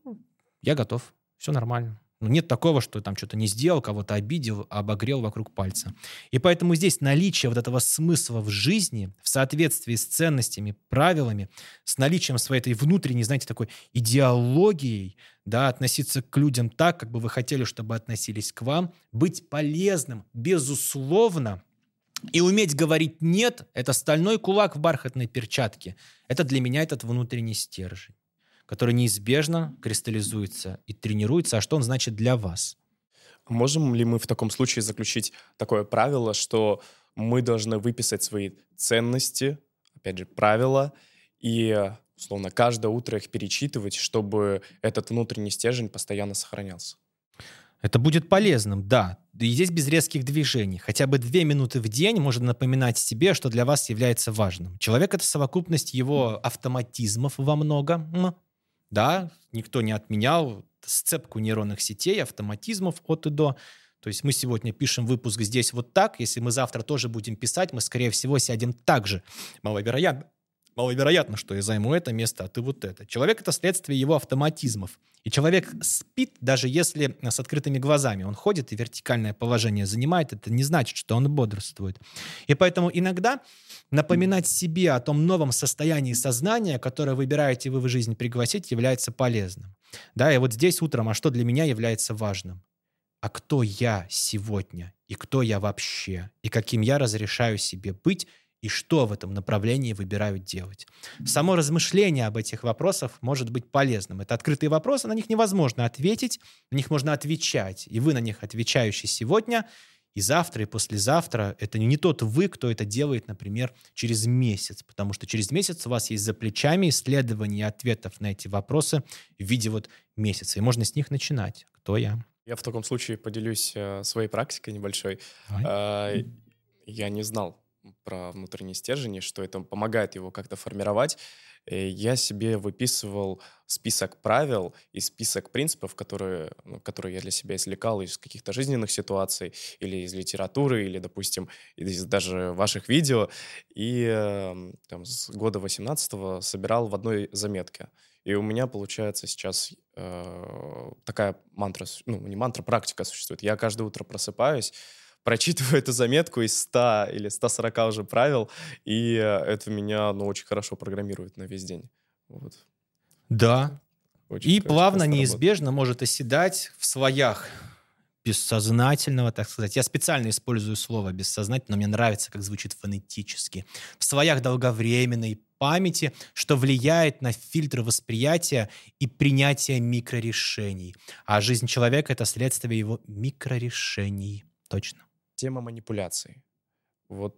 я готов, все нормально. Ну, нет такого, что там что-то не сделал, кого-то обидел, обогрел вокруг пальца. И поэтому здесь наличие вот этого смысла в жизни в соответствии с ценностями, правилами, с наличием своей этой внутренней, знаете, такой идеологией, да, относиться к людям так, как бы вы хотели, чтобы относились к вам, быть полезным, безусловно, и уметь говорить «нет» — это стальной кулак в бархатной перчатке. Это для меня этот внутренний стержень который неизбежно кристаллизуется и тренируется, а что он значит для вас. Можем ли мы в таком случае заключить такое правило, что мы должны выписать свои ценности, опять же, правила, и, условно, каждое утро их перечитывать, чтобы этот внутренний стержень постоянно сохранялся? Это будет полезным, да. И здесь без резких движений. Хотя бы две минуты в день можно напоминать себе, что для вас является важным. Человек — это совокупность его автоматизмов во многом, да, никто не отменял сцепку нейронных сетей, автоматизмов от и до. То есть мы сегодня пишем выпуск здесь вот так. Если мы завтра тоже будем писать, мы, скорее всего, сядем так же. Маловероятно. Маловероятно, что я займу это место, а ты вот это. Человек — это следствие его автоматизмов. И человек спит, даже если с открытыми глазами он ходит и вертикальное положение занимает, это не значит, что он бодрствует. И поэтому иногда напоминать себе о том новом состоянии сознания, которое выбираете вы в жизни пригласить, является полезным. Да, и вот здесь утром, а что для меня является важным? А кто я сегодня? И кто я вообще? И каким я разрешаю себе быть и что в этом направлении выбираю делать. Само размышление об этих вопросах может быть полезным. Это открытые вопросы, на них невозможно ответить, на них можно отвечать. И вы на них отвечающий сегодня, и завтра, и послезавтра. Это не тот вы, кто это делает, например, через месяц, потому что через месяц у вас есть за плечами исследования ответов на эти вопросы в виде вот месяца, и можно с них начинать. Кто я? Я в таком случае поделюсь э, своей практикой небольшой. Давай. Я не знал про внутренний стержень, что это помогает его как-то формировать. Э, я себе выписывал список правил и список принципов, которые, ну, которые я для себя извлекал из каких-то жизненных ситуаций или из литературы, или, допустим, из даже ваших видео. И эм, там, с года 18-го собирал в одной заметке. И у меня, получается, сейчас э, такая мантра, ну, не мантра, практика существует. Я каждое утро просыпаюсь, прочитываю эту заметку из 100 или 140 уже правил, и это меня, ну, очень хорошо программирует на весь день. Вот. Да. Очень, и плавно, неизбежно работает. может оседать в своях бессознательного, так сказать. Я специально использую слово бессознательно, но мне нравится, как звучит фонетически. В своях долговременной памяти, что влияет на фильтры восприятия и принятия микрорешений. А жизнь человека — это следствие его микрорешений. Точно тема манипуляций. Вот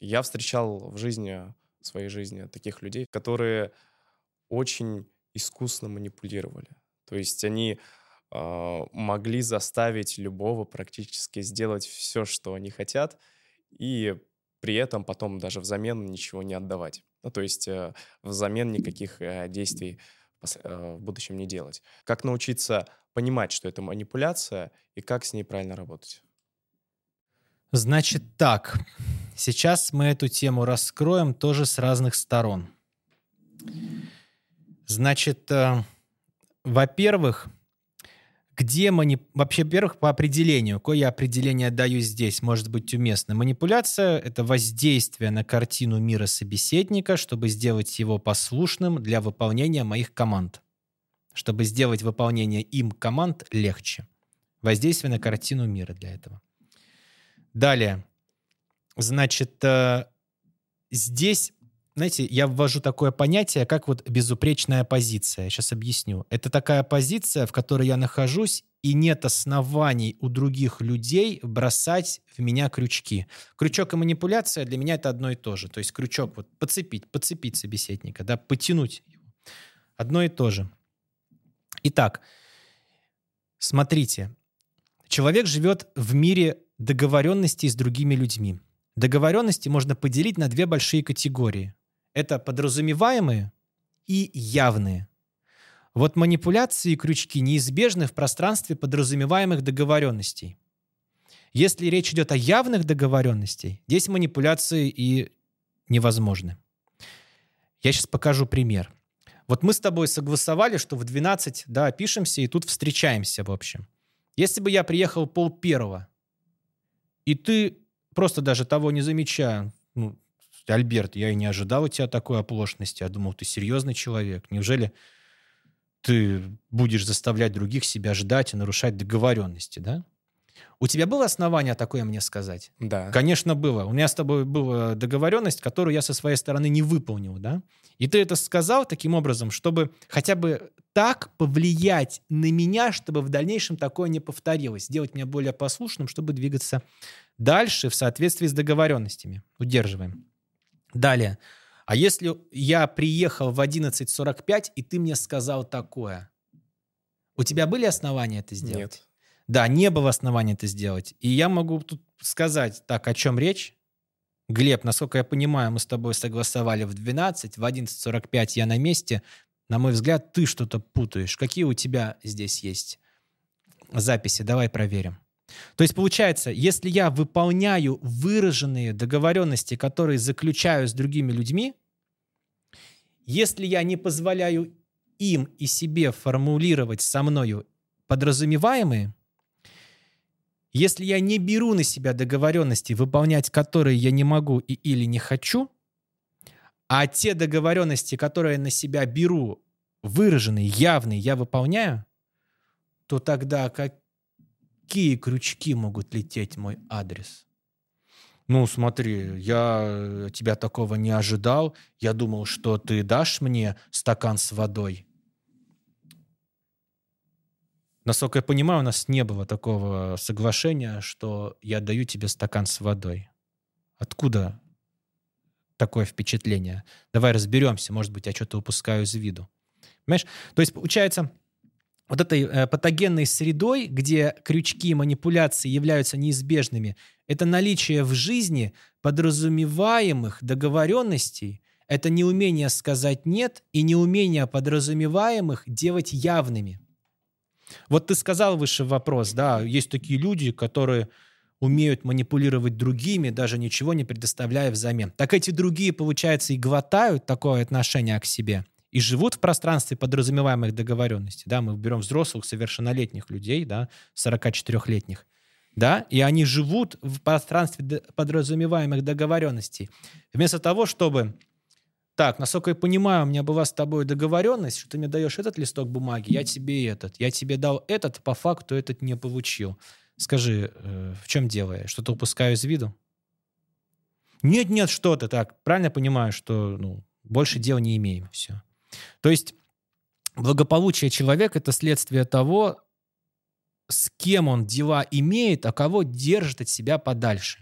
я встречал в жизни, в своей жизни таких людей, которые очень искусно манипулировали. То есть они э, могли заставить любого практически сделать все, что они хотят, и при этом потом даже взамен ничего не отдавать. Ну, то есть э, взамен никаких э, действий э, в будущем не делать. Как научиться понимать, что это манипуляция, и как с ней правильно работать? Значит так, сейчас мы эту тему раскроем тоже с разных сторон. Значит, э, во-первых, где мани... Вообще, во-первых, по определению. Какое я определение даю здесь, может быть уместно. Манипуляция — это воздействие на картину мира собеседника, чтобы сделать его послушным для выполнения моих команд. Чтобы сделать выполнение им команд легче. Воздействие на картину мира для этого. Далее. Значит, э, здесь, знаете, я ввожу такое понятие, как вот безупречная позиция. Сейчас объясню. Это такая позиция, в которой я нахожусь, и нет оснований у других людей бросать в меня крючки. Крючок и манипуляция для меня это одно и то же. То есть крючок вот подцепить, подцепить собеседника, да, потянуть его. Одно и то же. Итак, смотрите, человек живет в мире договоренности с другими людьми. Договоренности можно поделить на две большие категории. Это подразумеваемые и явные. Вот манипуляции и крючки неизбежны в пространстве подразумеваемых договоренностей. Если речь идет о явных договоренностях, здесь манипуляции и невозможны. Я сейчас покажу пример. Вот мы с тобой согласовали, что в 12 да, пишемся и тут встречаемся, в общем. Если бы я приехал пол первого, и ты просто даже того не замечая, ну, Альберт, я и не ожидал от тебя такой оплошности. Я думал, ты серьезный человек. Неужели ты будешь заставлять других себя ждать и нарушать договоренности, да? У тебя было основание такое мне сказать? Да. Конечно, было. У меня с тобой была договоренность, которую я со своей стороны не выполнил, да? И ты это сказал таким образом, чтобы хотя бы так повлиять на меня, чтобы в дальнейшем такое не повторилось, сделать меня более послушным, чтобы двигаться дальше в соответствии с договоренностями. Удерживаем. Далее. А если я приехал в 11.45, и ты мне сказал такое, у тебя были основания это сделать? Нет. Да, не было оснований это сделать. И я могу тут сказать, так, о чем речь? Глеб, насколько я понимаю, мы с тобой согласовали в 12, в 11.45 я на месте. На мой взгляд, ты что-то путаешь. Какие у тебя здесь есть записи? Давай проверим. То есть получается, если я выполняю выраженные договоренности, которые заключаю с другими людьми, Если я не позволяю им и себе формулировать со мною подразумеваемые, если я не беру на себя договоренности, выполнять которые я не могу и или не хочу, а те договоренности, которые на себя беру, выраженные, явные, я выполняю, то тогда какие крючки могут лететь в мой адрес? Ну, смотри, я тебя такого не ожидал. Я думал, что ты дашь мне стакан с водой. Насколько я понимаю, у нас не было такого соглашения, что я даю тебе стакан с водой. Откуда такое впечатление? Давай разберемся, может быть, я что-то упускаю из виду. Понимаешь? То есть, получается, вот этой э, патогенной средой, где крючки и манипуляции являются неизбежными, это наличие в жизни подразумеваемых договоренностей, это неумение сказать «нет» и неумение подразумеваемых делать явными. Вот ты сказал выше вопрос, да, есть такие люди, которые умеют манипулировать другими, даже ничего не предоставляя взамен. Так эти другие, получается, и глотают такое отношение к себе и живут в пространстве подразумеваемых договоренностей. Да, мы берем взрослых, совершеннолетних людей, да, 44-летних, да, и они живут в пространстве подразумеваемых договоренностей. Вместо того, чтобы так, насколько я понимаю, у меня была с тобой договоренность, что ты мне даешь этот листок бумаги, я тебе этот. Я тебе дал этот, по факту этот не получил. Скажи, э, в чем дело? Что-то упускаю из виду? Нет, нет, что-то так. Правильно понимаю, что ну, больше дел не имеем. Все. То есть благополучие человека — это следствие того, с кем он дела имеет, а кого держит от себя подальше.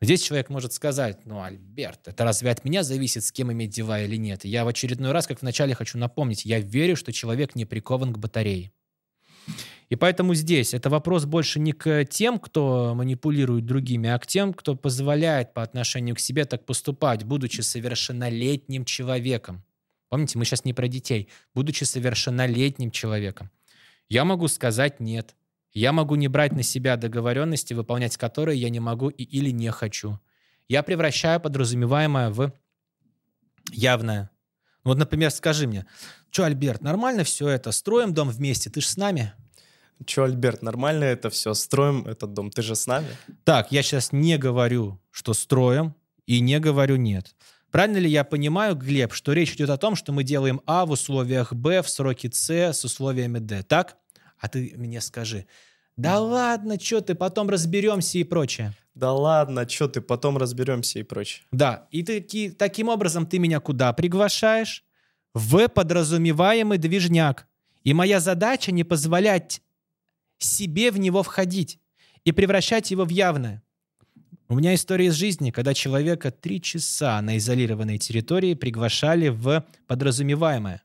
Здесь человек может сказать, ну, Альберт, это разве от меня зависит, с кем иметь дела или нет? я в очередной раз, как вначале хочу напомнить, я верю, что человек не прикован к батарее. И поэтому здесь это вопрос больше не к тем, кто манипулирует другими, а к тем, кто позволяет по отношению к себе так поступать, будучи совершеннолетним человеком. Помните, мы сейчас не про детей. Будучи совершеннолетним человеком, я могу сказать «нет», я могу не брать на себя договоренности, выполнять которые я не могу и или не хочу. Я превращаю подразумеваемое в явное. Ну вот, например, скажи мне, что, Альберт, нормально все это? Строим дом вместе, ты же с нами? Че, Альберт, нормально это все? Строим этот дом, ты же с нами? Так, я сейчас не говорю, что строим, и не говорю нет. Правильно ли я понимаю, Глеб, что речь идет о том, что мы делаем А в условиях Б в сроке С с условиями Д, так? А ты мне скажи, да ладно, что ты, потом разберемся и прочее. Да ладно, что ты, потом разберемся и прочее. Да, и ты, таким образом ты меня куда приглашаешь? В подразумеваемый движняк. И моя задача не позволять себе в него входить и превращать его в явное. У меня история из жизни, когда человека три часа на изолированной территории приглашали в подразумеваемое.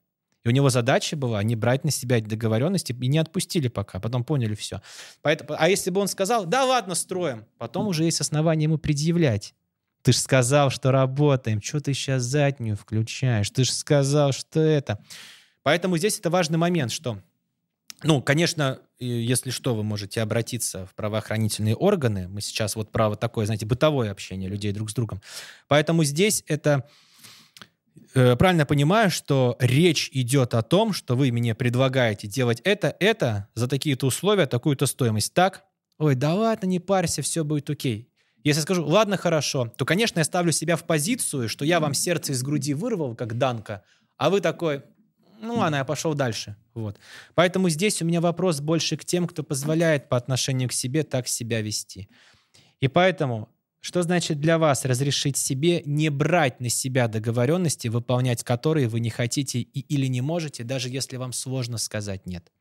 У него задача была не брать на себя договоренности и не отпустили пока. Потом поняли все. Поэтому, а если бы он сказал, да ладно, строим, потом уже есть основания ему предъявлять. Ты же сказал, что работаем. Что ты сейчас заднюю включаешь? Ты же сказал, что это. Поэтому здесь это важный момент, что ну, конечно, если что, вы можете обратиться в правоохранительные органы. Мы сейчас вот право такое, знаете, бытовое общение людей друг с другом. Поэтому здесь это Э, правильно понимаю, что речь идет о том, что вы мне предлагаете делать это, это за такие-то условия, такую-то стоимость. Так? Ой, да ладно, не парься, все будет окей. Если скажу, ладно, хорошо, то, конечно, я ставлю себя в позицию, что я вам сердце из груди вырвал, как Данка, а вы такой, ну ладно, я пошел дальше. Вот. Поэтому здесь у меня вопрос больше к тем, кто позволяет по отношению к себе так себя вести. И поэтому что значит для вас разрешить себе не брать на себя договоренности, выполнять которые вы не хотите и, или не можете, даже если вам сложно сказать «нет»?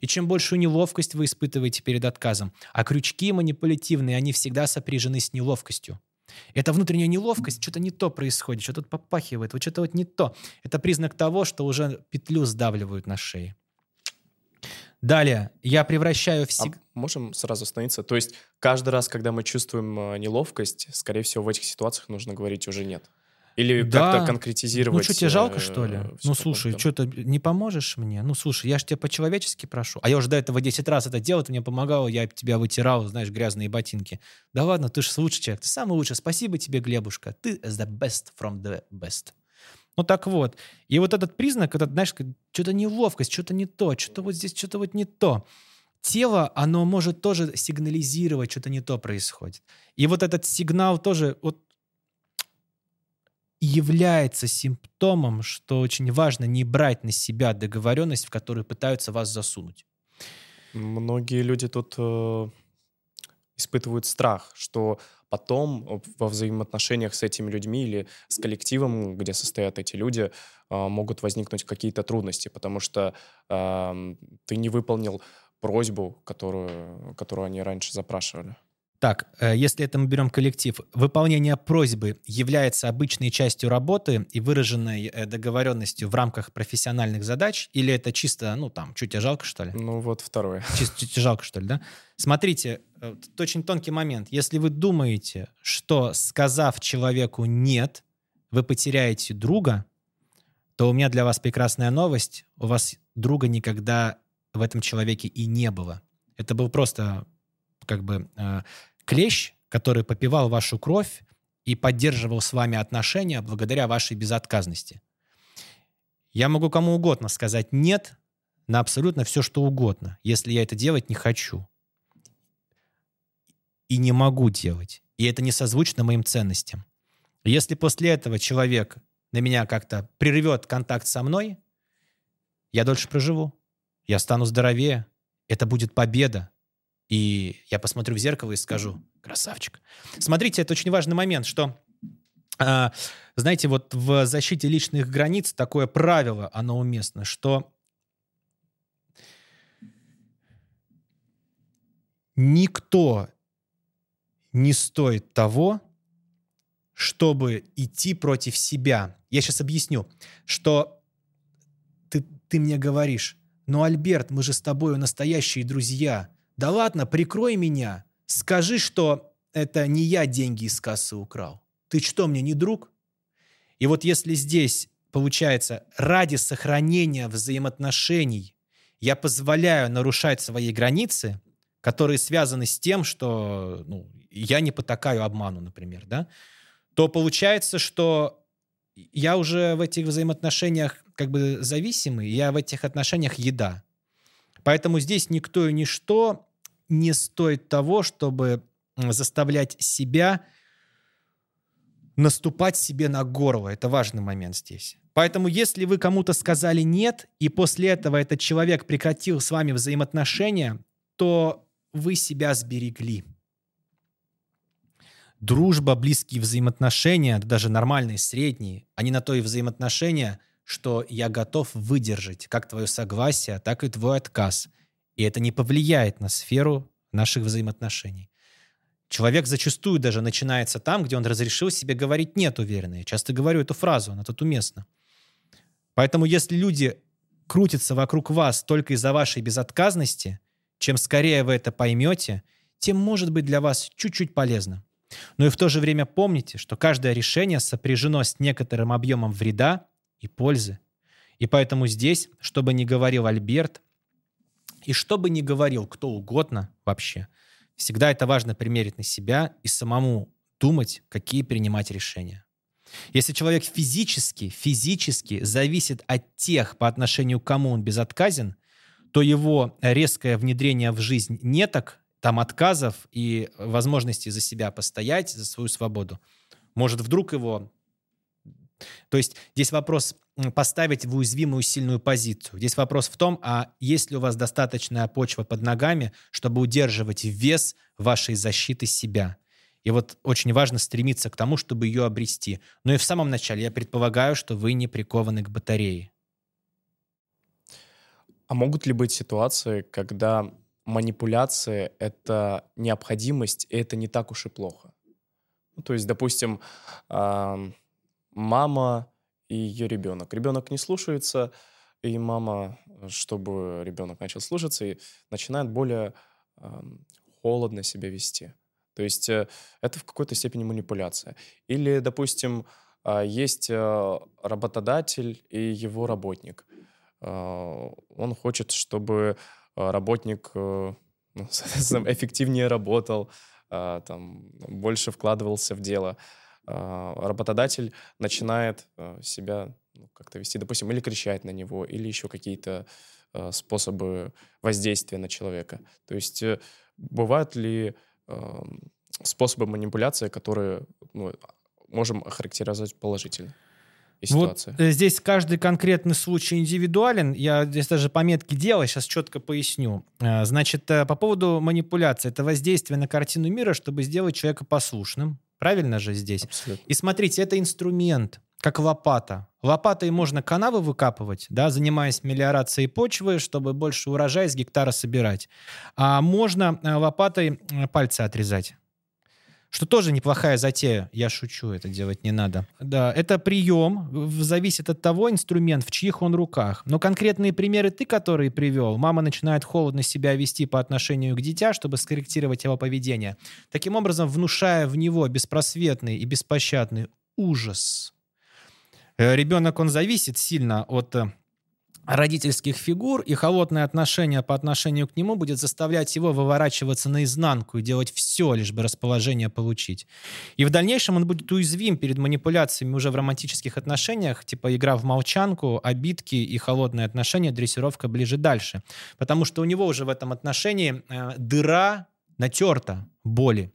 И чем большую неловкость вы испытываете перед отказом, а крючки манипулятивные, они всегда сопряжены с неловкостью. Это внутренняя неловкость, что-то не то происходит, что-то попахивает, вот что-то вот не то. Это признак того, что уже петлю сдавливают на шее. Далее, я превращаю в... Можем сразу остановиться? То есть каждый раз, когда мы чувствуем э, неловкость, скорее всего, в этих ситуациях нужно говорить уже «нет». Или да. как-то конкретизировать. Ну что, тебе жалко, что ли? Э, ну слушай, что ты не поможешь мне? Ну слушай, я же тебя по-человечески прошу. А я уже до этого 10 раз это делал, ты мне помогал, я тебя вытирал, знаешь, грязные ботинки. Да ладно, ты же лучший человек, ты самый лучший. Спасибо тебе, Глебушка. Ты the best from the best. Ну так вот. И вот этот признак, этот, знаешь, что-то неловкость, что-то не то, что-то вот здесь, что-то вот не то. Тело, оно может тоже сигнализировать, что-то не то происходит. И вот этот сигнал тоже вот является симптомом, что очень важно не брать на себя договоренность, в которую пытаются вас засунуть. Многие люди тут э, испытывают страх, что потом во взаимоотношениях с этими людьми или с коллективом, где состоят эти люди, э, могут возникнуть какие-то трудности, потому что э, ты не выполнил просьбу, которую, которую они раньше запрашивали. Так, э, если это мы берем коллектив, выполнение просьбы является обычной частью работы и выраженной э, договоренностью в рамках профессиональных задач, или это чисто, ну там, чуть жалко, что ли? Ну вот второе. Чисто чуть жалко, что ли, да? Смотрите, э, это очень тонкий момент. Если вы думаете, что сказав человеку «нет», вы потеряете друга, то у меня для вас прекрасная новость. У вас друга никогда в этом человеке и не было. Это был просто как бы э, клещ, который попивал вашу кровь и поддерживал с вами отношения благодаря вашей безотказности. Я могу кому угодно сказать «нет» на абсолютно все, что угодно, если я это делать не хочу. И не могу делать. И это не созвучно моим ценностям. Если после этого человек на меня как-то прервет контакт со мной, я дольше проживу. Я стану здоровее. Это будет победа и я посмотрю в зеркало и скажу, красавчик. Смотрите, это очень важный момент, что э, знаете, вот в защите личных границ такое правило, оно уместно, что никто не стоит того, чтобы идти против себя. Я сейчас объясню, что ты, ты мне говоришь, ну, Альберт, мы же с тобой настоящие друзья. Да ладно, прикрой меня. Скажи, что это не я деньги из кассы украл. Ты что, мне не друг? И вот если здесь, получается, ради сохранения взаимоотношений я позволяю нарушать свои границы, которые связаны с тем, что ну, я не потакаю обману, например, да, то получается, что я уже в этих взаимоотношениях как бы зависимый, я в этих отношениях еда. Поэтому здесь никто и ничто не стоит того, чтобы заставлять себя наступать себе на горло. Это важный момент здесь. Поэтому если вы кому-то сказали «нет», и после этого этот человек прекратил с вами взаимоотношения, то вы себя сберегли. Дружба, близкие взаимоотношения, даже нормальные, средние, они на то и взаимоотношения, что я готов выдержать как твое согласие, так и твой отказ. И это не повлияет на сферу наших взаимоотношений. Человек зачастую даже начинается там, где он разрешил себе говорить «нет» уверенно. Я часто говорю эту фразу, она тут уместна. Поэтому если люди крутятся вокруг вас только из-за вашей безотказности, чем скорее вы это поймете, тем может быть для вас чуть-чуть полезно. Но и в то же время помните, что каждое решение сопряжено с некоторым объемом вреда и пользы. И поэтому здесь, чтобы не говорил Альберт, и что бы ни говорил кто угодно вообще, всегда это важно примерить на себя и самому думать, какие принимать решения. Если человек физически, физически зависит от тех, по отношению к кому он безотказен, то его резкое внедрение в жизнь неток, там отказов и возможности за себя постоять, за свою свободу, может вдруг его то есть здесь вопрос поставить в уязвимую сильную позицию. Здесь вопрос в том, а есть ли у вас достаточная почва под ногами, чтобы удерживать вес вашей защиты себя. И вот очень важно стремиться к тому, чтобы ее обрести. Но и в самом начале я предполагаю, что вы не прикованы к батарее. А могут ли быть ситуации, когда манипуляция — это необходимость, и это не так уж и плохо? Ну, то есть, допустим, мама и ее ребенок. Ребенок не слушается, и мама, чтобы ребенок начал слушаться, и начинает более холодно себя вести. То есть э, это в какой-то степени манипуляция. Или, допустим, э, есть э, работодатель и его работник. Э, он хочет, чтобы работник э, ну, эффективнее работал, э, там, больше вкладывался в дело. а, работодатель начинает а, себя ну, как-то вести, допустим, или кричать на него, или еще какие-то а, способы воздействия на человека. То есть э, бывают ли способы манипуляции, которые ну, можем охарактеризовать положительно? И ситуация. Вот э, здесь каждый конкретный случай индивидуален. Я здесь даже пометки делал, сейчас четко поясню. Э, значит, э, по поводу манипуляции. Это воздействие на картину мира, чтобы сделать человека послушным. Правильно же здесь? Абсолютно. И смотрите, это инструмент, как лопата. Лопатой можно канавы выкапывать, да, занимаясь мелиорацией почвы, чтобы больше урожая с гектара собирать. А можно лопатой пальцы отрезать. Что тоже неплохая затея. Я шучу, это делать не надо. Да, это прием, зависит от того инструмент, в чьих он руках. Но конкретные примеры ты, которые привел, мама начинает холодно себя вести по отношению к дитя, чтобы скорректировать его поведение. Таким образом, внушая в него беспросветный и беспощадный ужас. Э, ребенок, он зависит сильно от э, родительских фигур, и холодное отношение по отношению к нему будет заставлять его выворачиваться наизнанку и делать все, лишь бы расположение получить. И в дальнейшем он будет уязвим перед манипуляциями уже в романтических отношениях, типа игра в молчанку, обидки и холодное отношение, дрессировка ближе дальше. Потому что у него уже в этом отношении э, дыра натерта боли.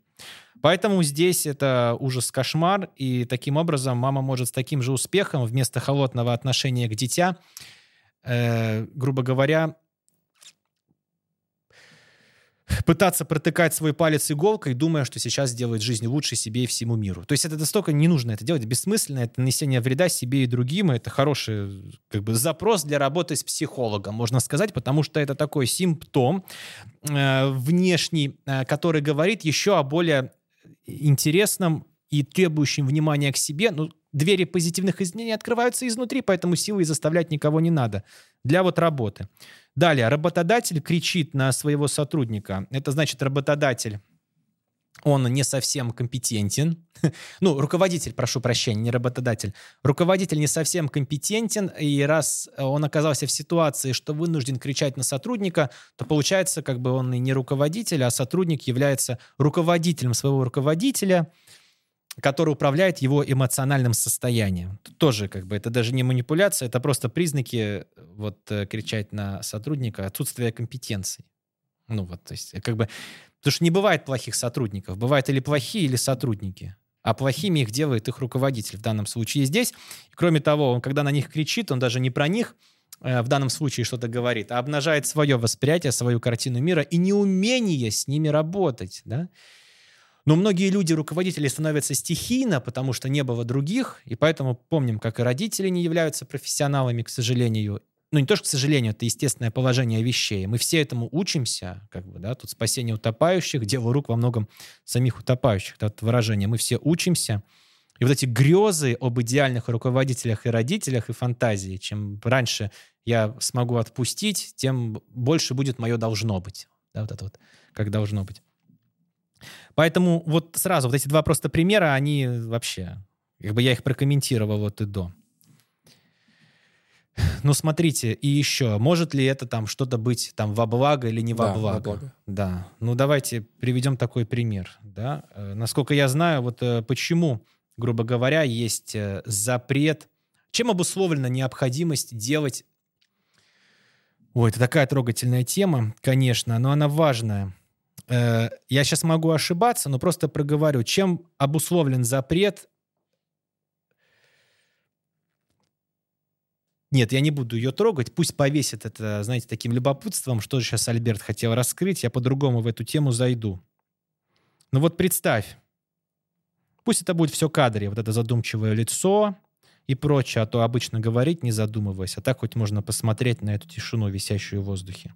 Поэтому здесь это ужас-кошмар, и таким образом мама может с таким же успехом вместо холодного отношения к дитя э, грубо говоря, пытаться протыкать свой палец иголкой, думая, что сейчас сделает жизнь лучше себе и всему миру. То есть это настолько не нужно это делать, бессмысленно, это нанесение вреда себе и другим, это хороший как бы, запрос для работы с психологом, можно сказать, потому что это такой симптом э, внешний, э, который говорит еще о более интересном и требующем внимания к себе, ну, двери позитивных изменений открываются изнутри, поэтому силой заставлять никого не надо. Для вот работы. Далее, работодатель кричит на своего сотрудника. Это значит, работодатель он не совсем компетентен. ну, руководитель, прошу прощения, не работодатель. Руководитель не совсем компетентен, и раз он оказался в ситуации, что вынужден кричать на сотрудника, то получается, как бы он и не руководитель, а сотрудник является руководителем своего руководителя, который управляет его эмоциональным состоянием. тоже как бы это даже не манипуляция, это просто признаки вот э, кричать на сотрудника отсутствия компетенции. Ну вот, то есть как бы, потому что не бывает плохих сотрудников, бывают или плохие, или сотрудники. А плохими их делает их руководитель в данном случае здесь. И, кроме того, он, когда на них кричит, он даже не про них э, в данном случае что-то говорит, а обнажает свое восприятие, свою картину мира и неумение с ними работать. Да? Но многие люди, руководители, становятся стихийно, потому что не было других, и поэтому помним, как и родители не являются профессионалами, к сожалению. Ну, не то, что к сожалению, это естественное положение вещей. Мы все этому учимся, как бы, да, тут спасение утопающих, дело рук во многом самих утопающих, да, это выражение. Мы все учимся. И вот эти грезы об идеальных руководителях и родителях и фантазии, чем раньше я смогу отпустить, тем больше будет мое должно быть. Да, вот это вот, как должно быть. Поэтому вот сразу вот эти два просто примера, они вообще, как бы я их прокомментировал вот и до. Ну, смотрите, и еще, может ли это там что-то быть там во благо или не во да, благо? Во благо. Да. Ну, давайте приведем такой пример. Да? Э, насколько я знаю, вот э, почему, грубо говоря, есть э, запрет, чем обусловлена необходимость делать... Ой, это такая трогательная тема, конечно, но она важная. Э, я сейчас могу ошибаться, но просто проговорю, чем обусловлен запрет. Нет, я не буду ее трогать, пусть повесит это, знаете, таким любопытством, что же сейчас Альберт хотел раскрыть, я по-другому в эту тему зайду. Ну вот представь, пусть это будет все кадре, вот это задумчивое лицо и прочее, а то обычно говорить не задумываясь, а так хоть можно посмотреть на эту тишину, висящую в воздухе.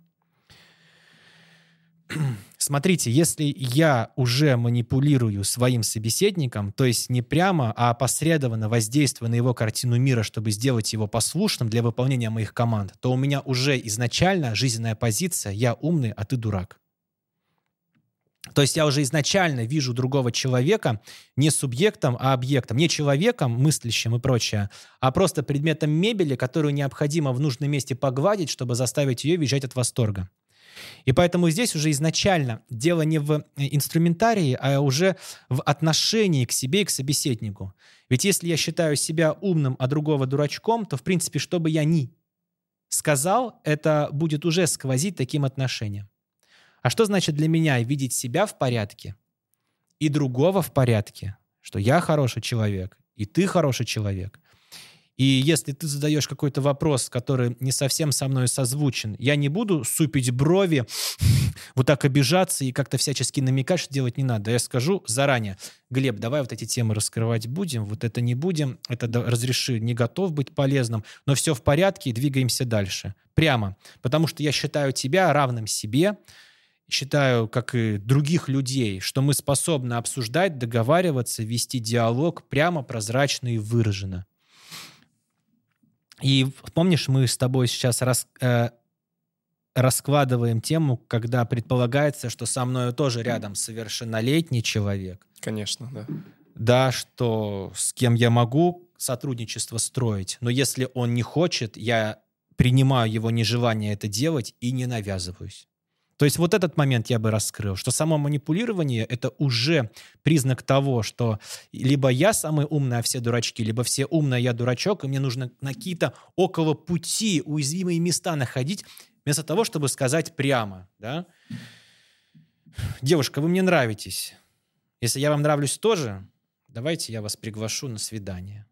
смотрите, если я уже манипулирую своим собеседником, то есть не прямо, а опосредованно воздействуя на его картину мира, чтобы сделать его послушным для выполнения моих команд, то у меня уже изначально жизненная позиция «я умный, а ты дурак». То есть я уже изначально вижу другого человека не субъектом, а объектом. Не человеком, мыслящим и прочее, а просто предметом мебели, которую необходимо в нужном месте погладить, чтобы заставить ее визжать от восторга. И поэтому здесь уже изначально дело не в инструментарии, а уже в отношении к себе и к собеседнику. Ведь если я считаю себя умным, а другого дурачком, то, в принципе, что бы я ни сказал, это будет уже сквозить таким отношением. А что значит для меня видеть себя в порядке и другого в порядке? Что я хороший человек, и ты хороший человек. И если ты задаешь какой-то вопрос, который не совсем со мной созвучен, я не буду супить брови, вот так обижаться и как-то всячески намекать, что делать не надо. Я скажу заранее, Глеб, давай вот эти темы раскрывать будем, вот это не будем, это разреши, не готов быть полезным, но все в порядке и двигаемся дальше. Прямо. Потому что я считаю тебя равным себе, считаю, как и других людей, что мы способны обсуждать, договариваться, вести диалог прямо, прозрачно и выраженно. И помнишь, мы с тобой сейчас рас, э, раскладываем тему, когда предполагается, что со мной тоже рядом совершеннолетний человек. Конечно, да. Да, что с кем я могу сотрудничество строить, но если он не хочет, я принимаю его нежелание это делать и не навязываюсь. То есть вот этот момент я бы раскрыл, что само манипулирование — это уже признак того, что либо я самый умный, а все дурачки, либо все умные, а я дурачок, и мне нужно на какие-то около пути уязвимые места находить, вместо того, чтобы сказать прямо, да? Девушка, вы мне нравитесь. Если я вам нравлюсь тоже, давайте я вас приглашу на свидание.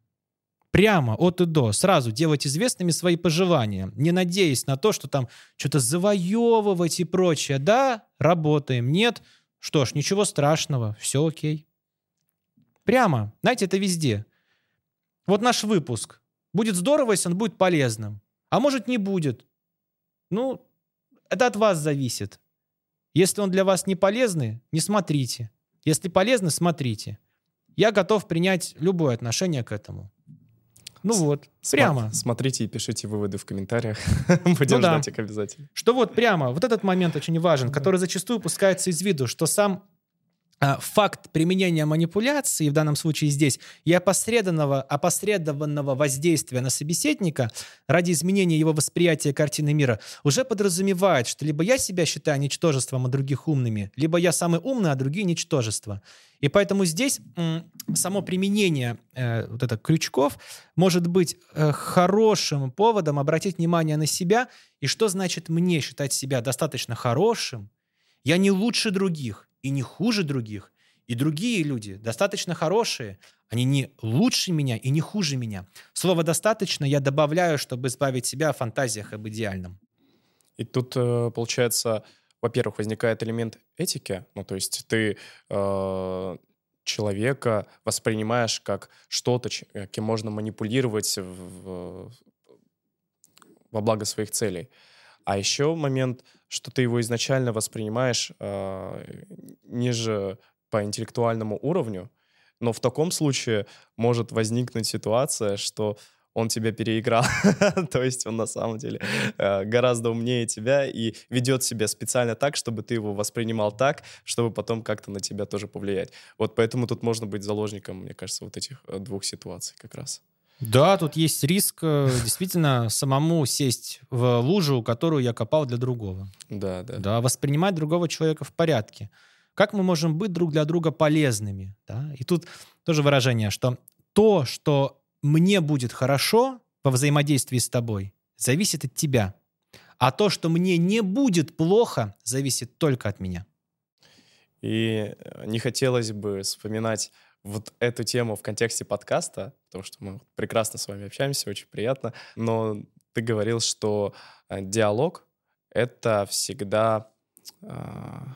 Прямо от и до, сразу делать известными свои пожелания, не надеясь на то, что там что-то завоевывать и прочее. Да, работаем. Нет, что ж, ничего страшного, все окей. Прямо, знаете, это везде. Вот наш выпуск. Будет здорово, если он будет полезным. А может, не будет. Ну, это от вас зависит. Если он для вас не полезный, не смотрите. Если полезный, смотрите. Я готов принять любое отношение к этому. Ну вот, прямо. Смотрите и пишите выводы в комментариях. Будем Ну да. ждать их обязательно. Что вот прямо, вот этот момент очень важен, который зачастую упускается из виду, что сам факт применения манипуляции, в данном случае здесь, и опосредованного, опосредованного воздействия на собеседника ради изменения его восприятия картины мира уже подразумевает, что либо я себя считаю ничтожеством, а других умными, либо я самый умный, а другие ничтожество. И поэтому здесь само применение э, вот это крючков может быть э, хорошим поводом обратить внимание на себя. И что значит мне считать себя достаточно хорошим? Я не лучше других и не хуже других. И другие люди достаточно хорошие. Они не лучше меня и не хуже меня. Слово «достаточно» я добавляю, чтобы избавить себя о фантазиях об идеальном. И тут, э, получается, во-первых, возникает элемент этики. Ну, то есть ты э, человека воспринимаешь как что-то, э, кем можно манипулировать в- в- во благо своих целей. А еще момент, что ты его изначально воспринимаешь э, ниже по интеллектуальному уровню, но в таком случае может возникнуть ситуация, что он тебя переиграл, то есть он на самом деле э, гораздо умнее тебя и ведет себя специально так, чтобы ты его воспринимал так, чтобы потом как-то на тебя тоже повлиять. Вот поэтому тут можно быть заложником, мне кажется, вот этих э, двух ситуаций как раз. Да, тут есть риск э, действительно самому сесть в лужу, которую я копал для другого. Да, да. Да, воспринимать другого человека в порядке. Как мы можем быть друг для друга полезными? Да? И тут тоже выражение, что то, что мне будет хорошо во взаимодействии с тобой, зависит от тебя. А то, что мне не будет плохо, зависит только от меня. И не хотелось бы вспоминать вот эту тему в контексте подкаста, потому что мы прекрасно с вами общаемся, очень приятно. Но ты говорил, что э, диалог — это всегда а,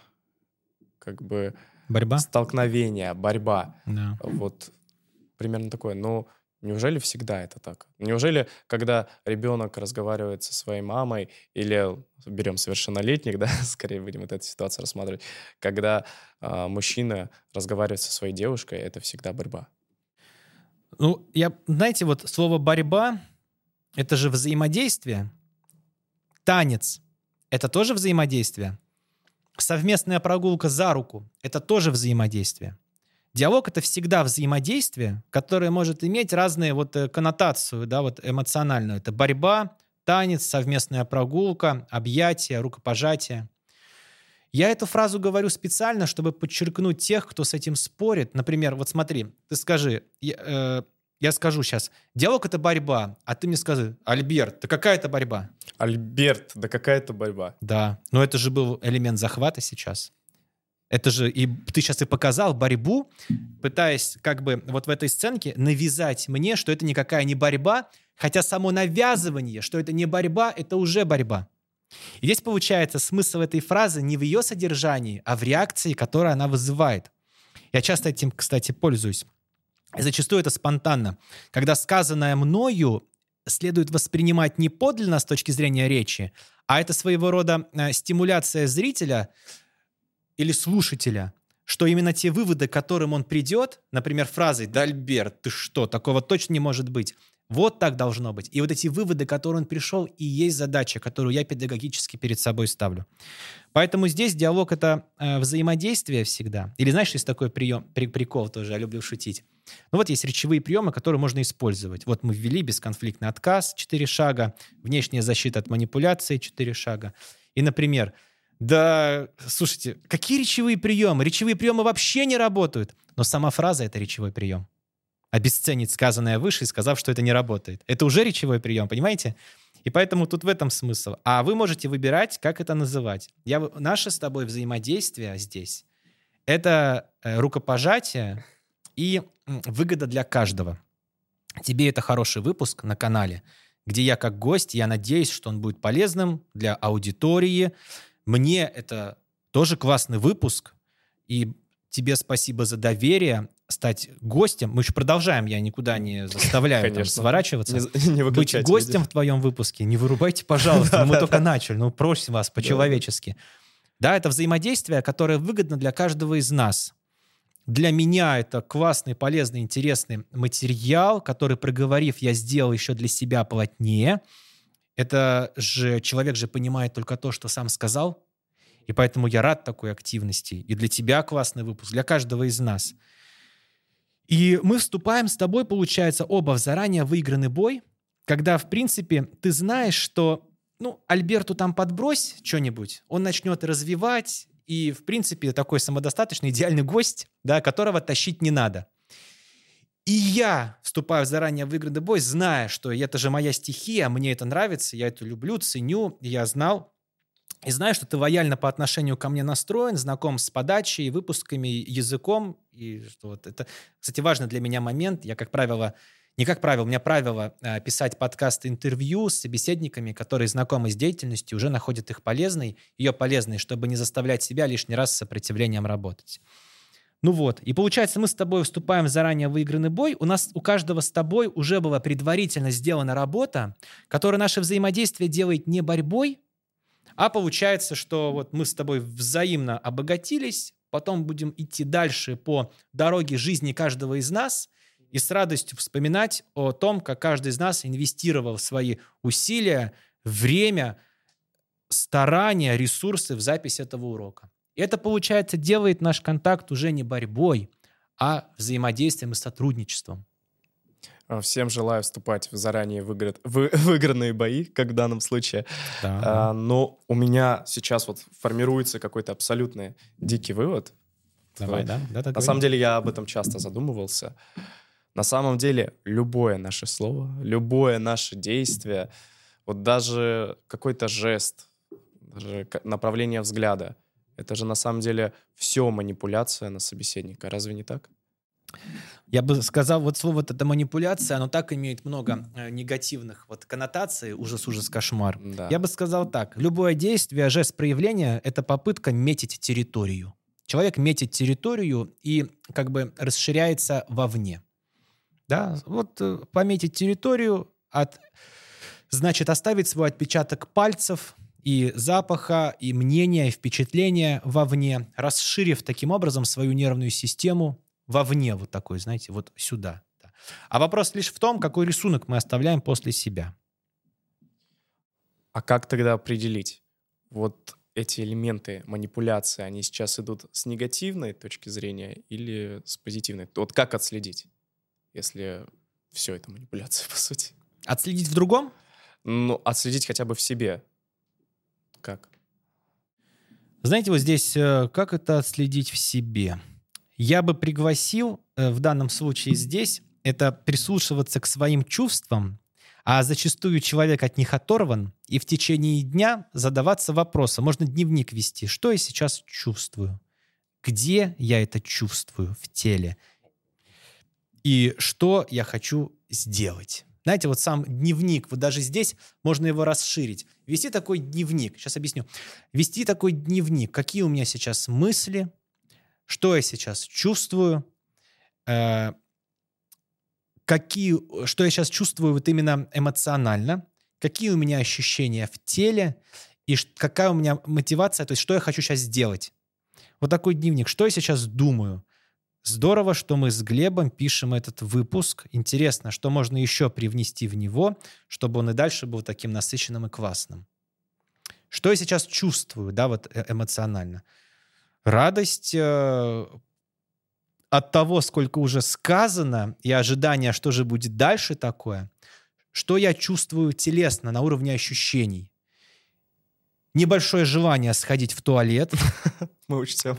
как бы Борьба? столкновение, борьба. Да. Вот примерно такое. Но неужели всегда это так? Неужели, когда ребенок разговаривает со своей мамой, или берем совершеннолетних, да, скорее будем вот эту ситуацию рассматривать, когда а, мужчина разговаривает со своей девушкой, это всегда борьба. Ну, я, знаете, вот слово «борьба» — это же взаимодействие. Танец — это тоже взаимодействие. Совместная прогулка за руку — это тоже взаимодействие. Диалог — это всегда взаимодействие, которое может иметь разные вот э, коннотацию, да, вот эмоциональную. Это борьба, танец, совместная прогулка, объятие, рукопожатие. Я эту фразу говорю специально, чтобы подчеркнуть тех, кто с этим спорит. Например, вот смотри, ты скажи, я, э, я скажу сейчас, диалог — это борьба, а ты мне скажи, Альберт, да какая это борьба? Альберт, да какая это борьба? Да, но это же был элемент захвата сейчас. Это же и ты сейчас и показал борьбу, пытаясь как бы вот в этой сценке навязать мне, что это никакая не борьба, хотя само навязывание, что это не борьба, это уже борьба. И здесь получается смысл этой фразы не в ее содержании, а в реакции, которую она вызывает. Я часто этим, кстати, пользуюсь. И зачастую это спонтанно. Когда сказанное мною следует воспринимать не подлинно с точки зрения речи, а это своего рода э, стимуляция зрителя или слушателя, что именно те выводы, к которым он придет, например, фразой «Да, Альберт, ты что, такого точно не может быть», вот так должно быть. И вот эти выводы, к он пришел, и есть задача, которую я педагогически перед собой ставлю. Поэтому здесь диалог — это э, взаимодействие всегда. Или знаешь, есть такой прием, при, прикол тоже, я люблю шутить. Ну вот есть речевые приемы, которые можно использовать. Вот мы ввели бесконфликтный отказ, 4 шага, внешняя защита от манипуляции, 4 шага. И, например, да, слушайте, какие речевые приемы? Речевые приемы вообще не работают. Но сама фраза — это речевой прием обесценить сказанное выше, сказав, что это не работает. Это уже речевой прием, понимаете? И поэтому тут в этом смысл. А вы можете выбирать, как это называть. Я, наше с тобой взаимодействие здесь — это э, рукопожатие и выгода для каждого. Тебе это хороший выпуск на канале, где я как гость, я надеюсь, что он будет полезным для аудитории. Мне это тоже классный выпуск, и тебе спасибо за доверие стать гостем. Мы еще продолжаем, я никуда не заставляю там, сворачиваться. Не, не Быть гостем видео. в твоем выпуске. Не вырубайте, пожалуйста. Мы только начали. Ну, просим вас по-человечески. Да, это взаимодействие, которое выгодно для каждого из нас. Для меня это классный, полезный, интересный материал, который, проговорив, я сделал еще для себя плотнее. Это же человек же понимает только то, что сам сказал. И поэтому я рад такой активности. И для тебя классный выпуск, для каждого из нас – и мы вступаем с тобой, получается, оба в заранее выигранный бой, когда, в принципе, ты знаешь, что, ну, Альберту там подбрось что-нибудь, он начнет развивать, и, в принципе, такой самодостаточный, идеальный гость, да, которого тащить не надо. И я вступаю в заранее выигранный бой, зная, что это же моя стихия, мне это нравится, я это люблю, ценю, я знал, и знаю, что ты лояльно по отношению ко мне настроен, знаком с подачей, выпусками, языком. И что вот это, кстати, важный для меня момент. Я, как правило, не как правило, у меня правило э, писать подкасты, интервью с собеседниками, которые знакомы с деятельностью, уже находят их полезной, ее полезной, чтобы не заставлять себя лишний раз с сопротивлением работать. Ну вот, и получается, мы с тобой вступаем в заранее выигранный бой. У нас у каждого с тобой уже была предварительно сделана работа, которая наше взаимодействие делает не борьбой, а получается, что вот мы с тобой взаимно обогатились, потом будем идти дальше по дороге жизни каждого из нас и с радостью вспоминать о том, как каждый из нас инвестировал свои усилия, время, старания, ресурсы в запись этого урока. Это, получается, делает наш контакт уже не борьбой, а взаимодействием и сотрудничеством. А, всем желаю вступать в заранее выигран... вы... выигранные бои, как в данном случае. Да. А, но у меня сейчас вот формируется какой-то абсолютный дикий вывод. Давай, да? да, На самом деле я об этом часто задумывался. На самом деле любое наше слово, любое наше действие, вот даже какой-то жест, даже направление взгляда, это же на самом деле все манипуляция на собеседника. Разве не так? Я бы сказал, вот слово это манипуляция, оно так имеет много э, негативных вот коннотаций, ужас, ужас, кошмар. Да. Я бы сказал так, любое действие, жест проявления — это попытка метить территорию. Человек метит территорию и как бы расширяется вовне. Да, вот э, пометить территорию, от, значит оставить свой отпечаток пальцев, и запаха, и мнения, и впечатления вовне, расширив таким образом свою нервную систему, вовне вот такой, знаете, вот сюда. А вопрос лишь в том, какой рисунок мы оставляем после себя. А как тогда определить? Вот эти элементы манипуляции, они сейчас идут с негативной точки зрения или с позитивной? Вот как отследить, если все это манипуляция, по сути? Отследить в другом? Ну, отследить хотя бы в себе. Как? Знаете, вот здесь э, как это отследить в себе? Я бы пригласил э, в данном случае здесь это прислушиваться к своим чувствам, а зачастую человек от них оторван, и в течение дня задаваться вопросом. Можно дневник вести. Что я сейчас чувствую? Где я это чувствую в теле? И что я хочу сделать? Знаете, вот сам дневник, вот даже здесь можно его расширить. Вести такой дневник, сейчас объясню. Вести такой дневник, какие у меня сейчас мысли, что я сейчас чувствую, э, какие, что я сейчас чувствую вот именно эмоционально, какие у меня ощущения в теле? И какая у меня мотивация, то есть что я хочу сейчас сделать. Вот такой дневник, что я сейчас думаю, Здорово, что мы с Глебом пишем этот выпуск. Интересно, что можно еще привнести в него, чтобы он и дальше был таким насыщенным и классным. Что я сейчас чувствую, да, вот э, эмоционально? Радость э, от того, сколько уже сказано, и ожидания, что же будет дальше такое. Что я чувствую телесно, на уровне ощущений. Небольшое желание сходить в туалет. Мы учтем.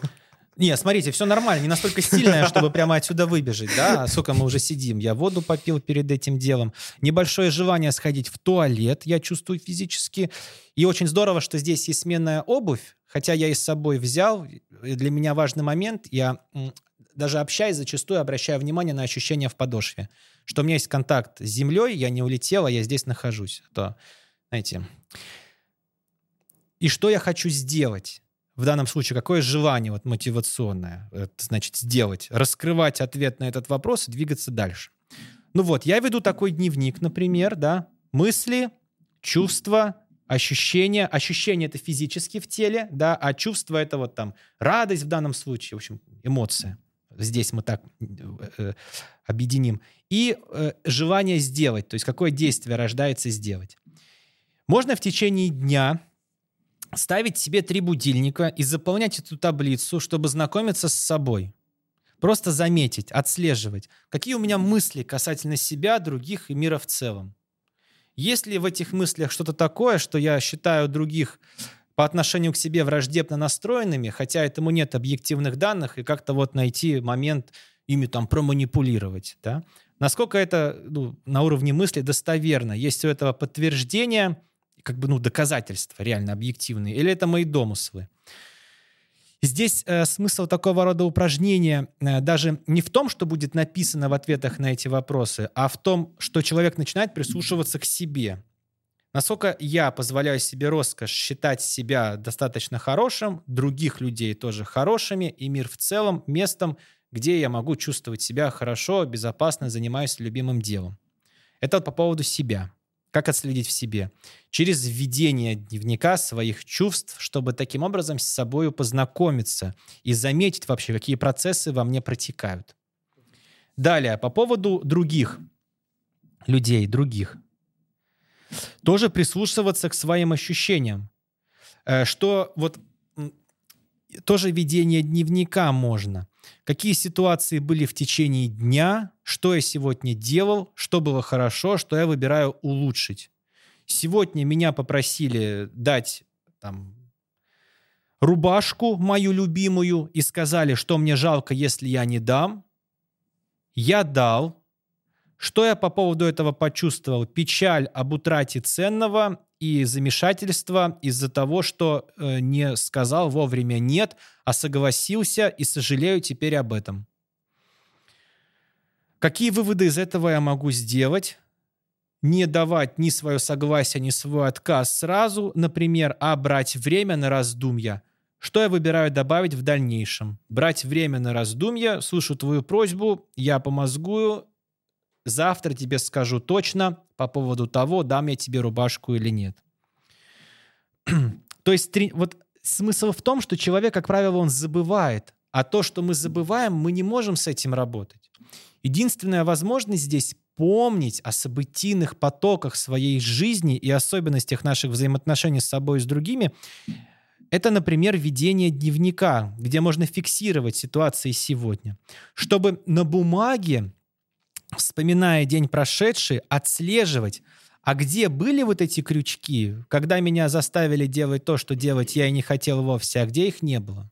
Не, смотрите, все нормально, не настолько стильное, чтобы прямо отсюда выбежать, да, сколько мы уже сидим. Я воду попил перед этим делом. Небольшое желание сходить в туалет, я чувствую физически. И очень здорово, что здесь есть сменная обувь, хотя я и с собой взял. Для меня важный момент, я даже общаясь, зачастую обращаю внимание на ощущения в подошве. Что у меня есть контакт с землей, я не улетел, а я здесь нахожусь. То, знаете. И что я хочу сделать? В данном случае какое желание вот мотивационное, это значит сделать, раскрывать ответ на этот вопрос и двигаться дальше. Ну вот, я веду такой дневник, например, да, мысли, чувства, ощущения. Ощущения это физически в теле, да, а чувство это вот там радость в данном случае, в общем, эмоция. Здесь мы так э, э объединим. И э, желание сделать, то есть какое действие рождается сделать. Можно в течение дня ставить себе три будильника и заполнять эту таблицу, чтобы знакомиться с собой. Просто заметить, отслеживать, какие у меня мысли касательно себя, других и мира в целом. Есть ли в этих мыслях что-то такое, что я считаю других по отношению к себе враждебно настроенными, хотя этому нет объективных данных, и как-то вот найти момент ими там проманипулировать, да? Насколько это ну, на уровне мысли достоверно? Есть у этого подтверждение – как бы, ну, доказательства реально объективные, или это мои домыслы. Здесь э, смысл такого рода упражнения э, даже не в том, что будет написано в ответах на эти вопросы, а в том, что человек начинает прислушиваться к себе. Насколько я позволяю себе роскошь считать себя достаточно хорошим, других людей тоже хорошими, и мир в целом местом, где я могу чувствовать себя хорошо, безопасно, занимаюсь любимым делом. Это вот по поводу себя. Как отследить в себе? Через введение дневника своих чувств, чтобы таким образом с собой познакомиться и заметить вообще, какие процессы во мне протекают. Далее, по поводу других людей, других. Тоже прислушиваться к своим ощущениям. Э, что вот тоже ведение дневника можно. Какие ситуации были в течение дня, что я сегодня делал, что было хорошо, что я выбираю улучшить. Сегодня меня попросили дать там, рубашку мою любимую и сказали, что мне жалко, если я не дам. Я дал. Что я по поводу этого почувствовал? Печаль об утрате ценного и замешательство из-за того, что э, не сказал вовремя «нет», а согласился и сожалею теперь об этом. Какие выводы из этого я могу сделать? Не давать ни свое согласие, ни свой отказ сразу, например, а брать время на раздумья. Что я выбираю добавить в дальнейшем? Брать время на раздумья, слышу твою просьбу, я помозгую, завтра тебе скажу точно по поводу того, дам я тебе рубашку или нет. То есть вот смысл в том, что человек, как правило, он забывает, а то, что мы забываем, мы не можем с этим работать. Единственная возможность здесь помнить о событийных потоках своей жизни и особенностях наших взаимоотношений с собой и с другими, это, например, ведение дневника, где можно фиксировать ситуации сегодня, чтобы на бумаге вспоминая день прошедший, отслеживать, А где были вот эти крючки, когда меня заставили делать то, что делать я и не хотел вовсе, а где их не было?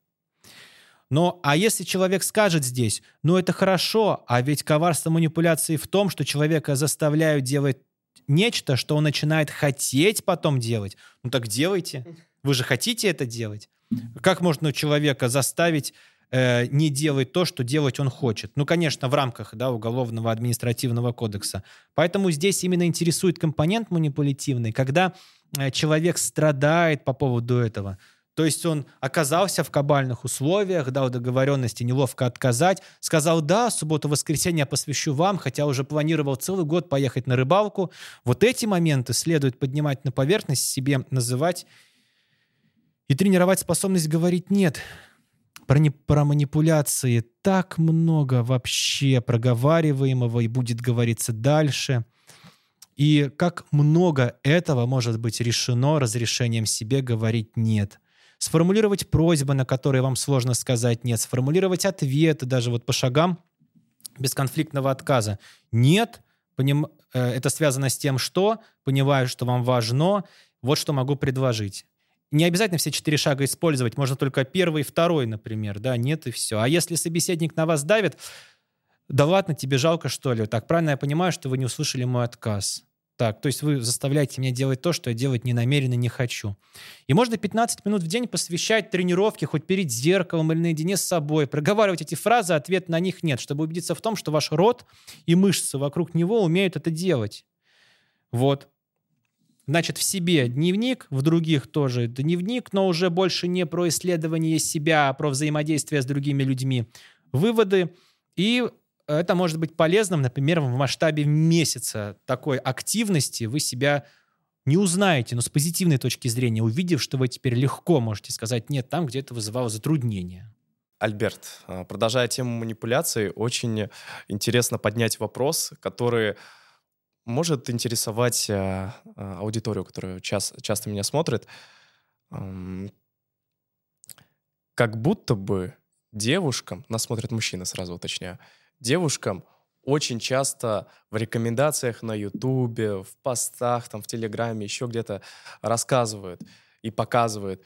Но, а если человек скажет здесь, ну это хорошо, а ведь коварство манипуляции в том, что человека заставляют делать нечто, что он начинает хотеть потом делать. Ну так делайте. Вы же хотите это делать. Как можно человека заставить э, не делать то, что делать он хочет? Ну, конечно, в рамках да, уголовного административного кодекса. Поэтому здесь именно интересует компонент манипулятивный, когда э, человек страдает по поводу этого. То есть он оказался в кабальных условиях, дал договоренности неловко отказать, сказал, да, субботу-воскресенье я посвящу вам, хотя уже планировал целый год поехать на рыбалку. Вот эти моменты следует поднимать на поверхность, себе называть и тренировать способность говорить «нет». Про, не, про манипуляции так много вообще проговариваемого и будет говориться дальше. И как много этого может быть решено разрешением себе говорить «нет» сформулировать просьбы, на которые вам сложно сказать «нет», сформулировать ответы даже вот по шагам бесконфликтного отказа. «Нет», поним... Э, это связано с тем, что понимаю, что вам важно, вот что могу предложить. Не обязательно все четыре шага использовать, можно только первый и второй, например, да, нет и все. А если собеседник на вас давит, да ладно, тебе жалко, что ли? Так, правильно я понимаю, что вы не услышали мой отказ. Так, то есть вы заставляете меня делать то, что я делать не намеренно не хочу. И можно 15 минут в день посвящать тренировке хоть перед зеркалом или наедине с собой, проговаривать эти фразы, ответ на них нет, чтобы убедиться в том, что ваш рот и мышцы вокруг него умеют это делать. Вот. Значит, в себе дневник, в других тоже дневник, но уже больше не про исследование себя, а про взаимодействие с другими людьми. Выводы и это может быть полезным, например, в масштабе месяца такой активности вы себя не узнаете, но с позитивной точки зрения, увидев, что вы теперь легко можете сказать «нет» там, где это вызывало затруднение. Альберт, а, продолжая тему манипуляций, очень интересно поднять вопрос, который может интересовать а, а, аудиторию, которая час, часто меня смотрит. Как будто бы девушкам, нас смотрят мужчины, сразу уточняю, девушкам очень часто в рекомендациях на Ютубе, в постах, там, в Телеграме, еще где-то рассказывают и показывают, э,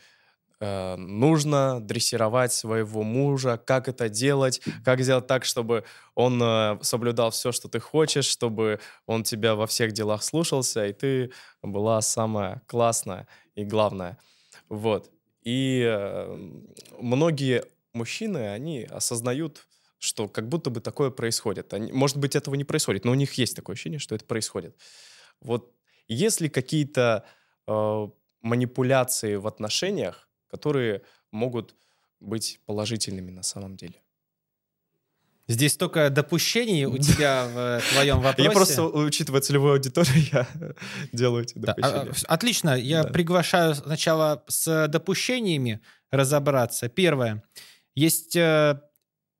нужно дрессировать своего мужа, как это делать, как сделать так, чтобы он э, соблюдал все, что ты хочешь, чтобы он тебя во всех делах слушался, и ты была самая классная и главная. Вот. И э, многие мужчины, они осознают что как будто бы такое происходит. Может быть, этого не происходит, но у них есть такое ощущение, что это происходит. Вот есть ли какие-то э, манипуляции в отношениях, которые могут быть положительными на самом деле? Здесь только допущений у тебя в твоем вопросе. Я просто, учитывая целевую аудиторию, я делаю эти а, допущения. Отлично. Я приглашаю сначала с допущениями разобраться. Первое. Есть э,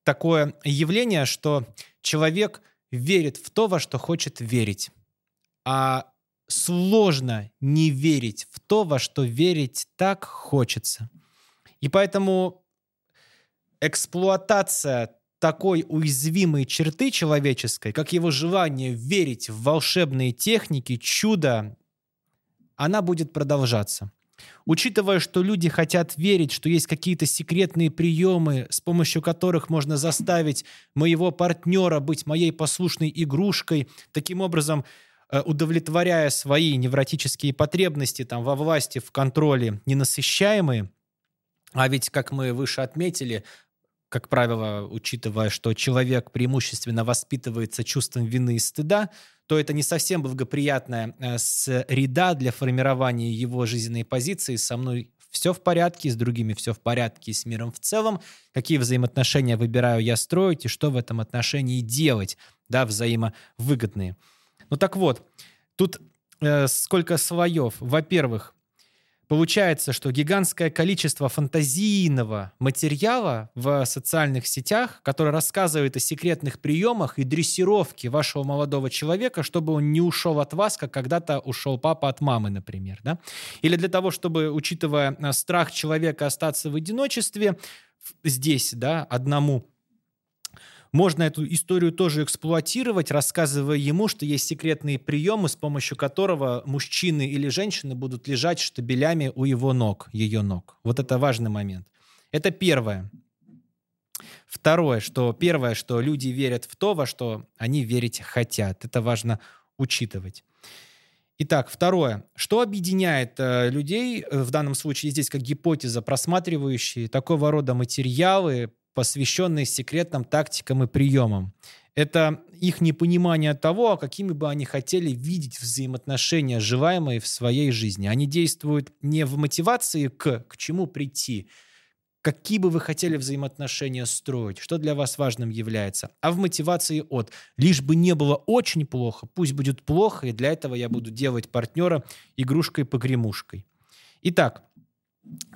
такое явление, что человек верит в то, во что хочет верить. А сложно не верить в то, во что верить так хочется. И поэтому эксплуатация такой уязвимой черты человеческой, как его желание верить в волшебные техники, чудо, она будет продолжаться. Учитывая, что люди хотят верить, что есть какие-то секретные приемы, с помощью которых можно заставить моего партнера быть моей послушной игрушкой, таким образом удовлетворяя свои невротические потребности там, во власти, в контроле, ненасыщаемые, а ведь, как мы выше отметили, как правило, учитывая, что человек преимущественно воспитывается чувством вины и стыда, то это не совсем благоприятная э, среда для формирования его жизненной позиции. Со мной все в порядке, с другими все в порядке, с миром в целом. Какие взаимоотношения выбираю я строить и что в этом отношении делать, да, взаимовыгодные. Ну так вот, тут э, сколько слоев. Во-первых, Получается, что гигантское количество фантазийного материала в социальных сетях, который рассказывает о секретных приемах и дрессировке вашего молодого человека, чтобы он не ушел от вас, как когда-то ушел папа от мамы, например. Да? Или для того, чтобы, учитывая э, страх человека остаться в одиночестве, здесь, да, одному, можно эту историю тоже эксплуатировать, рассказывая ему, что есть секретные приемы, с помощью которого мужчины или женщины будут лежать штабелями у его ног, ее ног. Вот это важный момент. Это первое. Второе, что первое, что люди верят в то, во что они верить хотят. Это важно учитывать. Итак, второе. Что объединяет э, людей, э, в данном случае здесь как гипотеза, просматривающие такого рода материалы, посвященные секретным тактикам и приемам? Это их непонимание того, какими бы они хотели видеть взаимоотношения, желаемые в своей жизни. Они действуют не в мотивации к, к чему прийти, какие бы вы хотели взаимоотношения строить, что для вас важным является, а в мотивации от «лишь бы не было очень плохо, пусть будет плохо, и для этого я буду делать партнера игрушкой-погремушкой». Итак,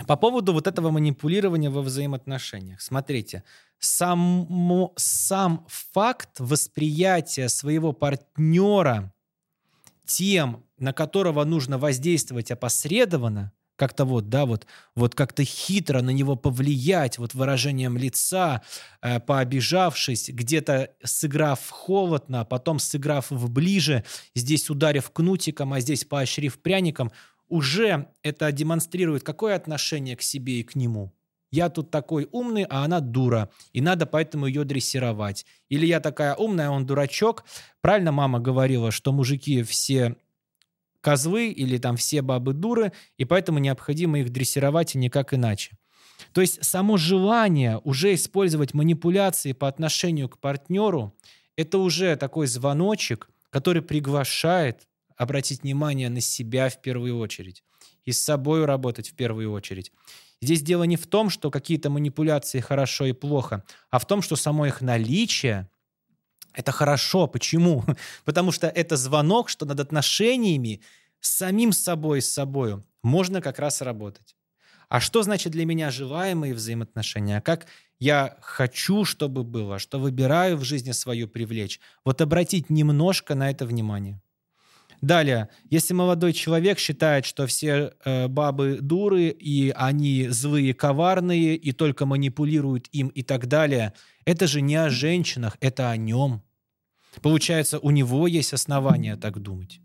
по поводу вот этого манипулирования во взаимоотношениях. Смотрите, сам, сам факт восприятия своего партнера тем, на которого нужно воздействовать опосредованно, как-то вот, да, вот, вот как-то хитро на него повлиять, вот выражением лица, э, пообижавшись, где-то сыграв холодно, а потом сыграв в ближе, здесь ударив кнутиком, а здесь поощрив пряником, уже это демонстрирует какое отношение к себе и к нему. Я тут такой умный, а она дура, и надо поэтому ее дрессировать. Или я такая умная, а он дурачок. Правильно мама говорила, что мужики все козлы или там все бабы дуры, и поэтому необходимо их дрессировать и никак иначе. То есть само желание уже использовать манипуляции по отношению к партнеру, это уже такой звоночек, который приглашает обратить внимание на себя в первую очередь и с собой работать в первую очередь. Здесь дело не в том, что какие-то манипуляции хорошо и плохо, а в том, что само их наличие это хорошо. Почему? Потому что это звонок, что над отношениями с самим собой, с собой можно как раз работать. А что значит для меня желаемые взаимоотношения? А как я хочу, чтобы было? Что выбираю в жизни свою привлечь? Вот обратить немножко на это внимание. Далее, если молодой человек считает, что все э, бабы дуры, и они злые, коварные, и только манипулируют им и так далее, это же не о женщинах, это о нем. Получается, у него есть основания так думать.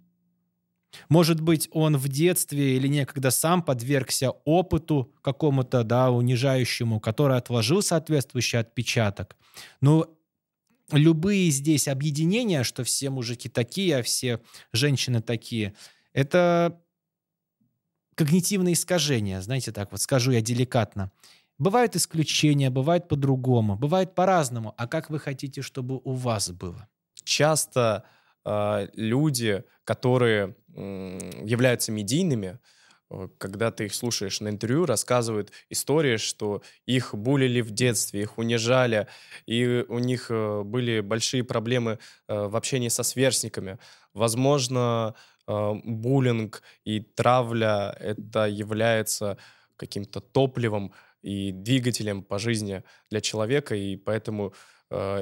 Может быть, он в детстве или некогда сам подвергся опыту какому-то, да, унижающему, который отложил соответствующий отпечаток. Но любые здесь объединения, что все мужики такие, а все женщины такие, это когнитивные искажения, знаете, так вот скажу я деликатно. Бывают исключения, бывает по-другому, бывает по-разному. А как вы хотите, чтобы у вас было? часто э, люди, которые э, являются медийными, когда ты их слушаешь на интервью, рассказывают истории, что их булили в детстве, их унижали, и у них э, были большие проблемы э, в общении со сверстниками. Возможно, э, буллинг и травля это является каким-то топливом и двигателем по жизни для человека, и поэтому э,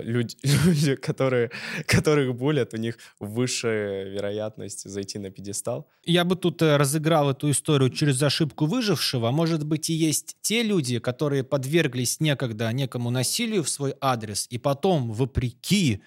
люди, люди которые, которых булят, у них высшая вероятность зайти на пьедестал. Я бы тут э, разыграл эту историю через ошибку выжившего. Может быть, и есть те люди, которые подверглись некогда некому насилию в свой адрес, и потом, вопреки,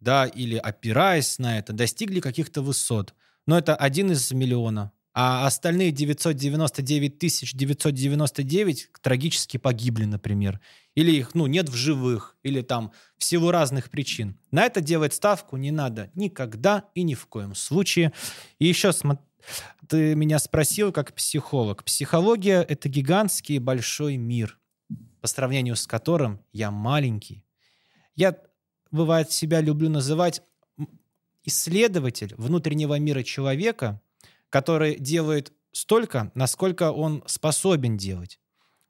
да, или опираясь на это, достигли каких-то высот. Но это один из миллиона. А остальные 999 999 трагически погибли, например или их ну, нет в живых, или там в разных причин. На это делать ставку не надо никогда и ни в коем случае. И еще ты меня спросил как психолог. Психология — это гигантский большой мир, по сравнению с которым я маленький. Я, бывает, себя люблю называть исследователь внутреннего мира человека, который делает столько, насколько он способен делать.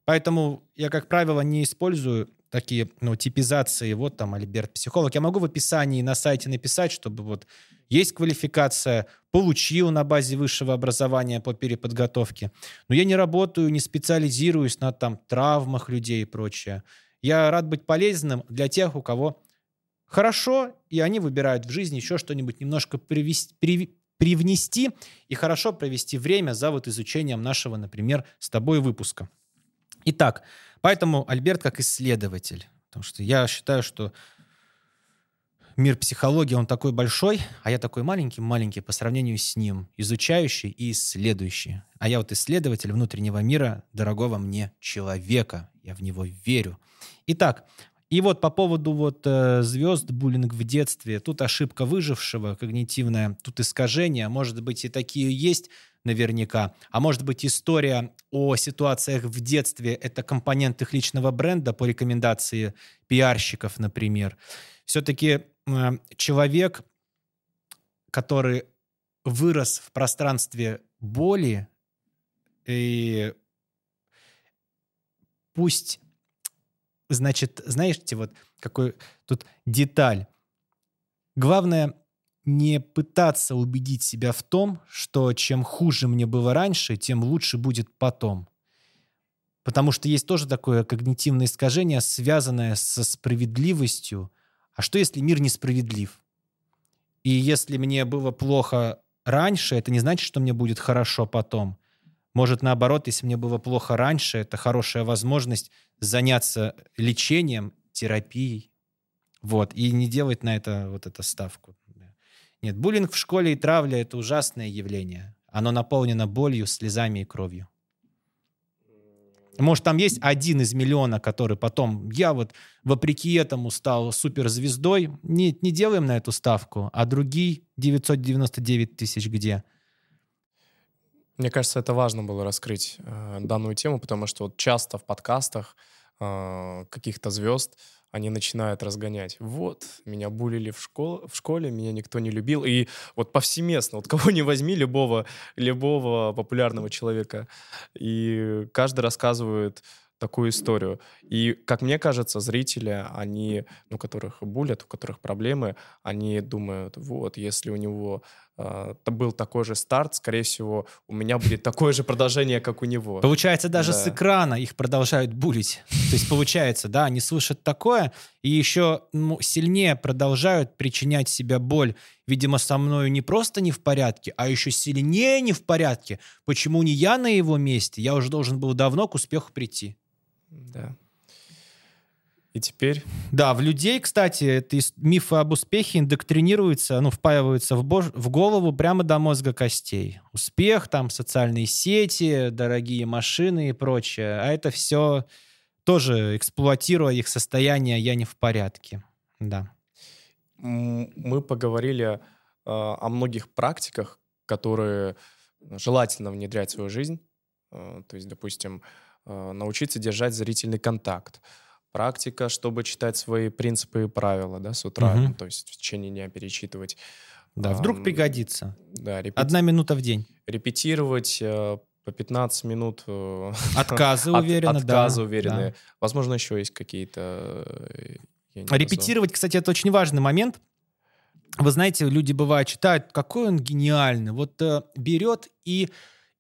Поэтому я, как правило, не использую такие ну, типизации, вот там Альберт психолог. Я могу в описании на сайте написать, чтобы вот есть квалификация, получил на базе высшего образования по переподготовке. Но я не работаю, не специализируюсь на там травмах людей и прочее. Я рад быть полезным для тех, у кого хорошо, и они выбирают в жизни еще что-нибудь немножко привести, при, привнести и хорошо провести время за вот изучением нашего, например, с тобой выпуска. Итак, поэтому Альберт как исследователь, потому что я считаю, что мир психологии, он такой большой, а я такой маленький-маленький по сравнению с ним, изучающий и исследующий. А я вот исследователь внутреннего мира, дорогого мне человека. Я в него верю. Итак, и вот по поводу вот э, звезд, буллинг в детстве, тут ошибка выжившего, когнитивная, тут искажение, может быть и такие есть наверняка, а может быть история о ситуациях в детстве, это компонент их личного бренда по рекомендации пиарщиков, например. Все-таки человек, который вырос в пространстве боли, и пусть Значит, знаете, вот какой тут деталь. Главное не пытаться убедить себя в том, что чем хуже мне было раньше, тем лучше будет потом. Потому что есть тоже такое когнитивное искажение, связанное со справедливостью. А что, если мир несправедлив? И если мне было плохо раньше, это не значит, что мне будет хорошо потом. Может, наоборот, если мне было плохо раньше, это хорошая возможность заняться лечением, терапией. Вот, и не делать на это вот эту ставку. Нет, буллинг в школе и травля — это ужасное явление. Оно наполнено болью, слезами и кровью. Может, там есть один из миллиона, который потом, я вот вопреки этому стал суперзвездой. Нет, не делаем на эту ставку. А другие 999 тысяч где? — мне кажется, это важно было раскрыть э, данную тему, потому что вот часто в подкастах э, каких-то звезд они начинают разгонять. Вот, меня булили в, школ в школе, меня никто не любил. И вот повсеместно, вот кого не возьми, любого, любого популярного человека, и каждый рассказывает такую историю. И, как мне кажется, зрители, они, ну, которых булят, у которых проблемы, они думают, вот, если у него э, был такой же старт, скорее всего, у меня будет такое же продолжение, как у него. Получается, даже да. с экрана их продолжают булить. То есть, получается, да, они слышат такое, и еще ну, сильнее продолжают причинять себе боль. Видимо, со мной не просто не в порядке, а еще сильнее не в порядке. Почему не я на его месте? Я уже должен был давно к успеху прийти. Да. И теперь... Да, в людей, кстати, это мифы об успехе индоктринируются, ну, впаиваются в, бож... в голову прямо до мозга костей. Успех, там, социальные сети, дорогие машины и прочее. А это все тоже эксплуатируя их состояние «я не в порядке». Да. Мы поговорили э, о многих практиках, которые желательно внедрять в свою жизнь. Э, то есть, допустим, Э, научиться держать зрительный контакт. Практика, чтобы читать свои принципы и правила да, с утра, угу. ну, то есть в течение дня перечитывать. Да, вдруг пригодится. Да, репети... Одна минута в день. Репетировать э, по 15 минут. Э, отказы уверенно, От, Отказы да. уверенные. Да. Возможно, еще есть какие-то... Репетировать, кстати, это очень важный момент. Вы знаете, люди бывают читают, какой он гениальный. Вот э, берет и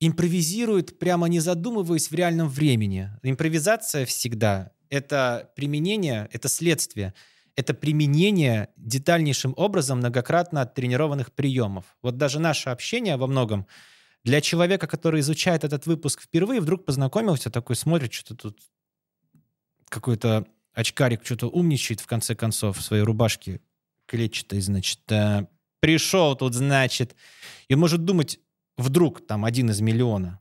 импровизирует, прямо не задумываясь в реальном времени. Импровизация всегда — это применение, это следствие, это применение детальнейшим образом многократно оттренированных приемов. Вот даже наше общение во многом для человека, который изучает этот выпуск впервые, вдруг познакомился, такой смотрит, что-то тут какой-то очкарик что-то умничает в конце концов в своей рубашке клетчатой, значит, э, пришел тут, значит, и может думать, вдруг там один из миллиона,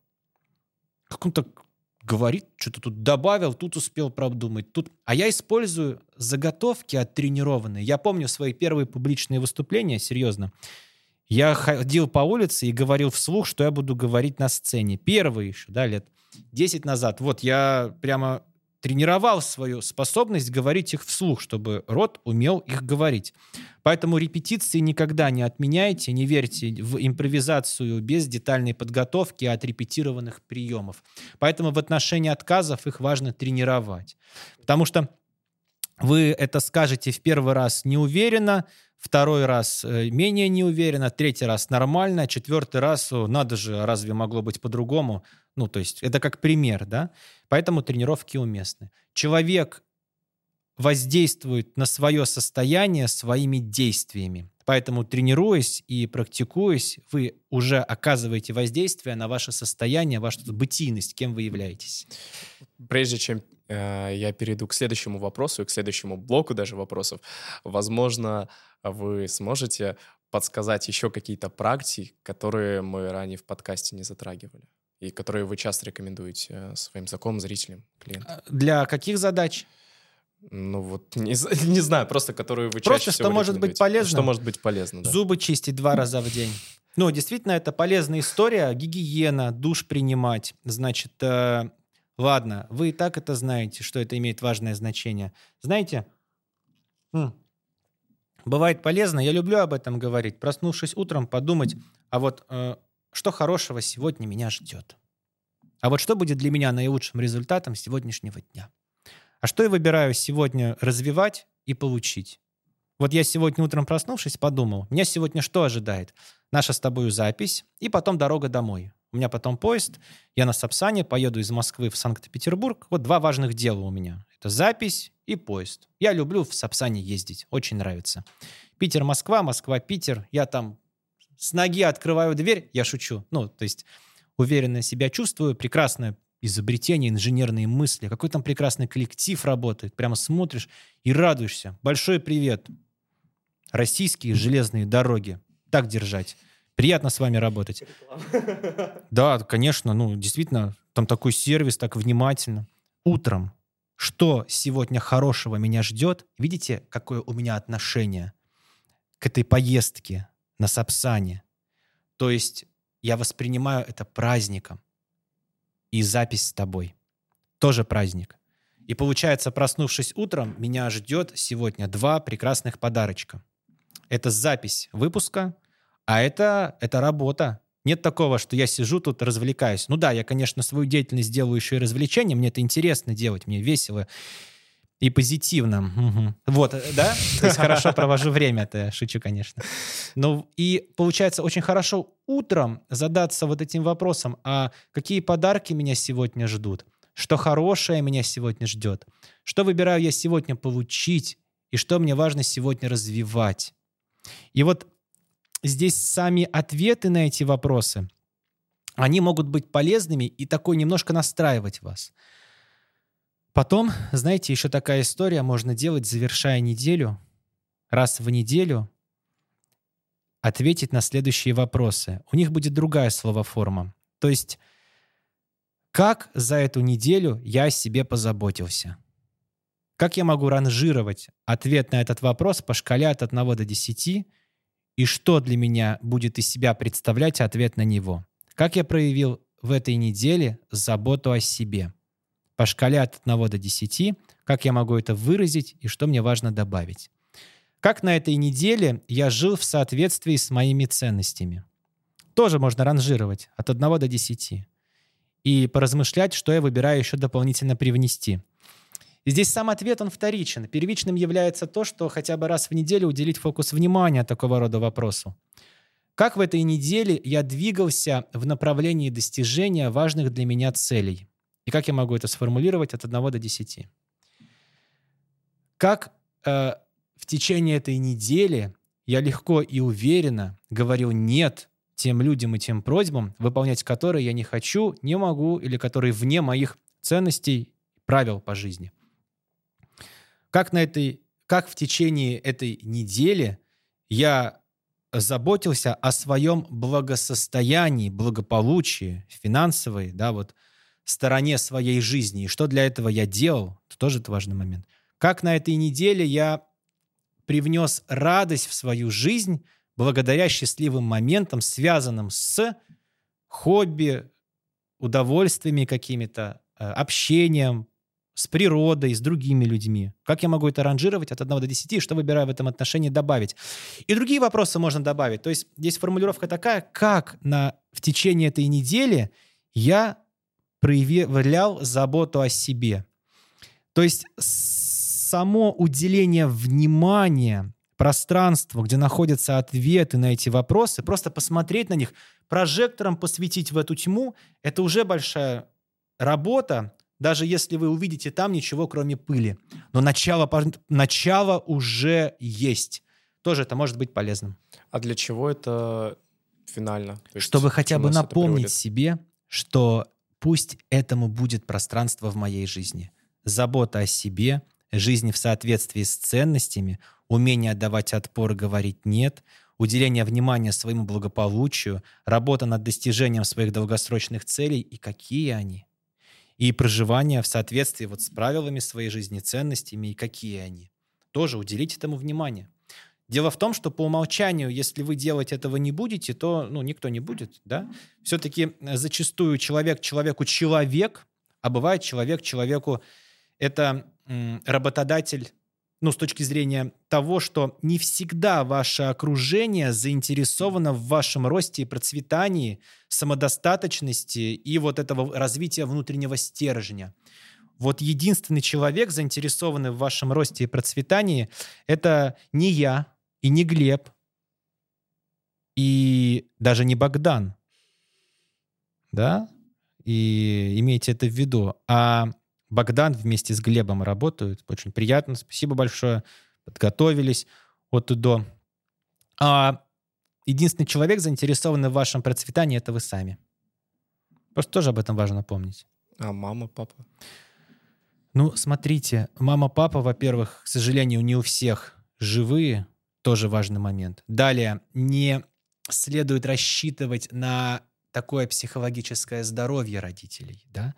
как он так говорит, что-то тут добавил, тут успел продумать, тут... А я использую заготовки оттренированные. Я помню свои первые публичные выступления, серьезно. Я ходил по улице и говорил вслух, что я буду говорить на сцене. Первые еще, да, лет 10 назад. Вот я прямо тренировал свою способность говорить их вслух, чтобы рот умел их говорить. Поэтому репетиции никогда не отменяйте, не верьте в импровизацию без детальной подготовки от репетированных приемов. Поэтому в отношении отказов их важно тренировать. Потому что вы это скажете в первый раз неуверенно, второй раз э, менее неуверенно, третий раз нормально, четвертый раз, надо же, разве могло быть по-другому? Ну, то есть это как пример, да? Поэтому тренировки уместны. Человек воздействует на свое состояние своими действиями. Поэтому, тренируясь и практикуясь, вы уже оказываете воздействие на ваше состояние, вашу бытийность, кем вы являетесь. Прежде чем э, я перейду к следующему вопросу и к следующему блоку даже вопросов. Возможно, вы сможете подсказать еще какие-то практики, которые мы ранее в подкасте не затрагивали и которые вы часто рекомендуете э, своим знакомым, зрителям, клиентам. Для каких задач? Ну вот, не, не знаю, просто которые вы Просто чаще что всего может быть полезно? Что может быть полезно, да. Зубы чистить два раза в день. Ну, действительно, это полезная история. Гигиена, душ принимать. Значит, э, ладно, вы и так это знаете, что это имеет важное значение. Знаете, бывает полезно, я люблю об этом говорить, проснувшись утром, подумать, а вот э, что хорошего сегодня меня ждет? А вот что будет для меня наилучшим результатом сегодняшнего дня? А что я выбираю сегодня развивать и получить? Вот я сегодня утром проснувшись, подумал, меня сегодня что ожидает? Наша с тобой запись и потом дорога домой. У меня потом поезд, я на Сапсане поеду из Москвы в Санкт-Петербург. Вот два важных дела у меня. Это запись и поезд. Я люблю в Сапсане ездить, очень нравится. Питер-Москва, Москва-Питер. Я там с ноги открываю дверь, я шучу. Ну, то есть уверенно себя чувствую, прекрасное изобретение, инженерные мысли, какой там прекрасный коллектив работает. Прямо смотришь и радуешься. Большой привет. Российские железные дороги. Так держать. Приятно с вами работать. Да, конечно, ну, действительно, там такой сервис, так внимательно. Утром. Что сегодня хорошего меня ждет? Видите, какое у меня отношение к этой поездке на Сапсане? То есть я воспринимаю это праздником. И запись с тобой. Тоже праздник. И получается, проснувшись утром, меня ждет сегодня два прекрасных подарочка. Это запись выпуска, а это, это работа. Нет такого, что я сижу тут, развлекаюсь. Ну да, я, конечно, свою деятельность делаю еще и развлечением. Мне это интересно делать, мне весело и позитивно. Мгм. Вот, э, да? То есть хорошо провожу время, это шучу, конечно. Ну и получается очень хорошо утром задаться вот этим вопросом, а какие подарки меня сегодня ждут? Что хорошее меня сегодня ждет? Что выбираю я сегодня получить? И что мне важно сегодня развивать? И вот здесь сами ответы на эти вопросы, они могут быть полезными и такой немножко настраивать вас. Потом, знаете, еще такая история можно делать, завершая неделю, раз в неделю ответить на следующие вопросы. У них будет другая словоформа. То есть, как за эту неделю я о себе позаботился? Как я могу ранжировать ответ на этот вопрос по шкале от 1 до 10? И что для меня будет из себя представлять ответ на него? Как я проявил в этой неделе заботу о себе? По шкале от 1 до 10, как я могу это выразить и что мне важно добавить? Как на этой неделе я жил в соответствии с моими ценностями? Тоже можно ранжировать от 1 до 10. И поразмышлять, что я выбираю еще дополнительно привнести. Здесь сам ответ, он вторичен. Первичным является то, что хотя бы раз в неделю уделить фокус внимания такого рода вопросу. Как в этой неделе я двигался в направлении достижения важных для меня целей? И как я могу это сформулировать от 1 до 10? Как э, в течение этой недели я легко и уверенно говорил «нет» тем людям и тем просьбам, выполнять которые я не хочу, не могу или которые вне моих ценностей, правил по жизни. Как, на этой, как в течение этой недели я заботился о своем благосостоянии, благополучии, финансовой, да, вот, стороне своей жизни. И что для этого я делал, это тоже это важный момент. Как на этой неделе я привнес радость в свою жизнь благодаря счастливым моментам, связанным с хобби, удовольствиями какими-то, э, общением, с природой, с другими людьми. Как я могу это ранжировать от 1 до 10, и что выбираю в этом отношении добавить? И другие вопросы можно добавить. То есть здесь формулировка такая, как на, в течение этой недели я проявлял заботу о себе. То есть само уделение внимания пространству, где находятся ответы на эти вопросы, просто посмотреть на них, прожектором посветить в эту тьму, это уже большая работа, даже если вы увидите там ничего, кроме пыли. Но начало, начало уже есть. Тоже это может быть полезным. А для чего это финально? То есть Чтобы хотя бы напомнить себе, что пусть этому будет пространство в моей жизни. забота о себе, жизнь в соответствии с ценностями, умение отдавать отпор и говорить «нет», уделение внимания своему благополучию, работа над достижением своих долгосрочных целей и какие они. И проживание в соответствии вот с правилами своей жизни, ценностями и какие они. Тоже уделите этому внимание. Дело в том, что по умолчанию, если вы делать этого не будете, то ну, никто не будет. Да? Все-таки э, зачастую человек человеку человек, а бывает человек человеку это работодатель ну, с точки зрения того, что не всегда ваше окружение заинтересовано в вашем росте и процветании, самодостаточности и вот этого развития внутреннего стержня. Вот единственный человек, заинтересованный в вашем росте и процветании, это не я и не Глеб, и даже не Богдан. Да? И имейте это в виду. А Богдан вместе с Глебом работают. Очень приятно. Спасибо большое. Подготовились от и до. А единственный человек, заинтересованный в вашем процветании, это вы сами. Просто тоже об этом важно помнить. А мама, папа? Ну, смотрите, мама, папа, во-первых, к сожалению, не у всех живые, тоже важный момент. Далее, не следует рассчитывать на такое психологическое здоровье родителей. Да?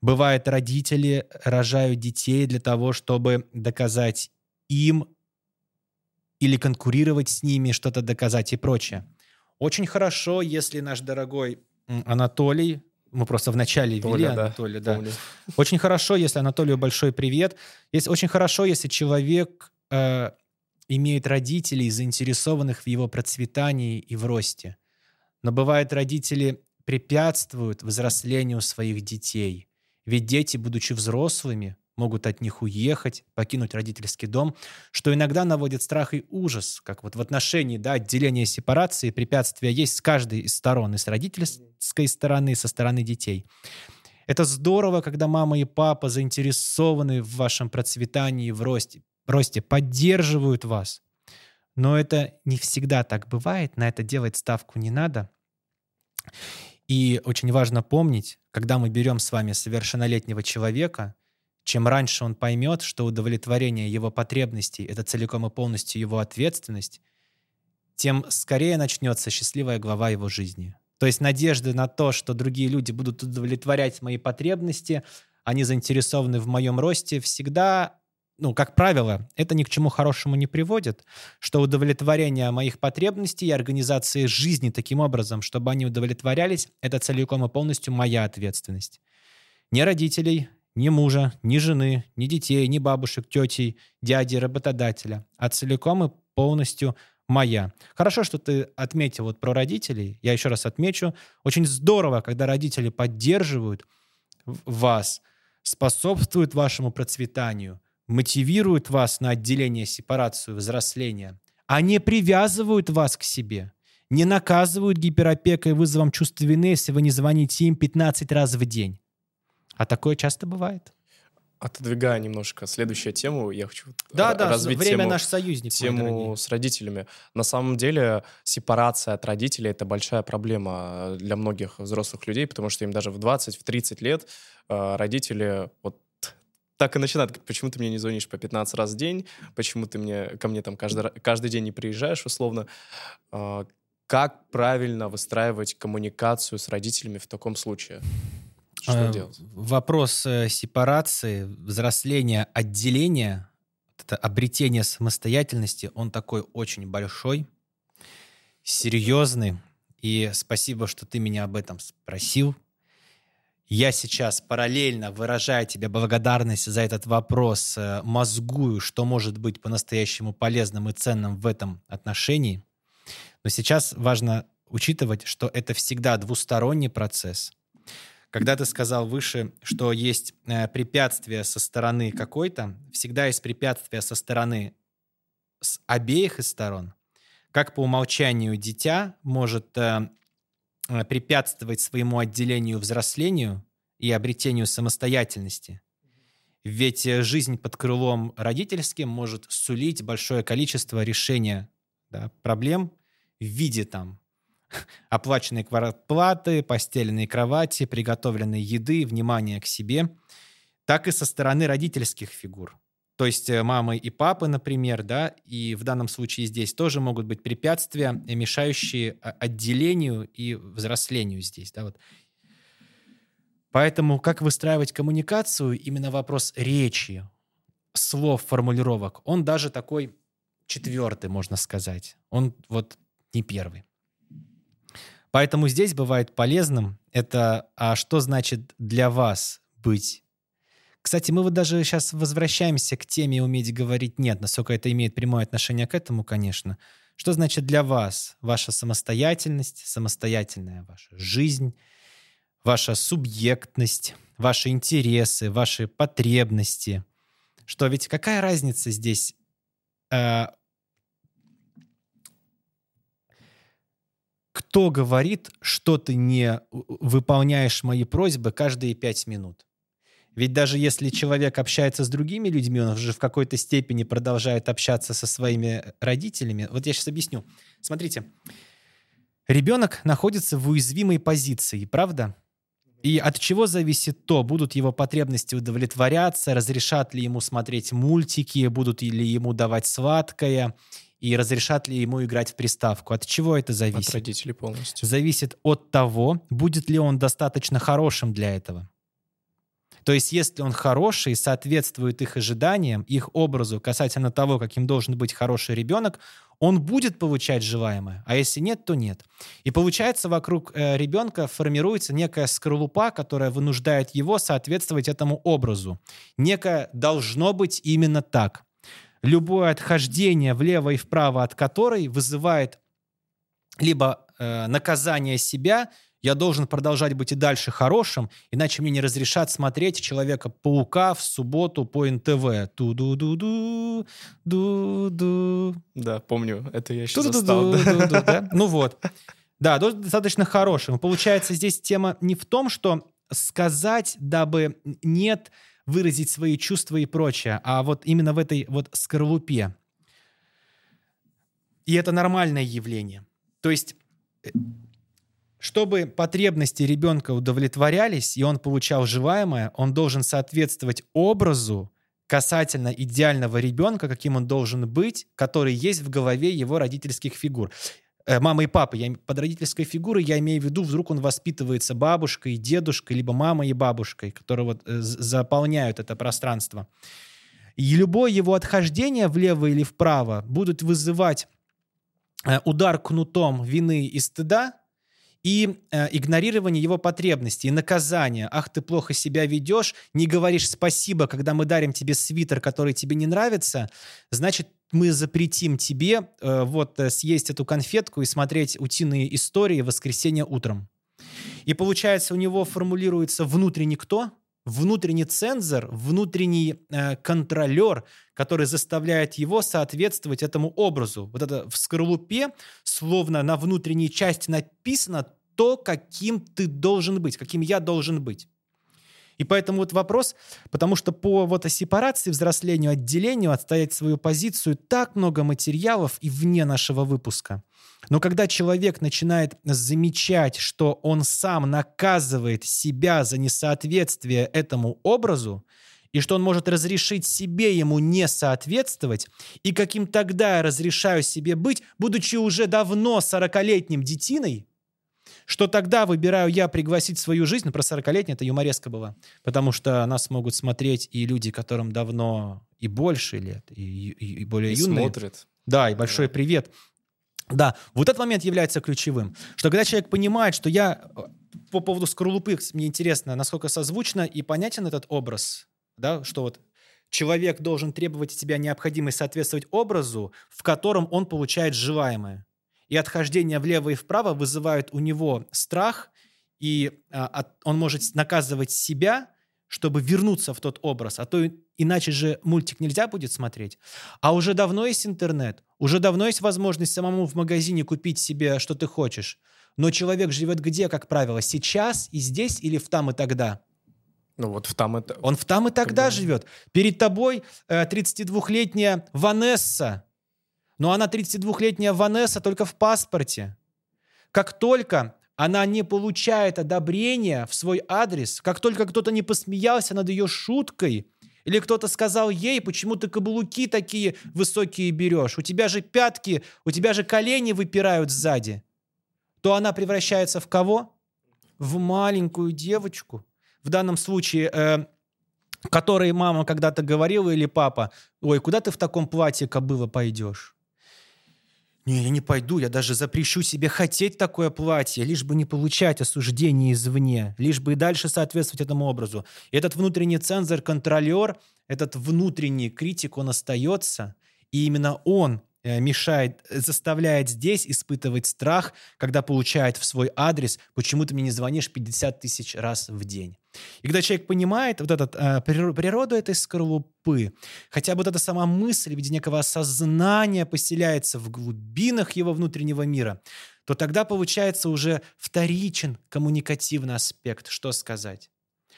Бывает, родители рожают детей для того, чтобы доказать им или конкурировать с ними, что-то доказать и прочее. Очень хорошо, если наш дорогой Анатолий, мы просто вначале Толя, вели да, Анатолия, да. Помню. Очень хорошо, если Анатолию большой привет. Есть очень хорошо, если человек э, имеет родителей, заинтересованных в его процветании и в росте. Но бывает, родители препятствуют взрослению своих детей. Ведь дети, будучи взрослыми, могут от них уехать, покинуть родительский дом, что иногда наводит страх и ужас, как вот в отношении да, отделения и сепарации препятствия есть с каждой из сторон, и с родительской стороны, и со стороны детей. Это здорово, когда мама и папа заинтересованы в вашем процветании, в росте, росте поддерживают вас. Но это не всегда так бывает, на это делать ставку не надо. И очень важно помнить, когда мы берем с вами совершеннолетнего человека, чем раньше он поймет, что удовлетворение его потребностей — это целиком и полностью его ответственность, тем скорее начнется счастливая глава его жизни. То есть надежды на то, что другие люди будут удовлетворять мои потребности, они заинтересованы в моем росте, всегда ну, как правило, это ни к чему хорошему не приводит, что удовлетворение моих потребностей и организации жизни таким образом, чтобы они удовлетворялись, это целиком и полностью моя ответственность. Ни родителей, ни мужа, ни жены, ни детей, ни бабушек, тетей, дяди, работодателя, а целиком и полностью моя. Хорошо, что ты отметил вот про родителей. Я еще раз отмечу. Очень здорово, когда родители поддерживают вас, способствуют вашему процветанию – мотивируют вас на отделение, сепарацию, взросление, а не привязывают вас к себе, не наказывают гиперопекой вызовом чувства вины, если вы не звоните им 15 раз в день. А такое часто бывает. Отодвигая немножко следующую тему, я хочу да, да, развить время тему, наш союзник. Тему с родителями. На самом деле сепарация от родителей — это большая проблема для многих взрослых людей, потому что им даже в 20-30 лет э, родители вот так и начинают, почему ты мне не звонишь по 15 раз в день, почему ты мне, ко мне там каждый, каждый день не приезжаешь, условно. А, как правильно выстраивать коммуникацию с родителями в таком случае? Что а, делать? Вопрос э, сепарации, взросления, отделения, это обретение самостоятельности, он такой очень большой, серьезный. И спасибо, что ты меня об этом спросил, я сейчас параллельно, выражая тебе благодарность за этот вопрос, э, мозгую, что может быть по-настоящему полезным и ценным в этом отношении. Но сейчас важно учитывать, что это всегда двусторонний процесс. Когда ты сказал выше, что есть э, препятствия со стороны какой-то, всегда есть препятствия со стороны с обеих из сторон. Как по умолчанию дитя может Э, препятствовать своему отделению взрослению и обретению самостоятельности. Ведь э, жизнь под крылом родительским может сулить большое количество решения да, проблем в виде там оплаченной квартплаты, постеленной кровати, приготовленной еды, внимания к себе. так и со стороны родительских фигур. То есть э, мамы и папы, например, да, и в данном случае здесь тоже могут быть препятствия, мешающие а, отделению и взрослению здесь, да, вот. Поэтому как выстраивать коммуникацию, именно вопрос речи, слов, формулировок, он даже такой четвертый, можно сказать. Он вот не первый. Поэтому здесь бывает полезным это, а что значит для вас быть кстати, мы вот даже сейчас возвращаемся к теме «уметь говорить нет», насколько это имеет прямое отношение к этому, конечно. Что значит для вас ваша самостоятельность, самостоятельная ваша жизнь, ваша субъектность, ваши интересы, ваши потребности? Что ведь какая разница здесь? Э, кто говорит, что ты не выполняешь мои просьбы каждые пять минут? Ведь даже если человек общается с другими людьми, он же в какой-то степени продолжает общаться со своими родителями. Вот я сейчас объясню. Смотрите, ребенок находится в уязвимой позиции, правда? И от чего зависит то, будут его потребности удовлетворяться, разрешат ли ему смотреть мультики, будут ли ему давать сладкое, и разрешат ли ему играть в приставку. От чего это зависит? От родителей полностью. Зависит от того, будет ли он достаточно хорошим для этого. То есть если он хороший, соответствует их ожиданиям, их образу касательно того, каким должен быть хороший ребенок, он будет получать желаемое, а если нет, то нет. И получается, вокруг э, ребенка формируется некая скорлупа, которая вынуждает его соответствовать этому образу. Некое должно быть именно так. Любое отхождение влево и вправо от которой вызывает либо э, наказание себя, я должен продолжать быть и дальше хорошим, иначе мне не разрешат смотреть Человека-паука в субботу по НТВ. Ту-ду-ду-ду, ду-ду. Да, помню, это я еще застал. Да? Ну вот. Да, достаточно хорошим. Получается, здесь тема не в том, что сказать, дабы нет, выразить свои чувства и прочее, а вот именно в этой вот скорлупе. И это нормальное явление. То есть э, чтобы потребности ребенка удовлетворялись, и он получал желаемое, он должен соответствовать образу касательно идеального ребенка, каким он должен быть, который есть в голове его родительских фигур. Э, мама и папа. Я, под родительской фигурой я имею в виду, вдруг он воспитывается бабушкой, дедушкой, либо мамой и бабушкой, которые вот э, заполняют это пространство. И любое его отхождение влево или вправо будут вызывать э, удар кнутом вины и стыда, и э, игнорирование его потребностей, и наказание. Ах, ты плохо себя ведешь, не говоришь спасибо, когда мы дарим тебе свитер, который тебе не нравится, значит, мы запретим тебе э, вот э, съесть эту конфетку и смотреть утиные истории в воскресенье утром. И получается, у него формулируется внутренний кто? Внутренний цензор, внутренний э, контролер, который заставляет его соответствовать этому образу. Вот это в скорлупе, словно на внутренней части написано то, каким ты должен быть, каким я должен быть. И поэтому вот вопрос, потому что по вот сепарации, взрослению, отделению отстоять свою позицию так много материалов и вне нашего выпуска. Но когда человек начинает замечать, что он сам наказывает себя за несоответствие этому образу, и что он может разрешить себе ему не соответствовать, и каким тогда я разрешаю себе быть, будучи уже давно 40-летним детиной, что тогда выбираю я пригласить в свою жизнь, ну, про 40-летний это юмореска была, потому что нас могут смотреть и люди, которым давно и больше лет, и, и, и более и юные. смотрят. Да, и большой да. привет. Да, вот этот момент является ключевым, что когда человек понимает, что я э, по поводу скорлупы, мне интересно, насколько созвучно и понятен этот образ, да, что вот человек должен требовать от тебя необходимость соответствовать образу, в котором он получает желаемое и отхождение влево и вправо вызывают у него страх, и а, от, он может наказывать себя, чтобы вернуться в тот образ, а то иначе же мультик нельзя будет смотреть. А уже давно есть интернет, уже давно есть возможность самому в магазине купить себе, что ты хочешь. Но человек живет где, как правило, сейчас и здесь или в там и тогда? Ну вот в там и Он в там и тогда, тогда. живет. Перед тобой э, 32-летняя Ванесса, но она 32-летняя Ванесса только в паспорте. Как только она не получает одобрения в свой адрес, как только кто-то не посмеялся над ее шуткой, или кто-то сказал ей, почему ты каблуки такие высокие берешь, у тебя же пятки, у тебя же колени выпирают сзади, то она превращается в кого? В маленькую девочку. В данном случае, э, которой мама когда-то говорила или папа, ой, куда ты в таком платье, кобыла, пойдешь? Не, я не пойду, я даже запрещу себе хотеть такое платье, лишь бы не получать осуждение извне, лишь бы и дальше соответствовать этому образу. И этот внутренний цензор, контролер, этот внутренний критик, он остается, и именно он Э, мешает, э, заставляет здесь испытывать страх, когда получает в свой адрес, почему ты мне не звонишь 50 тысяч раз в день. И когда человек понимает вот этот, э, природу этой скорлупы, хотя бы вот эта сама мысль в виде некого осознания поселяется в глубинах его внутреннего мира, то тогда получается уже вторичен коммуникативный аспект, что сказать.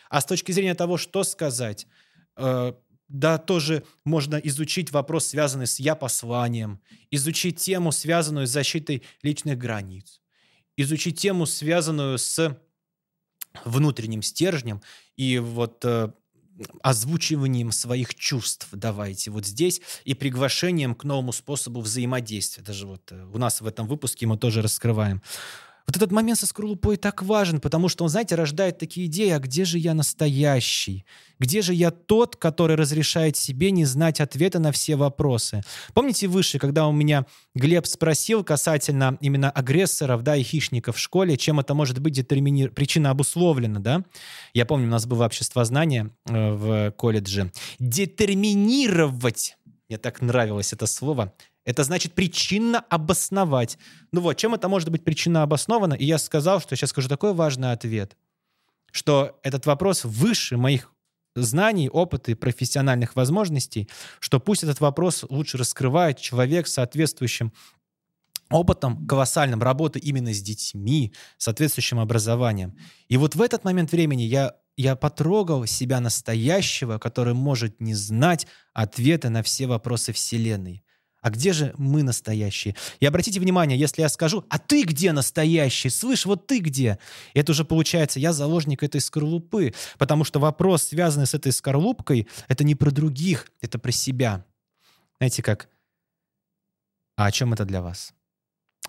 А с точки зрения того, что сказать, э, да, тоже можно изучить вопрос, связанный с я-посланием, изучить тему, связанную с защитой личных границ, изучить тему, связанную с внутренним стержнем и вот э, озвучиванием своих чувств давайте вот здесь и приглашением к новому способу взаимодействия. Даже вот э, у нас в этом выпуске мы тоже раскрываем. Вот этот момент со скорлупой так важен, потому что он, знаете, рождает такие идеи, а где же я настоящий? Где же я тот, который разрешает себе не знать ответа на все вопросы? Помните выше, когда у меня Глеб спросил касательно именно агрессоров, да, и хищников в школе, чем это может быть детермини... причина обусловлена, да? Я помню, у нас было общество знания э, в колледже. Детерминировать мне так нравилось это слово. Это значит причинно обосновать. Ну вот, чем это может быть причинно обосновано? И я сказал, что сейчас скажу такой важный ответ, что этот вопрос выше моих знаний, опыта и профессиональных возможностей, что пусть этот вопрос лучше раскрывает человек с соответствующим опытом колоссальным работы именно с детьми, соответствующим образованием. И вот в этот момент времени я, я потрогал себя настоящего, который может не знать ответы на все вопросы Вселенной. А где же мы настоящие? И обратите внимание, если я скажу, а ты где настоящий? Слышь, вот ты где? Это уже получается, я заложник этой скорлупы, потому что вопрос, связанный с этой скорлупкой, это не про других, это про себя. Знаете как? А о чем это для вас?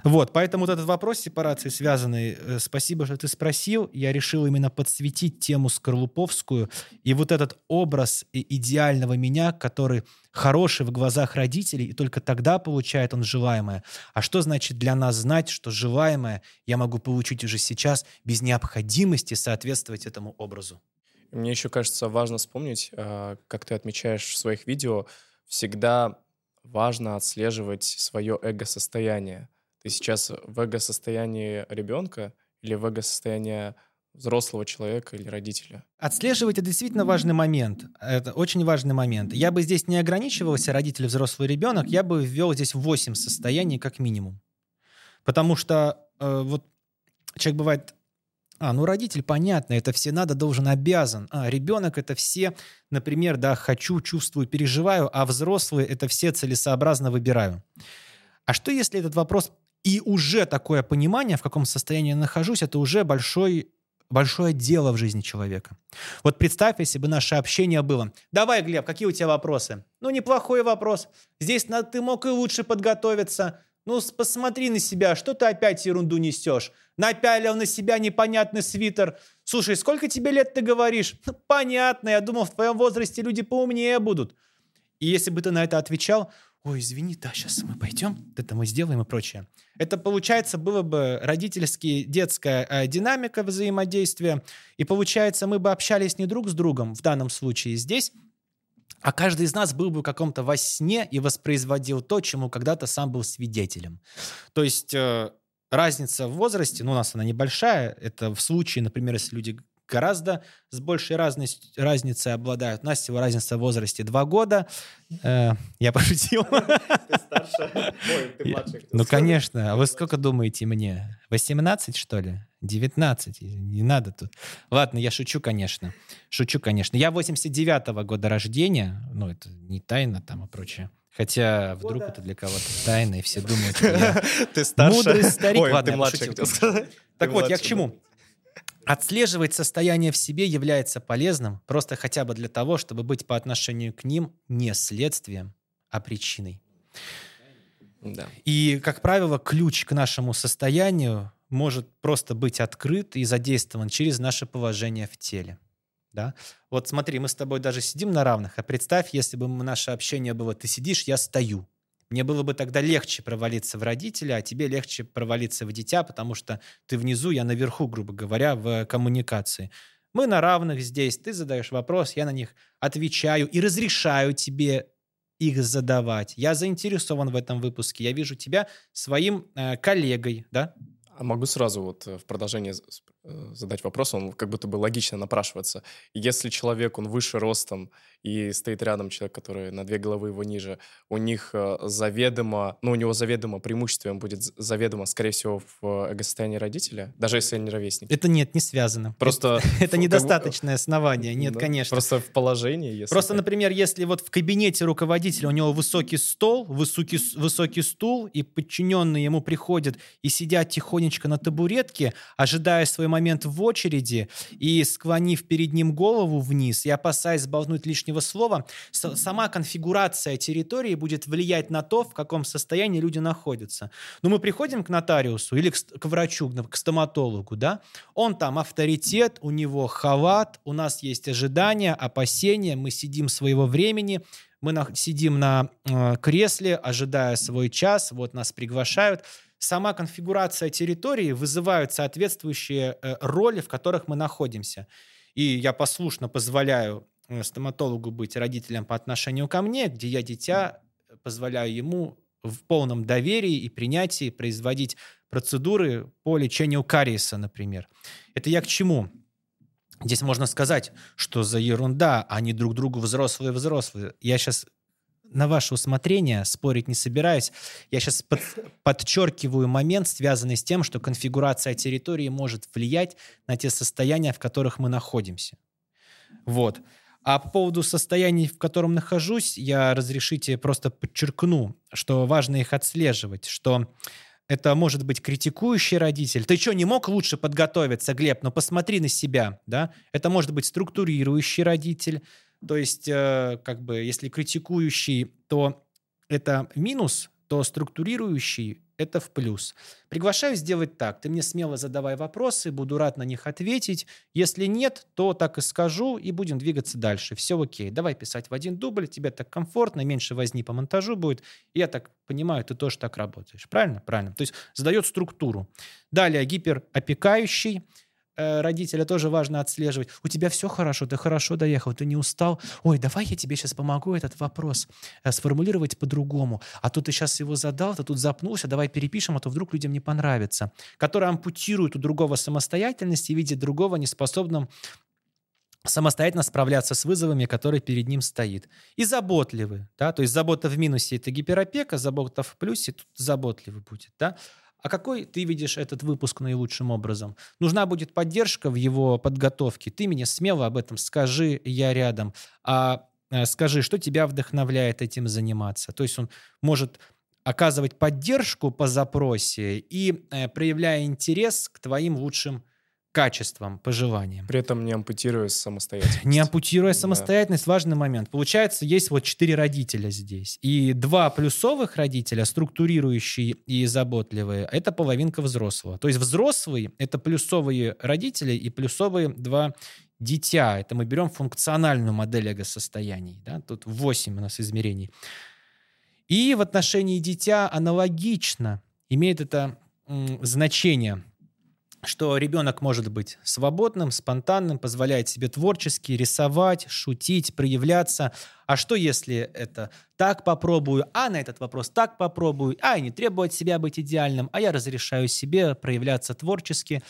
Вот, поэтому вот этот вопрос сепарации связанный, э, спасибо, что ты спросил, я решил именно подсветить тему скорлуповскую и вот этот образ идеального меня, который хороший в глазах родителей, и только тогда получает он желаемое. А что значит для нас знать, что желаемое я могу получить уже сейчас без необходимости соответствовать этому образу? Мне еще кажется важно вспомнить, а, как ты отмечаешь в своих видео, всегда важно отслеживать свое эго-состояние ты сейчас в эго-состоянии ребенка или в эго-состоянии взрослого человека или родителя. Отслеживать это действительно важный момент. Это очень важный момент. Я бы здесь не ограничивался родитель, взрослый ребенок, я бы ввел здесь 8 состояний как минимум. Потому что э, вот человек бывает, а, ну родитель, понятно, это все надо, должен, обязан. А, ребенок это все, например, да, хочу, чувствую, переживаю, а взрослые это все целесообразно выбираю. А что если этот вопрос и уже такое понимание, в каком состоянии я нахожусь, это уже большой, большое дело в жизни человека. Вот представь, если бы наше общение было. Давай, Глеб, какие у тебя вопросы? Ну, неплохой вопрос. Здесь ты мог и лучше подготовиться. Ну, посмотри на себя, что ты опять ерунду несешь? Напялил на себя непонятный свитер. Слушай, сколько тебе лет ты говоришь? Ну, понятно, я думал, в твоем возрасте люди поумнее будут. И если бы ты на это отвечал, ой, извини, да, сейчас мы пойдем, это мы сделаем и прочее. Это, получается, было бы родительски детская э, динамика взаимодействия, и, получается, мы бы общались не друг с другом, в данном случае здесь, а каждый из нас был бы в каком-то во сне и воспроизводил то, чему когда-то сам был свидетелем. То есть э, разница в возрасте, ну, у нас она небольшая, это в случае, например, если люди гораздо с большей разность, разницей обладают. У нас всего разница в возрасте два года. Э, я пошутил. Ты старше. Ой, ты младше. Ну, конечно. А вы сколько думаете мне? 18, что ли? 19. Не надо тут. Ладно, я шучу, конечно. Шучу, конечно. Я 89-го года рождения. Ну, это не тайна там и прочее. Хотя вдруг это для кого-то тайна, и все думают, что я Ты старше. мудрый старик. Ой, Ладно, ты младше, хотел сказать. Так вот, я к чему? Отслеживать состояние в себе является полезным просто хотя бы для того, чтобы быть по отношению к ним не следствием, а причиной. Да. И, как правило, ключ к нашему состоянию может просто быть открыт и задействован через наше положение в теле. Да? Вот смотри, мы с тобой даже сидим на равных, а представь, если бы наше общение было «ты сидишь, я стою». Мне было бы тогда легче провалиться в родителя, а тебе легче провалиться в дитя, потому что ты внизу, я наверху, грубо говоря, в коммуникации. Мы на равных здесь, ты задаешь вопрос, я на них отвечаю и разрешаю тебе их задавать. Я заинтересован в этом выпуске. Я вижу тебя своим э, коллегой, да? А могу сразу вот э, в продолжение задать вопрос, он как будто бы логично напрашивается. Если человек, он выше ростом, и стоит рядом человек, который на две головы его ниже, у них э, заведомо, ну, у него заведомо преимуществом будет з- заведомо, скорее всего, в э, эго-состоянии родителя, даже если они ровесники. Это нет, не связано. Просто... Это, недостаточное основание. Нет, конечно. Просто в положении. Просто, например, если вот в кабинете руководителя у него высокий стол, высокий, высокий стул, и подчиненные ему приходят и сидят тихонечко на табуретке, ожидая свой момент в очереди, и склонив перед ним голову вниз, и опасаясь сболтнуть лишнего слова, сама конфигурация территории будет влиять на то, в каком состоянии люди находятся. Но мы приходим к нотариусу или к, к врачу, к стоматологу, да, он там авторитет, у него халат, у нас есть ожидания, опасения, мы сидим своего времени, мы на- сидим на э, кресле, ожидая свой час, вот нас приглашают. Сама конфигурация территории вызывает соответствующие э, роли, в которых мы находимся. И я послушно позволяю э, стоматологу быть родителем по отношению ко мне, где я дитя позволяю ему в полном доверии и принятии производить процедуры по лечению кариеса, например. Это я к чему? Здесь можно сказать, что за ерунда, они друг другу взрослые-взрослые. Я сейчас на ваше усмотрение спорить не собираюсь. Я сейчас под- подчеркиваю момент, связанный с тем, что конфигурация территории может влиять на те состояния, в которых мы находимся. Вот. А по поводу состояний, в котором нахожусь, я разрешите просто подчеркну, что важно их отслеживать, что это может быть критикующий родитель. Ты что, не мог лучше подготовиться, Глеб? Ну посмотри на себя, да? Это может быть структурирующий родитель. То есть, э, как бы, если критикующий, то это минус, то структурирующий — это в плюс. Приглашаю сделать так. Ты мне смело задавай вопросы, буду рад на них ответить. Если нет, то так и скажу, и будем двигаться дальше. Все окей. Давай писать в один дубль, тебе так комфортно, меньше возни по монтажу будет. Я так понимаю, ты тоже так работаешь. Правильно? Правильно. То есть задает структуру. Далее гиперопекающий э, родителя тоже важно отслеживать. У тебя все хорошо, ты хорошо доехал, ты не устал. Ой, давай я тебе сейчас помогу этот вопрос э, сформулировать по-другому. А то ты сейчас его задал, ты тут запнулся, давай перепишем, а то вдруг людям не понравится. Который ампутирует у другого самостоятельность и видит другого неспособным самостоятельно справляться с вызовами, которые перед ним стоит. И заботливый, да, то есть забота в минусе – это гиперопека, забота в плюсе – тут заботливый будет, да. А какой ты видишь этот выпуск наилучшим образом? Нужна будет поддержка в его подготовке. Ты мне смело об этом скажи, я рядом. А э, скажи, что тебя вдохновляет этим заниматься. То есть он может оказывать поддержку по запросе и э, проявляя интерес к твоим лучшим качествам, пожеланиям. При этом не ампутируя самостоятельность. Не ампутируя Да. самостоятельность, важный момент. Получается, есть вот четыре родителя здесь. И два плюсовых родителя, структурирующие и заботливые, это половинка взрослого. То есть взрослый — это плюсовые родители и плюсовые два дитя. Это мы берем функциональную модель эго-состояний. Да? Тут 8 у нас измерений. И в отношении дитя аналогично имеет это значение – что ребенок может быть свободным, спонтанным, позволяет себе творчески рисовать, шутить, проявляться. А что если это так попробую, а на этот вопрос так попробую, а и не требую от себя быть идеальным, а я разрешаю себе проявляться творчески,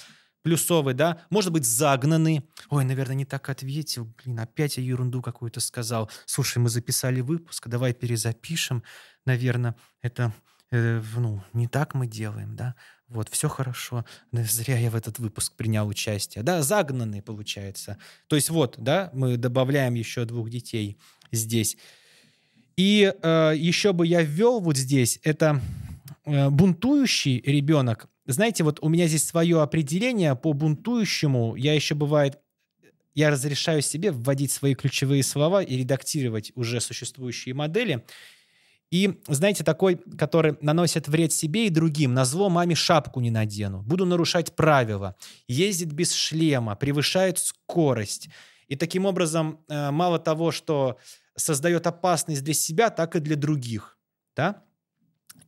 плюсовый, да, может быть загнанный. Ой, наверное, не так ответил. Блин, опять я ерунду какую-то сказал. Слушай, мы записали выпуск, давай перезапишем. Наверное, это э, ну, не так мы делаем, да. Вот, все хорошо. Зря я в этот выпуск принял участие. Да, загнанный получается. То есть вот, да, мы добавляем еще двух детей здесь. И э, еще бы я ввел вот здесь, это э, бунтующий ребенок. Знаете, вот у меня здесь свое определение по бунтующему. Я еще бывает, я разрешаю себе вводить свои ключевые слова и редактировать уже существующие модели. И, знаете, такой, который наносит вред себе и другим, на зло маме шапку не надену, буду нарушать правила, ездит без шлема, превышает скорость. И таким образом, э, мало того, что создает опасность для себя, так и для других. Да?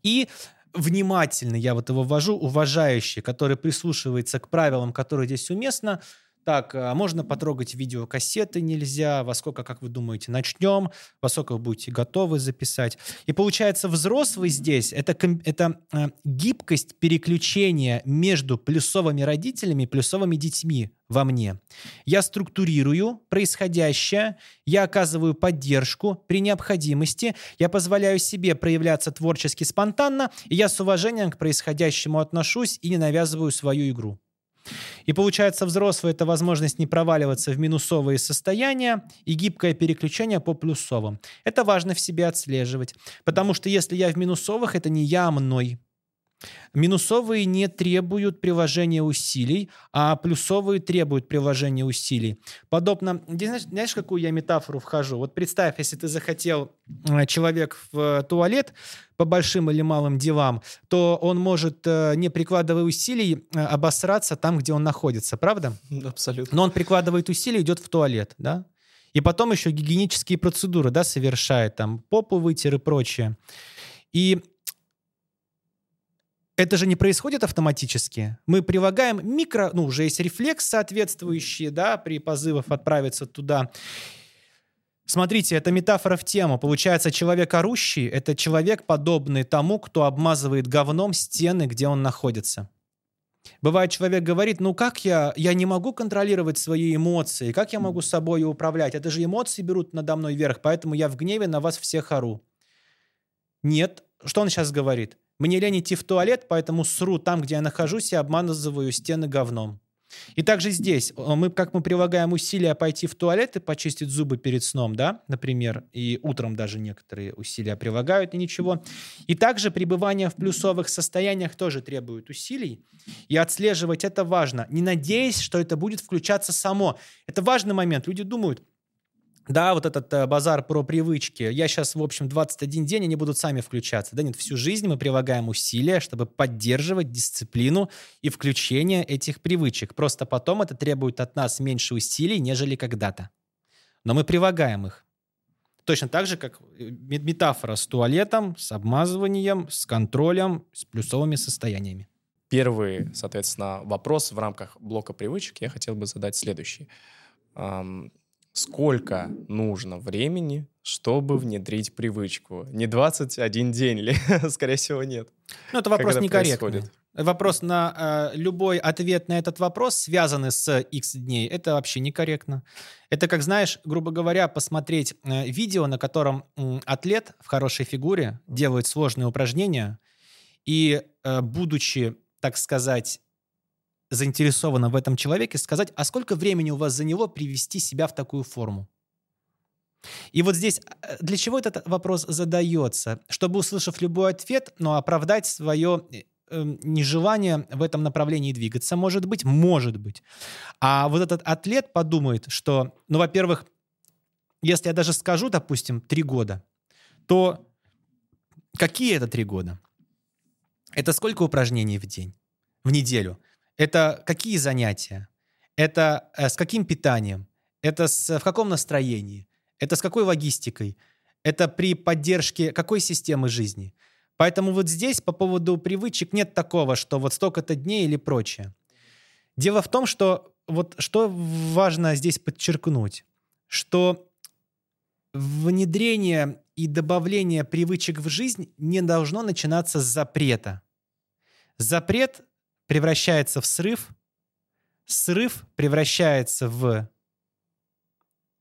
И внимательный, я вот его ввожу, уважающий, который прислушивается к правилам, которые здесь уместно, так, а можно потрогать видеокассеты нельзя, во сколько, как вы думаете, начнем, во сколько вы будете готовы записать. И получается, взрослый здесь это, это э, гибкость переключения между плюсовыми родителями и плюсовыми детьми во мне. Я структурирую происходящее, я оказываю поддержку при необходимости, я позволяю себе проявляться творчески спонтанно, и я с уважением к происходящему отношусь и не навязываю свою игру. И получается, взрослый — это возможность не проваливаться в минусовые состояния и гибкое переключение по плюсовым. Это важно в себе отслеживать. Потому что если я в минусовых, это не я, а мной. Минусовые не требуют приложения усилий, а плюсовые требуют приложения усилий. Подобно, знаешь, знаешь, какую я метафору вхожу? Вот представь, если ты захотел э, человек в туалет по большим или малым делам, то он может, э, не прикладывая усилий, э, обосраться там, где он находится, правда? Абсолютно. Но он прикладывает усилия, идет в туалет, да? И потом еще гигиенические процедуры, да, совершает, там, попу вытер и прочее. И это же не происходит автоматически. Мы прилагаем микро, ну, уже есть рефлекс соответствующий, да, при позывах отправиться туда. Смотрите, это метафора в тему. Получается, человек орущий — это человек, подобный тому, кто обмазывает говном стены, где он находится. Бывает, человек говорит, ну как я, я не могу контролировать свои эмоции, как я могу собой управлять? Это же эмоции берут надо мной вверх, поэтому я в гневе на вас всех ору. Нет, что он сейчас говорит? Мне лень идти в туалет, поэтому сру там, где я нахожусь, и обманываю стены говном. И также здесь, э, мы, как мы прилагаем усилия пойти в туалет и почистить зубы перед сном, да, например, и утром даже некоторые усилия прилагают, и ничего. И также пребывание в плюсовых состояниях тоже требует усилий, и отслеживать это важно, не надеясь, что это будет включаться само. Это важный момент. Люди думают, да, вот этот э, базар про привычки. Я сейчас, в общем, 21 день, они будут сами включаться. Да нет, всю жизнь мы прилагаем усилия, чтобы поддерживать дисциплину и включение этих привычек. Просто потом это требует от нас меньше усилий, нежели когда-то. Но мы прилагаем их. Точно так же, как э, метафора с туалетом, с обмазыванием, с контролем, с плюсовыми состояниями. Первый, соответственно, вопрос в рамках блока привычек я хотел бы задать следующий сколько нужно времени, чтобы внедрить привычку? Не 21 день ли? Скорее всего, нет. Ну, это вопрос некорректный. Вопрос на э, любой ответ на этот вопрос, связанный с X дней, это вообще некорректно. Это как, знаешь, грубо говоря, посмотреть э, видео, на котором э, атлет в хорошей фигуре делает сложные упражнения, и, э, будучи, так сказать, заинтересована в этом человеке, сказать, а сколько времени у вас за него привести себя в такую форму? И вот здесь э, для чего этот вопрос задается? Чтобы, услышав любой ответ, но оправдать свое э, эм, нежелание в этом направлении двигаться, может быть, может быть. А вот этот атлет подумает, что, ну, во-первых, если я даже скажу, допустим, три года, то какие это три года? Это сколько упражнений в день, в неделю? Это какие занятия? Это э, с каким питанием? Это с, в каком настроении? Это с какой логистикой? Это при поддержке какой системы жизни? Поэтому вот здесь по поводу привычек нет такого, что вот столько-то дней или прочее. Дело в том, что вот что важно здесь подчеркнуть, что внедрение и добавление привычек в жизнь не должно начинаться с запрета. Запрет превращается в срыв, срыв превращается в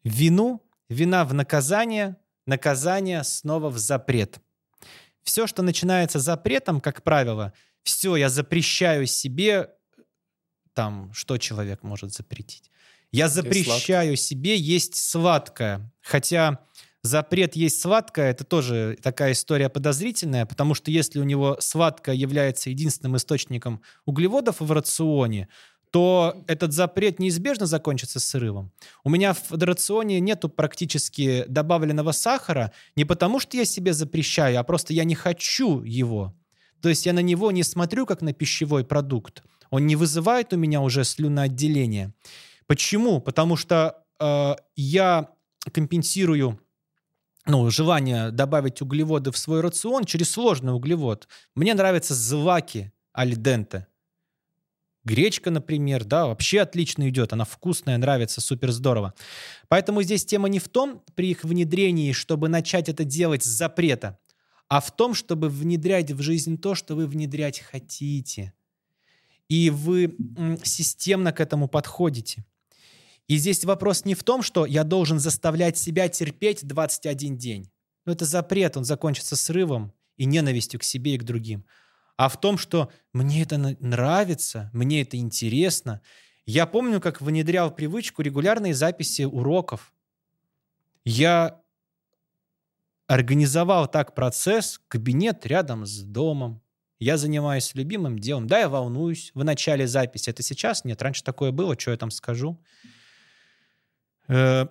вину, вина в наказание, наказание снова в запрет. Все, что начинается запретом, как правило, все, я запрещаю себе, там, что человек может запретить? Я запрещаю себе есть сладкое. Хотя запрет есть сладкое, это тоже такая история подозрительная, потому что если у него сладкое является единственным источником углеводов в рационе, то этот запрет неизбежно закончится срывом. У меня в рационе нету практически добавленного сахара не потому, что я себе запрещаю, а просто я не хочу его. То есть я на него не смотрю как на пищевой продукт. Он не вызывает у меня уже слюноотделение. Почему? Потому что э, я компенсирую ну, желание добавить углеводы в свой рацион через сложный углевод. Мне нравятся злаки альденте. Гречка, например, да, вообще отлично идет, она вкусная, нравится, супер здорово. Поэтому здесь тема не в том, при их внедрении, чтобы начать это делать с запрета, а в том, чтобы внедрять в жизнь то, что вы внедрять хотите. И вы системно к этому подходите. И здесь вопрос не в том, что я должен заставлять себя терпеть 21 день. Но это запрет, он закончится срывом и ненавистью к себе и к другим а в том, что мне это нравится, мне это интересно. Я помню, как внедрял привычку регулярные записи уроков. Я организовал так процесс, кабинет рядом с домом. Я занимаюсь любимым делом. Да, я волнуюсь в начале записи. Это сейчас нет. Раньше такое было, что я там скажу. Э,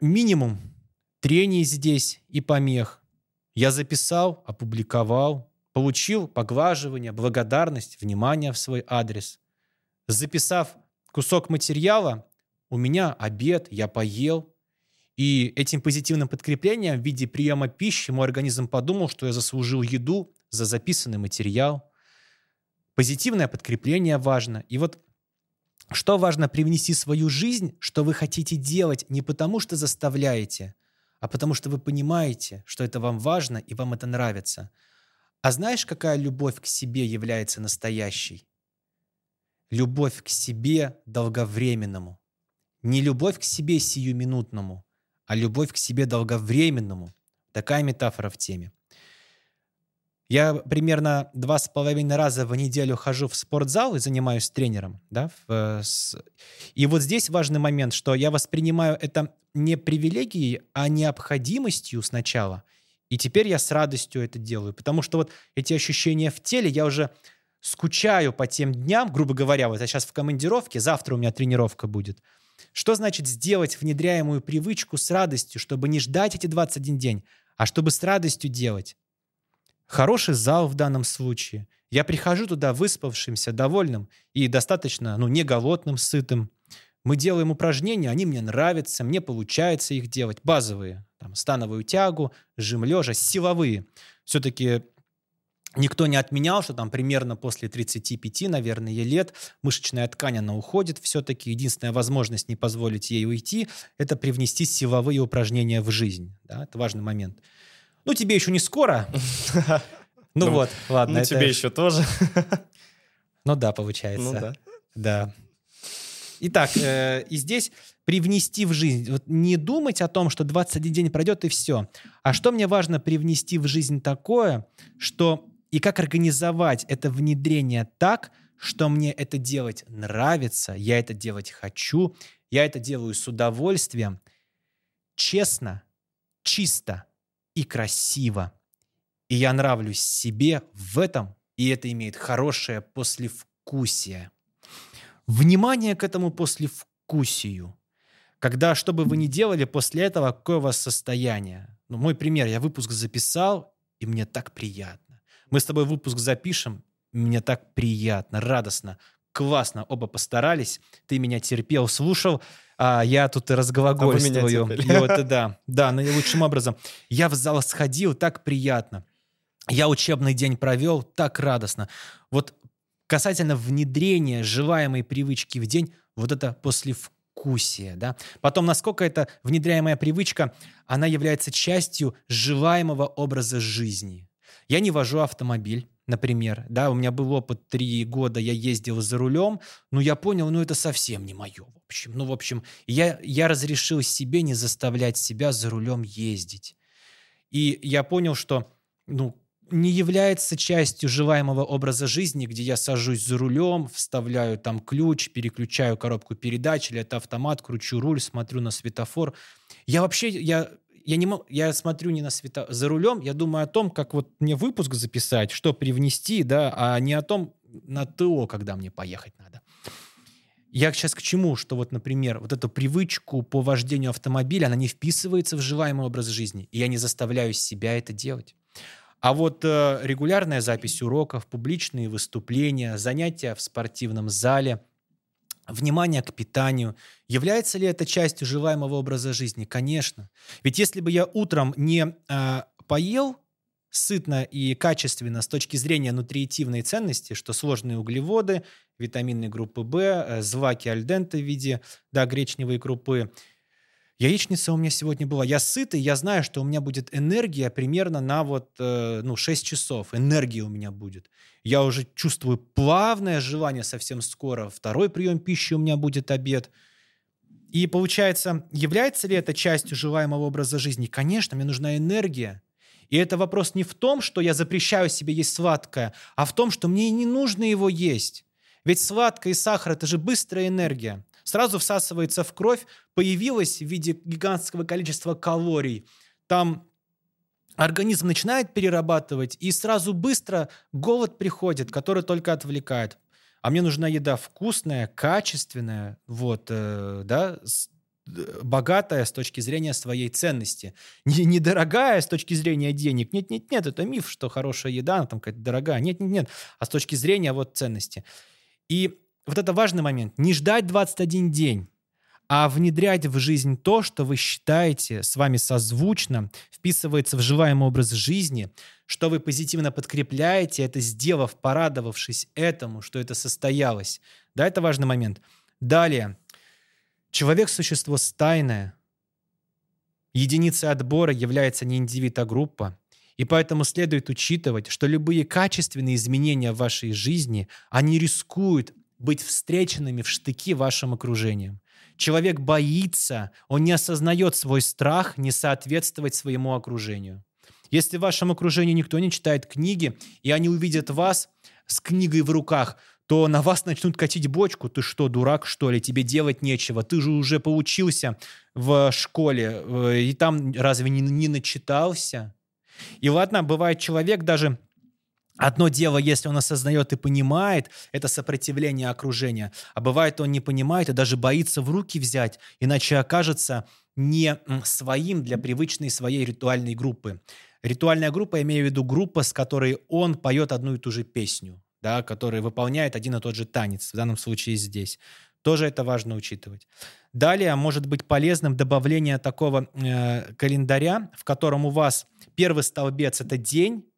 минимум трений здесь и помех. Я записал, опубликовал, получил поглаживание, благодарность, внимание в свой адрес. Записав кусок материала, у меня обед, я поел, и этим позитивным подкреплением в виде приема пищи мой организм подумал, что я заслужил еду за записанный материал. Позитивное подкрепление важно. И вот что важно привнести в свою жизнь, что вы хотите делать не потому, что заставляете, а потому что вы понимаете, что это вам важно и вам это нравится – а знаешь, какая любовь к себе является настоящей? Любовь к себе долговременному. Не любовь к себе сиюминутному, а любовь к себе долговременному. Такая метафора в теме. Я примерно два с половиной раза в неделю хожу в спортзал и занимаюсь тренером. Да, в, с... И вот здесь важный момент, что я воспринимаю это не привилегией, а необходимостью сначала – и теперь я с радостью это делаю, потому что вот эти ощущения в теле, я уже скучаю по тем дням, грубо говоря, вот я сейчас в командировке, завтра у меня тренировка будет. Что значит сделать внедряемую привычку с радостью, чтобы не ждать эти 21 день, а чтобы с радостью делать? Хороший зал в данном случае. Я прихожу туда выспавшимся, довольным и достаточно, ну, не голодным, сытым. Мы делаем упражнения, они мне нравятся, мне получается их делать, базовые. Там, становую тягу, жим лежа, силовые. Все-таки никто не отменял, что там примерно после 35, наверное, лет мышечная ткань, она уходит все-таки. Единственная возможность не позволить ей уйти – это привнести силовые упражнения в жизнь. Да? Это важный момент. Ну, тебе еще не скоро. Ну, ну вот, ладно. Ну, тебе еще тоже. Ну да, получается. Ну да. Да. Итак, э, и здесь привнести в жизнь, вот не думать о том, что 21 день пройдет и все, а что мне важно привнести в жизнь такое, что и как организовать это внедрение так, что мне это делать нравится, я это делать хочу, я это делаю с удовольствием, честно, чисто и красиво. И я нравлюсь себе в этом, и это имеет хорошее послевкусие. Внимание к этому послевкусию. Когда, что бы вы ни делали, после этого какое у вас состояние? Ну, мой пример, я выпуск записал, и мне так приятно. Мы с тобой выпуск запишем, мне так приятно, радостно, классно, оба постарались, ты меня терпел, слушал, а я тут разглагольствую. А вот, да, да, наилучшим образом. Я в зал сходил, так приятно. Я учебный день провел, так радостно. Вот касательно внедрения желаемой привычки в день, вот это послевкусие, да. Потом, насколько эта внедряемая привычка, она является частью желаемого образа жизни. Я не вожу автомобиль, например, да, у меня был опыт три года, я ездил за рулем, но я понял, ну это совсем не мое, в общем. Ну, в общем, я, я разрешил себе не заставлять себя за рулем ездить. И я понял, что, ну, не является частью желаемого образа жизни, где я сажусь за рулем, вставляю там ключ, переключаю коробку передач, или это автомат, кручу руль, смотрю на светофор. Я вообще, я, я не я смотрю не на света за рулем, я думаю о том, как вот мне выпуск записать, что привнести, да, а не о том на ТО, когда мне поехать надо. Я сейчас к чему? Что вот, например, вот эту привычку по вождению автомобиля, она не вписывается в желаемый образ жизни, и я не заставляю себя это делать. А вот э, регулярная запись уроков, публичные выступления, занятия в спортивном зале, внимание к питанию, является ли это частью желаемого образа жизни? Конечно. Ведь если бы я утром не э, поел сытно и качественно с точки зрения нутриитивной ценности, что сложные углеводы, витамины группы В, э, злаки альденты в виде да, гречневой крупы, Яичница у меня сегодня была. Я сытый, я знаю, что у меня будет энергия примерно на вот, э, ну, 6 часов. Энергия у меня будет. Я уже чувствую плавное желание совсем скоро. Второй прием пищи у меня будет обед. И получается, является ли это частью желаемого образа жизни? Конечно, мне нужна энергия. И это вопрос не в том, что я запрещаю себе есть сладкое, а в том, что мне не нужно его есть. Ведь сладкое и сахар – это же быстрая энергия сразу всасывается в кровь, появилось в виде гигантского количества калорий. Там организм начинает перерабатывать, и сразу быстро голод приходит, который только отвлекает. А мне нужна еда вкусная, качественная, вот, э, да, с, э, богатая с точки зрения своей ценности. Не, недорогая с точки зрения денег. Нет-нет-нет, это миф, что хорошая еда, она там какая-то дорогая. Нет-нет-нет, а с точки зрения вот ценности. И вот это важный момент, не ждать 21 день, а внедрять в жизнь то, что вы считаете с вами созвучно, вписывается в желаемый образ жизни, что вы позитивно подкрепляете, это сделав, порадовавшись этому, что это состоялось. Да, это важный момент. Далее. Человек – существо стайное. Единицей отбора является не индивид, а группа. И поэтому следует учитывать, что любые качественные изменения в вашей жизни, они рискуют быть встреченными в штыки вашим окружением. Человек боится, он не осознает свой страх не соответствовать своему окружению. Если в вашем окружении никто не читает книги, и они увидят вас с книгой в руках, то на вас начнут катить бочку. Ты что, дурак, что ли? Тебе делать нечего. Ты же уже поучился в школе, э, и там разве не, не начитался? И ладно, бывает человек даже Одно дело, если он осознает и понимает, это сопротивление окружения. А бывает, он не понимает и даже боится в руки взять, иначе окажется не своим для привычной своей ритуальной группы. Ритуальная группа, я имею в виду группа, с которой он поет одну и ту же песню, да, которая выполняет один и тот же танец, в данном случае здесь. Тоже это важно учитывать. Далее может быть полезным добавление такого э, календаря, в котором у вас первый столбец – это день,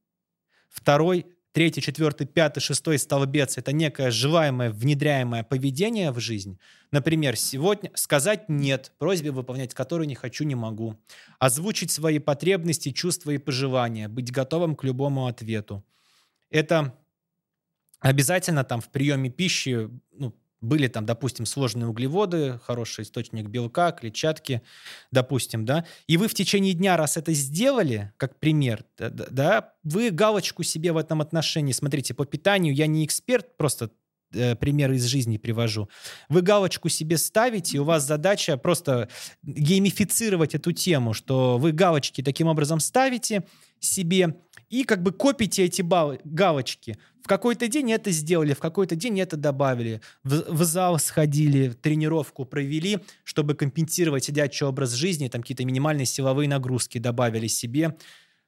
Второй, третий, четвертый, пятый, шестой столбец – это некое желаемое, внедряемое поведение в жизнь. Например, сегодня сказать «нет», просьбе, выполнять которую не хочу, не могу. Озвучить свои потребности, чувства и пожелания, быть готовым к любому ответу. Это обязательно там в приеме пищи ну, были там, допустим, сложные углеводы, хороший источник белка, клетчатки, допустим, да, и вы в течение дня, раз это сделали, как пример, да, вы галочку себе в этом отношении, смотрите, по питанию я не эксперт, просто э, примеры из жизни привожу. Вы галочку себе ставите, и у вас задача просто геймифицировать эту тему, что вы галочки таким образом ставите себе и как бы копите эти галочки. В какой-то день это сделали, в какой-то день это добавили. В, в зал сходили, тренировку провели, чтобы компенсировать сидячий образ жизни, там какие-то минимальные силовые нагрузки добавили себе.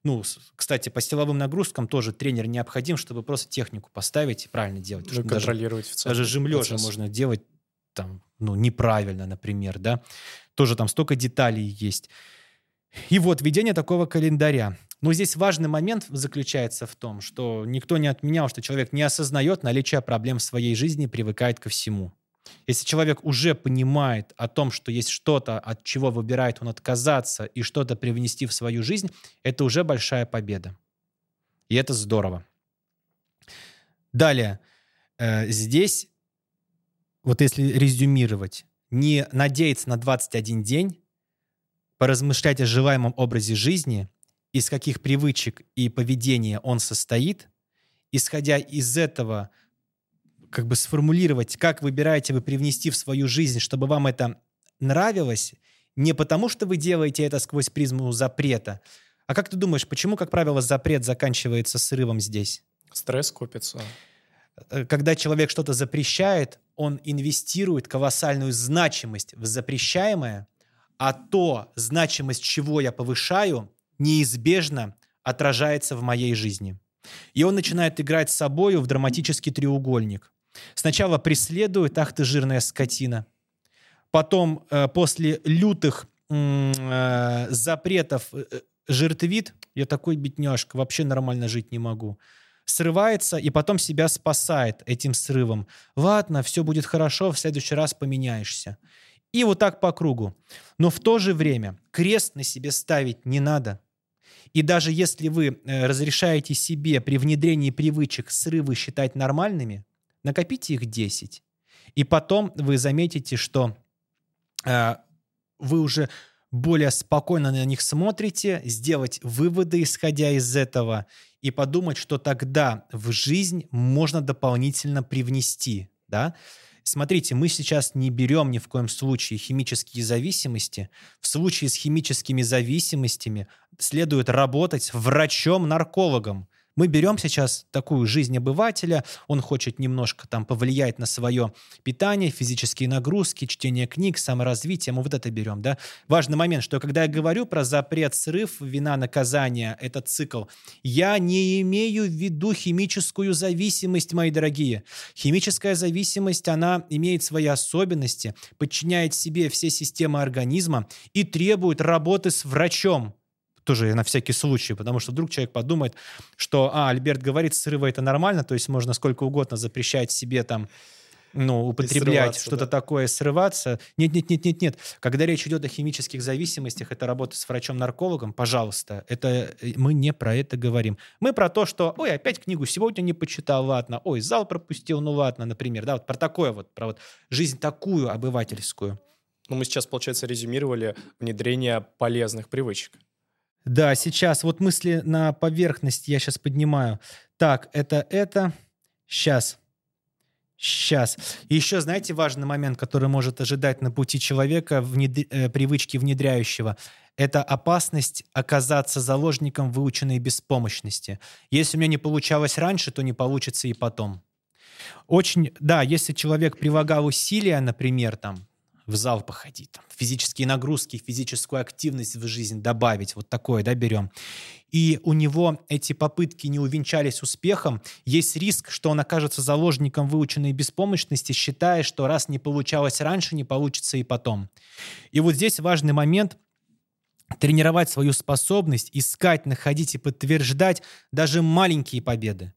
Ну, кстати, по силовым нагрузкам тоже тренер необходим, чтобы просто технику поставить и правильно делать. Ну, контролировать даже, в целом Даже жим лежа можно делать там, ну, неправильно, например, да. Тоже там столько деталей есть. И вот введение такого календаря. Но здесь важный момент заключается в том, что никто не отменял, что человек не осознает наличие проблем в своей жизни, привыкает ко всему. Если человек уже понимает о том, что есть что-то, от чего выбирает он отказаться и что-то привнести в свою жизнь, это уже большая победа. И это здорово. Далее, э, здесь, вот если резюмировать, не надеяться на 21 день, поразмышлять о желаемом образе жизни из каких привычек и поведения он состоит, исходя из этого, как бы сформулировать, как выбираете вы привнести в свою жизнь, чтобы вам это нравилось, Не потому, что вы делаете это сквозь призму запрета. А как ты думаешь, почему, как правило, запрет заканчивается срывом здесь? Стресс копится. Э, Когда человек что-то запрещает, он инвестирует колоссальную значимость в запрещаемое, а то, значимость чего я повышаю, неизбежно отражается в моей жизни. И он начинает играть с собою в драматический треугольник. Сначала преследует, ах ты жирная скотина. Потом э, после лютых э, запретов э, жертвит, я такой бедняжка, вообще нормально жить не могу. Срывается и потом себя спасает этим срывом. Ладно, все будет хорошо, в следующий раз поменяешься. И вот так по кругу. Но в то же время крест на себе ставить не надо. И даже если вы э, разрешаете себе при внедрении привычек срывы считать нормальными, накопите их 10. И потом вы заметите, что э, вы уже более спокойно на них смотрите, сделать выводы, исходя из этого, и подумать, что тогда в жизнь можно дополнительно привнести. Да? Смотрите, мы сейчас не берем ни в коем случае химические зависимости. В случае с химическими зависимостями следует работать врачом-наркологом. Мы берем сейчас такую жизнь обывателя, он хочет немножко там повлиять на свое питание, физические нагрузки, чтение книг, саморазвитие, мы вот это берем, да. Важный момент, что когда я говорю про запрет, срыв, вина, наказание, этот цикл, я не имею в виду химическую зависимость, мои дорогие. Химическая зависимость, она имеет свои особенности, подчиняет себе все системы организма и требует работы с врачом тоже на всякий случай, потому что вдруг человек подумает, что, а, Альберт говорит, срывы это нормально, то есть можно сколько угодно запрещать себе там ну, употреблять что-то да. такое, срываться. Нет, нет, нет, нет, нет. Когда речь идет о химических зависимостях, это работа с врачом-наркологом, пожалуйста, это э, мы не про это говорим. Мы про то, что, ой, опять книгу сегодня не почитал, ладно, ой, зал пропустил, ну ладно, например, да, вот про такое вот, про вот жизнь такую обывательскую. Ну, мы сейчас, получается, резюмировали внедрение полезных привычек. Да, сейчас вот мысли на поверхность я сейчас поднимаю. Так, это это. Сейчас. Сейчас. Еще, знаете, важный момент, который может ожидать на пути человека, внед... э, привычки внедряющего, это опасность оказаться заложником выученной беспомощности. Если у меня не получалось раньше, то не получится и потом. Очень, да, если человек прилагал усилия, например, там, в зал походить, там, физические нагрузки, физическую активность в жизнь добавить, вот такое, да, берем. И у него эти попытки не увенчались успехом, есть риск, что он окажется заложником выученной беспомощности, считая, что раз не получалось раньше, не получится и потом. И вот здесь важный момент — тренировать свою способность, искать, находить и подтверждать даже маленькие победы.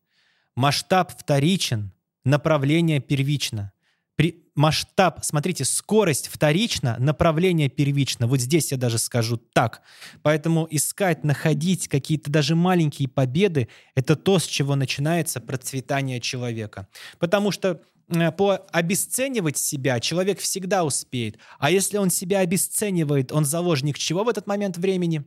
Масштаб вторичен, направление первично — при, масштаб, смотрите, скорость вторична, направление первично. Вот здесь я даже скажу так. Поэтому искать, находить какие-то даже маленькие победы — это то, с чего начинается процветание человека. Потому что э, по обесценивать себя человек всегда успеет. А если он себя обесценивает, он заложник чего в этот момент времени?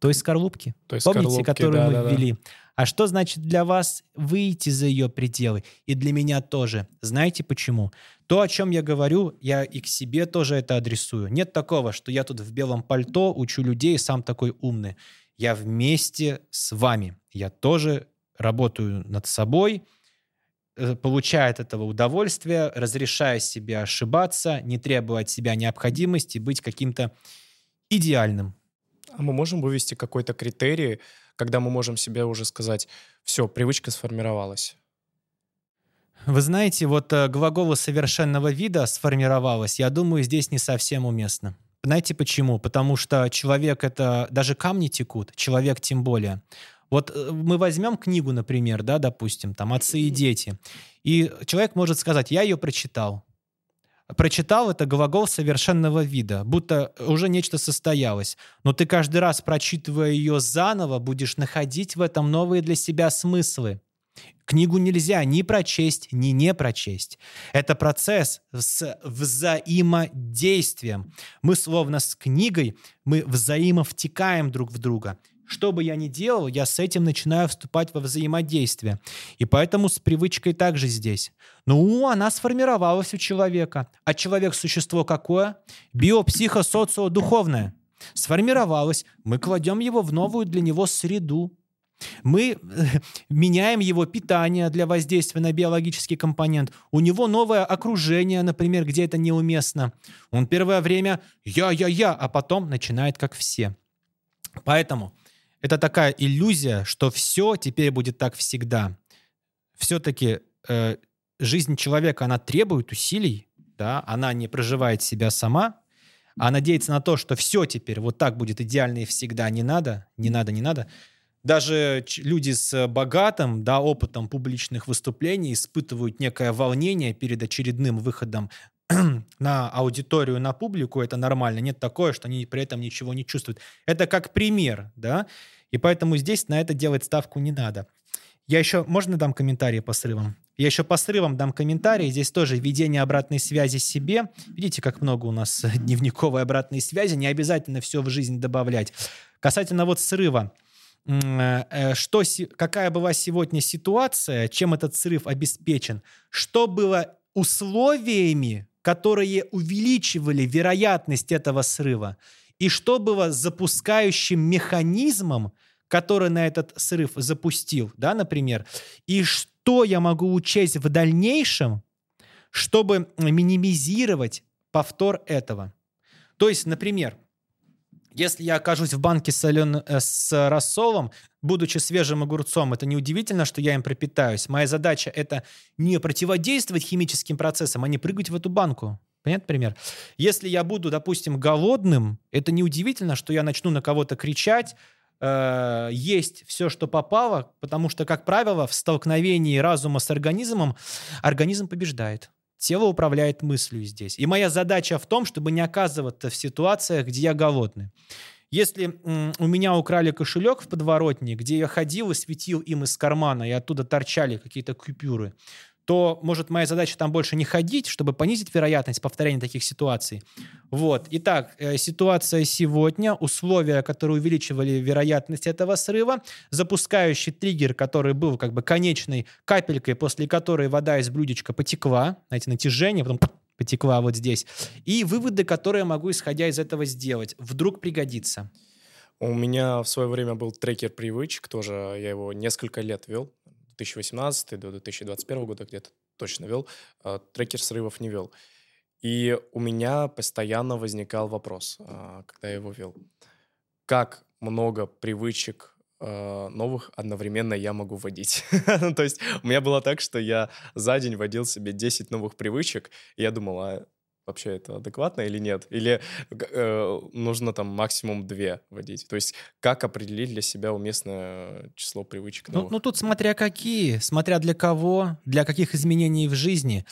Той скорлупки. Той Помните, скорлупки, которую мы да-да-да. ввели? А что значит для вас выйти за ее пределы? И для меня тоже. Знаете почему? То, о чем я говорю, я и к себе тоже это адресую. Нет такого, что я тут в белом пальто учу людей, сам такой умный. Я вместе с вами. Я тоже работаю над собой, э, получая от этого удовольствие, разрешая себе ошибаться, не требуя от себя необходимости быть каким-то идеальным. А мы можем вывести какой-то критерий, когда мы можем себе уже сказать, все, привычка сформировалась. Вы знаете, вот э, глагола совершенного вида сформировалась, я думаю, здесь не совсем уместно. Знаете почему? Потому что человек это, даже камни текут, человек тем более. Вот э, мы возьмем книгу, например, да, допустим, там «Отцы и дети», и человек может сказать, я ее прочитал. Прочитал это глагол совершенного вида, будто уже нечто состоялось. Но ты каждый раз, прочитывая ее заново, будешь находить в этом новые для себя смыслы. Книгу нельзя ни прочесть, ни не прочесть. Это процесс с взаимодействием. Мы словно с книгой, мы взаимовтекаем друг в друга. Что бы я ни делал, я с этим начинаю вступать во взаимодействие. И поэтому с привычкой также здесь. Ну, она сформировалась у человека. А человек – существо какое? Биопсихо-социо-духовное. Сформировалось. Мы кладем его в новую для него среду. Мы э, меняем его питание для воздействия на биологический компонент. У него новое окружение, например, где это неуместно. Он первое время «я-я-я», а потом начинает как все. Поэтому это такая иллюзия, что все теперь будет так всегда. Все-таки э, жизнь человека, она требует усилий, да, она не проживает себя сама, а надеяться на то, что все теперь вот так будет идеально и всегда не надо, не надо, не надо. Даже люди с богатым да, опытом публичных выступлений испытывают некое волнение перед очередным выходом на аудиторию, на публику, это нормально. Нет такое, что они при этом ничего не чувствуют. Это как пример, да, и поэтому здесь на это делать ставку не надо. Я еще, можно дам комментарии по срывам? Я еще по срывам дам комментарии. Здесь тоже введение обратной связи себе. Видите, как много у нас дневниковой обратной связи. Не обязательно все в жизнь добавлять. Касательно вот срыва. Э, что, какая была сегодня ситуация, чем этот срыв обеспечен, что было условиями которые увеличивали вероятность этого срыва, и что было запускающим механизмом, который на этот срыв запустил, да, например, и что я могу учесть в дальнейшем, чтобы минимизировать повтор этого. То есть, например, если я окажусь в банке солен... Э, с рассолом, будучи свежим огурцом, это неудивительно, что я им пропитаюсь. Моя задача — это не противодействовать химическим процессам, а не прыгать в эту банку. Понятный пример? Если я буду, допустим, голодным, это неудивительно, что я начну на кого-то кричать, э, есть все, что попало, потому что, как правило, в столкновении разума с организмом организм побеждает. Тело управляет мыслью здесь. И моя задача в том, чтобы не оказываться в ситуациях, где я голодный. Если у меня украли кошелек в подворотне, где я ходил и светил им из кармана, и оттуда торчали какие-то купюры, то, может, моя задача там больше не ходить, чтобы понизить вероятность повторения таких ситуаций. Вот. Итак, э, ситуация сегодня, условия, которые увеличивали вероятность этого срыва, запускающий триггер, который был как бы конечной капелькой, после которой вода из блюдечка потекла, знаете, натяжение, потом потекла вот здесь, и выводы, которые я могу, исходя из этого, сделать. Вдруг пригодится. У меня в свое время был трекер привычек, тоже я его несколько лет вел. 2018 до 2021 года где-то точно вел, а, трекер срывов не вел. И у меня постоянно возникал вопрос, а, когда я его вел. Как много привычек а, новых одновременно я могу вводить. Ну, то есть у меня было так, что я за день вводил себе 10 новых привычек, и я думал, а вообще это адекватно или нет? Или э, нужно там максимум две вводить? То есть как определить для себя уместное число привычек Ну, ну тут смотря какие, смотря для кого, для каких изменений в жизни.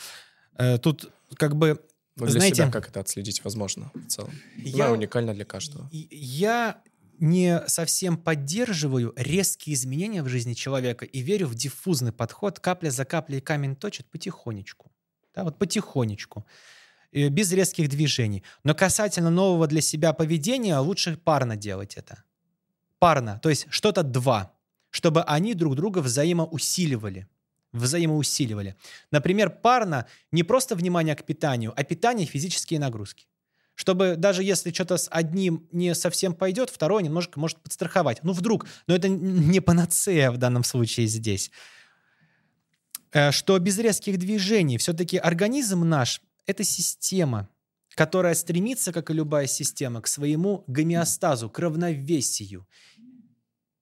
Э, тут как бы ну, для знаете, себя как это отследить возможно в целом? Я, уникально для каждого. Я не совсем поддерживаю резкие изменения в жизни человека и верю в диффузный подход, капля за каплей камень точит потихонечку. Да, вот потихонечку. Без резких движений. Но касательно нового для себя поведения, лучше парно делать это. Парно, то есть что-то два, чтобы они друг друга взаимоусиливали. Взаимоусиливали. Например, парно не просто внимание к питанию, а питание и физические нагрузки. Чтобы даже если что-то с одним не совсем пойдет, второй немножко может подстраховать. Ну, вдруг. Но это не панацея в данном случае здесь э, что без резких движений все-таки организм наш это система, которая стремится, как и любая система, к своему гомеостазу, к равновесию.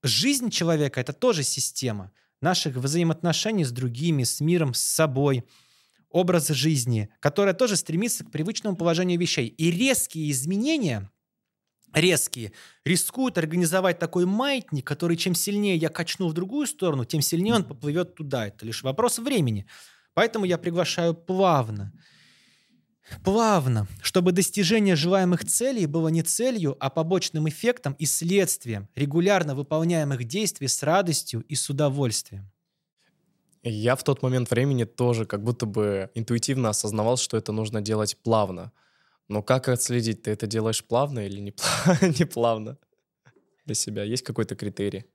Жизнь человека — это тоже система наших взаимоотношений с другими, с миром, с собой, образ жизни, которая тоже стремится к привычному положению вещей. И резкие изменения, резкие, рискуют организовать такой маятник, который чем сильнее я качну в другую сторону, тем сильнее он поплывет туда. Это лишь вопрос времени. Поэтому я приглашаю плавно – Плавно, чтобы достижение желаемых целей было не целью, а побочным эффектом и следствием регулярно выполняемых действий с радостью и с удовольствием. Я в тот момент времени тоже как будто бы интуитивно осознавал, что это нужно делать плавно. Но как отследить, ты это делаешь плавно или не, плавно? для себя? Есть какой-то критерий?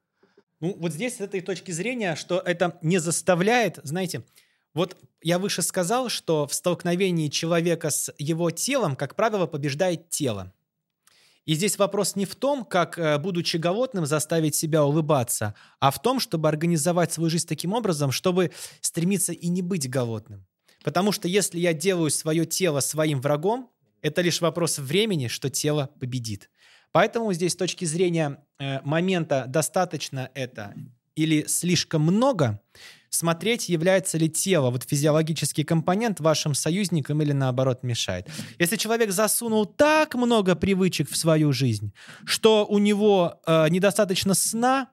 Ну, вот здесь с этой точки зрения, что это не заставляет, знаете, вот я выше сказал, что в столкновении человека с его телом, как правило, побеждает тело. И здесь вопрос не в том, как, э, будучи голодным, заставить себя улыбаться, а в том, чтобы организовать свою жизнь таким образом, чтобы стремиться и не быть голодным. Потому что если я делаю свое тело своим врагом, это лишь вопрос времени, что тело победит. Поэтому здесь с точки зрения э, момента достаточно это или слишком много, смотреть, является ли тело, вот физиологический компонент вашим союзником или наоборот мешает. Если человек засунул так много привычек в свою жизнь, что у него э, недостаточно сна,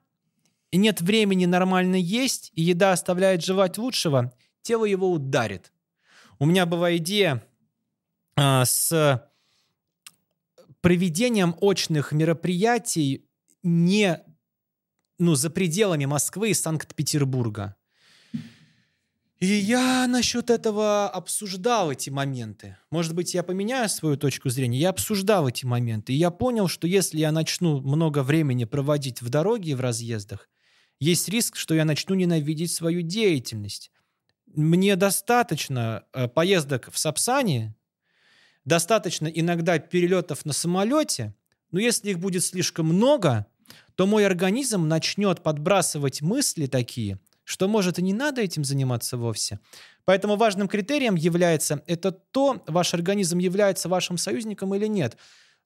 и нет времени нормально есть, и еда оставляет желать лучшего, тело его ударит. У меня была идея э, с проведением очных мероприятий не ну, за пределами Москвы и Санкт-Петербурга. И я насчет этого обсуждал эти моменты. Может быть, я поменяю свою точку зрения. Я обсуждал эти моменты. И я понял, что если я начну много времени проводить в дороге и в разъездах, есть риск, что я начну ненавидеть свою деятельность. Мне достаточно э, поездок в Сапсане, достаточно иногда перелетов на самолете, но если их будет слишком много, то мой организм начнет подбрасывать мысли такие, что, может, и не надо этим заниматься вовсе. Поэтому важным критерием является это то, ваш организм является вашим союзником или нет.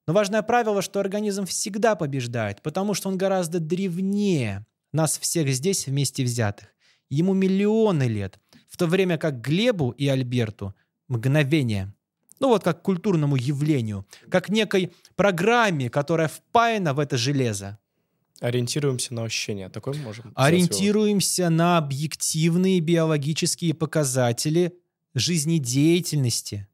Но важное правило, что организм всегда побеждает, потому что он гораздо древнее нас всех здесь вместе взятых. Ему миллионы лет, в то время как Глебу и Альберту мгновение. Ну вот как культурному явлению, как некой программе, которая впаяна в это железо. Ориентируемся на ощущения. Такой можем. Ориентируемся на объективные биологические показатели жизнедеятельности,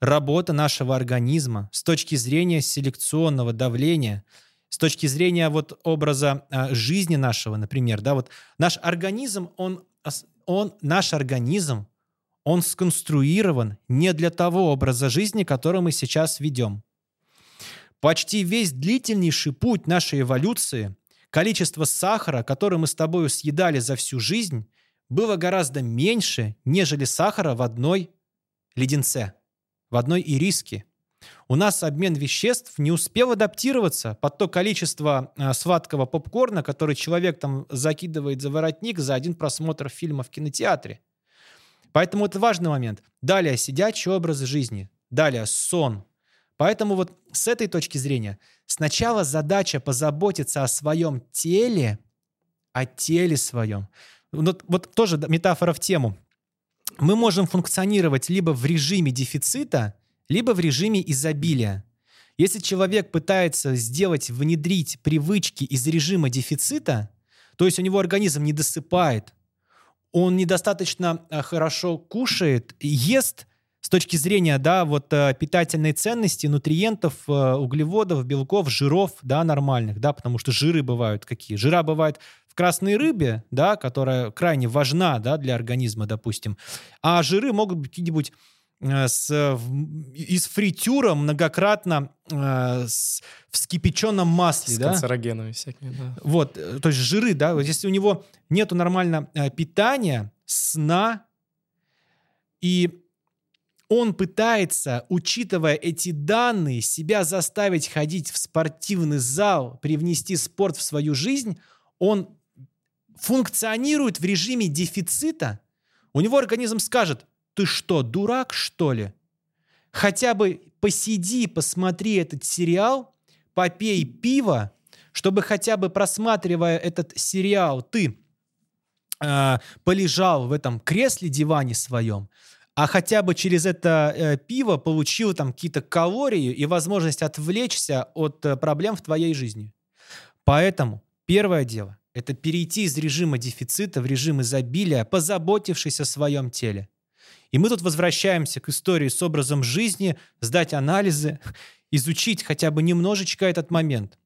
работа нашего организма с точки зрения селекционного давления, с точки зрения вот образа а, жизни нашего, например, да, вот наш организм, он, он, наш организм, он сконструирован не для того образа жизни, который мы сейчас ведем. Почти весь длительнейший путь нашей эволюции, количество сахара, который мы с тобой съедали за всю жизнь, было гораздо меньше, нежели сахара в одной леденце, в одной ириске. У нас обмен веществ не успел адаптироваться под то количество э, сладкого попкорна, который человек там закидывает за воротник за один просмотр фильма в кинотеатре. Поэтому это важный момент. Далее сидячий образ жизни. Далее сон, Поэтому вот с этой точки зрения сначала задача позаботиться о своем теле, о теле своем. Вот, вот тоже метафора в тему. Мы можем функционировать либо в режиме дефицита, либо в режиме изобилия. Если человек пытается сделать, внедрить привычки из режима дефицита, то есть у него организм не досыпает, он недостаточно э, хорошо кушает, ест, с точки зрения, да, вот э, питательной ценности, нутриентов, э, углеводов, белков, жиров, да, нормальных, да, потому что жиры бывают какие? Жира бывает в красной рыбе, да, которая крайне важна, да, для организма, допустим, а жиры могут быть какие-нибудь э, с, из фритюра многократно э, с, в скипяченном масле, с да? канцерогенами всякими, да. Вот, то есть жиры, да, вот если у него нету нормально питания, сна и он пытается, учитывая эти данные, себя заставить ходить в спортивный зал, привнести спорт в свою жизнь, он функционирует в режиме дефицита, у него организм скажет, ты что, дурак, что ли? Хотя бы посиди, посмотри этот сериал, попей пиво, чтобы хотя бы просматривая этот сериал, ты э, полежал в этом кресле диване своем, а хотя бы через это э, пиво получил там какие-то калории и возможность отвлечься от э, проблем в твоей жизни. Поэтому первое дело – это перейти из режима дефицита в режим изобилия, позаботившись о своем теле. И мы тут возвращаемся к истории с образом жизни, сдать анализы, изучить хотя бы немножечко этот момент.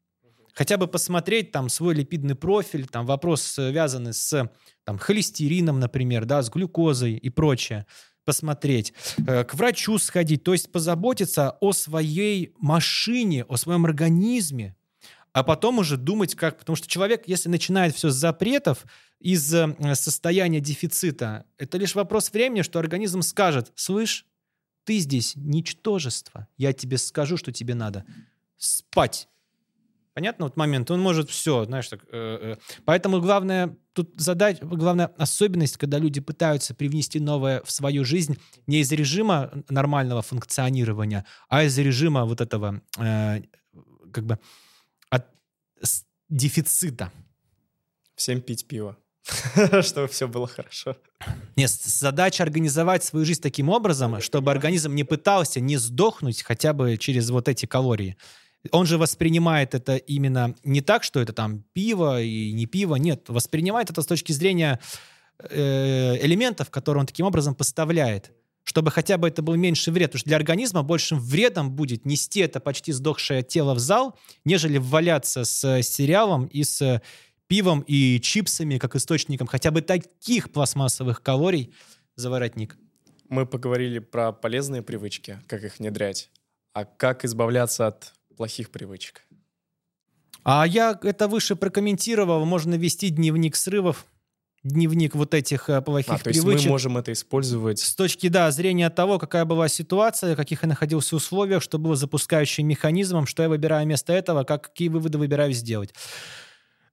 Хотя бы посмотреть там свой липидный профиль, там вопрос связанный с там, холестерином, например, да, с глюкозой и прочее посмотреть, э, к врачу сходить, то есть позаботиться о своей машине, о своем организме, а потом уже думать как... Потому что человек, если начинает все с запретов, из э, состояния дефицита, это лишь вопрос времени, что организм скажет, слышь, ты здесь ничтожество, я тебе скажу, что тебе надо спать. Понятно вот момент? Он может все, знаешь, так. Э, э. Поэтому главное тут задать, главная особенность, когда люди пытаются привнести новое в свою жизнь не из режима нормального функционирования, а из режима вот этого э, как бы от дефицита. Всем пить пиво. чтобы все было хорошо. Нет, задача организовать свою жизнь таким образом, чтобы организм не пытался не сдохнуть хотя бы через вот эти калории. Он же воспринимает это именно не так, что это там пиво и не пиво, нет, воспринимает это с точки зрения э, элементов, которые он таким образом поставляет, чтобы хотя бы это был меньший вред, потому что для организма большим вредом будет нести это почти сдохшее тело в зал, нежели валяться с сериалом и с пивом и чипсами как источником хотя бы таких пластмассовых калорий за воротник. Мы поговорили про полезные привычки, как их внедрять. А как избавляться от плохих привычек. А я это выше прокомментировал. Можно вести дневник срывов, дневник вот этих э, плохих а, то есть привычек. мы можем это использовать. С точки да, зрения того, какая была ситуация, в каких я находился условиях, что было запускающим механизмом, что я выбираю вместо этого, как, какие выводы выбираю сделать.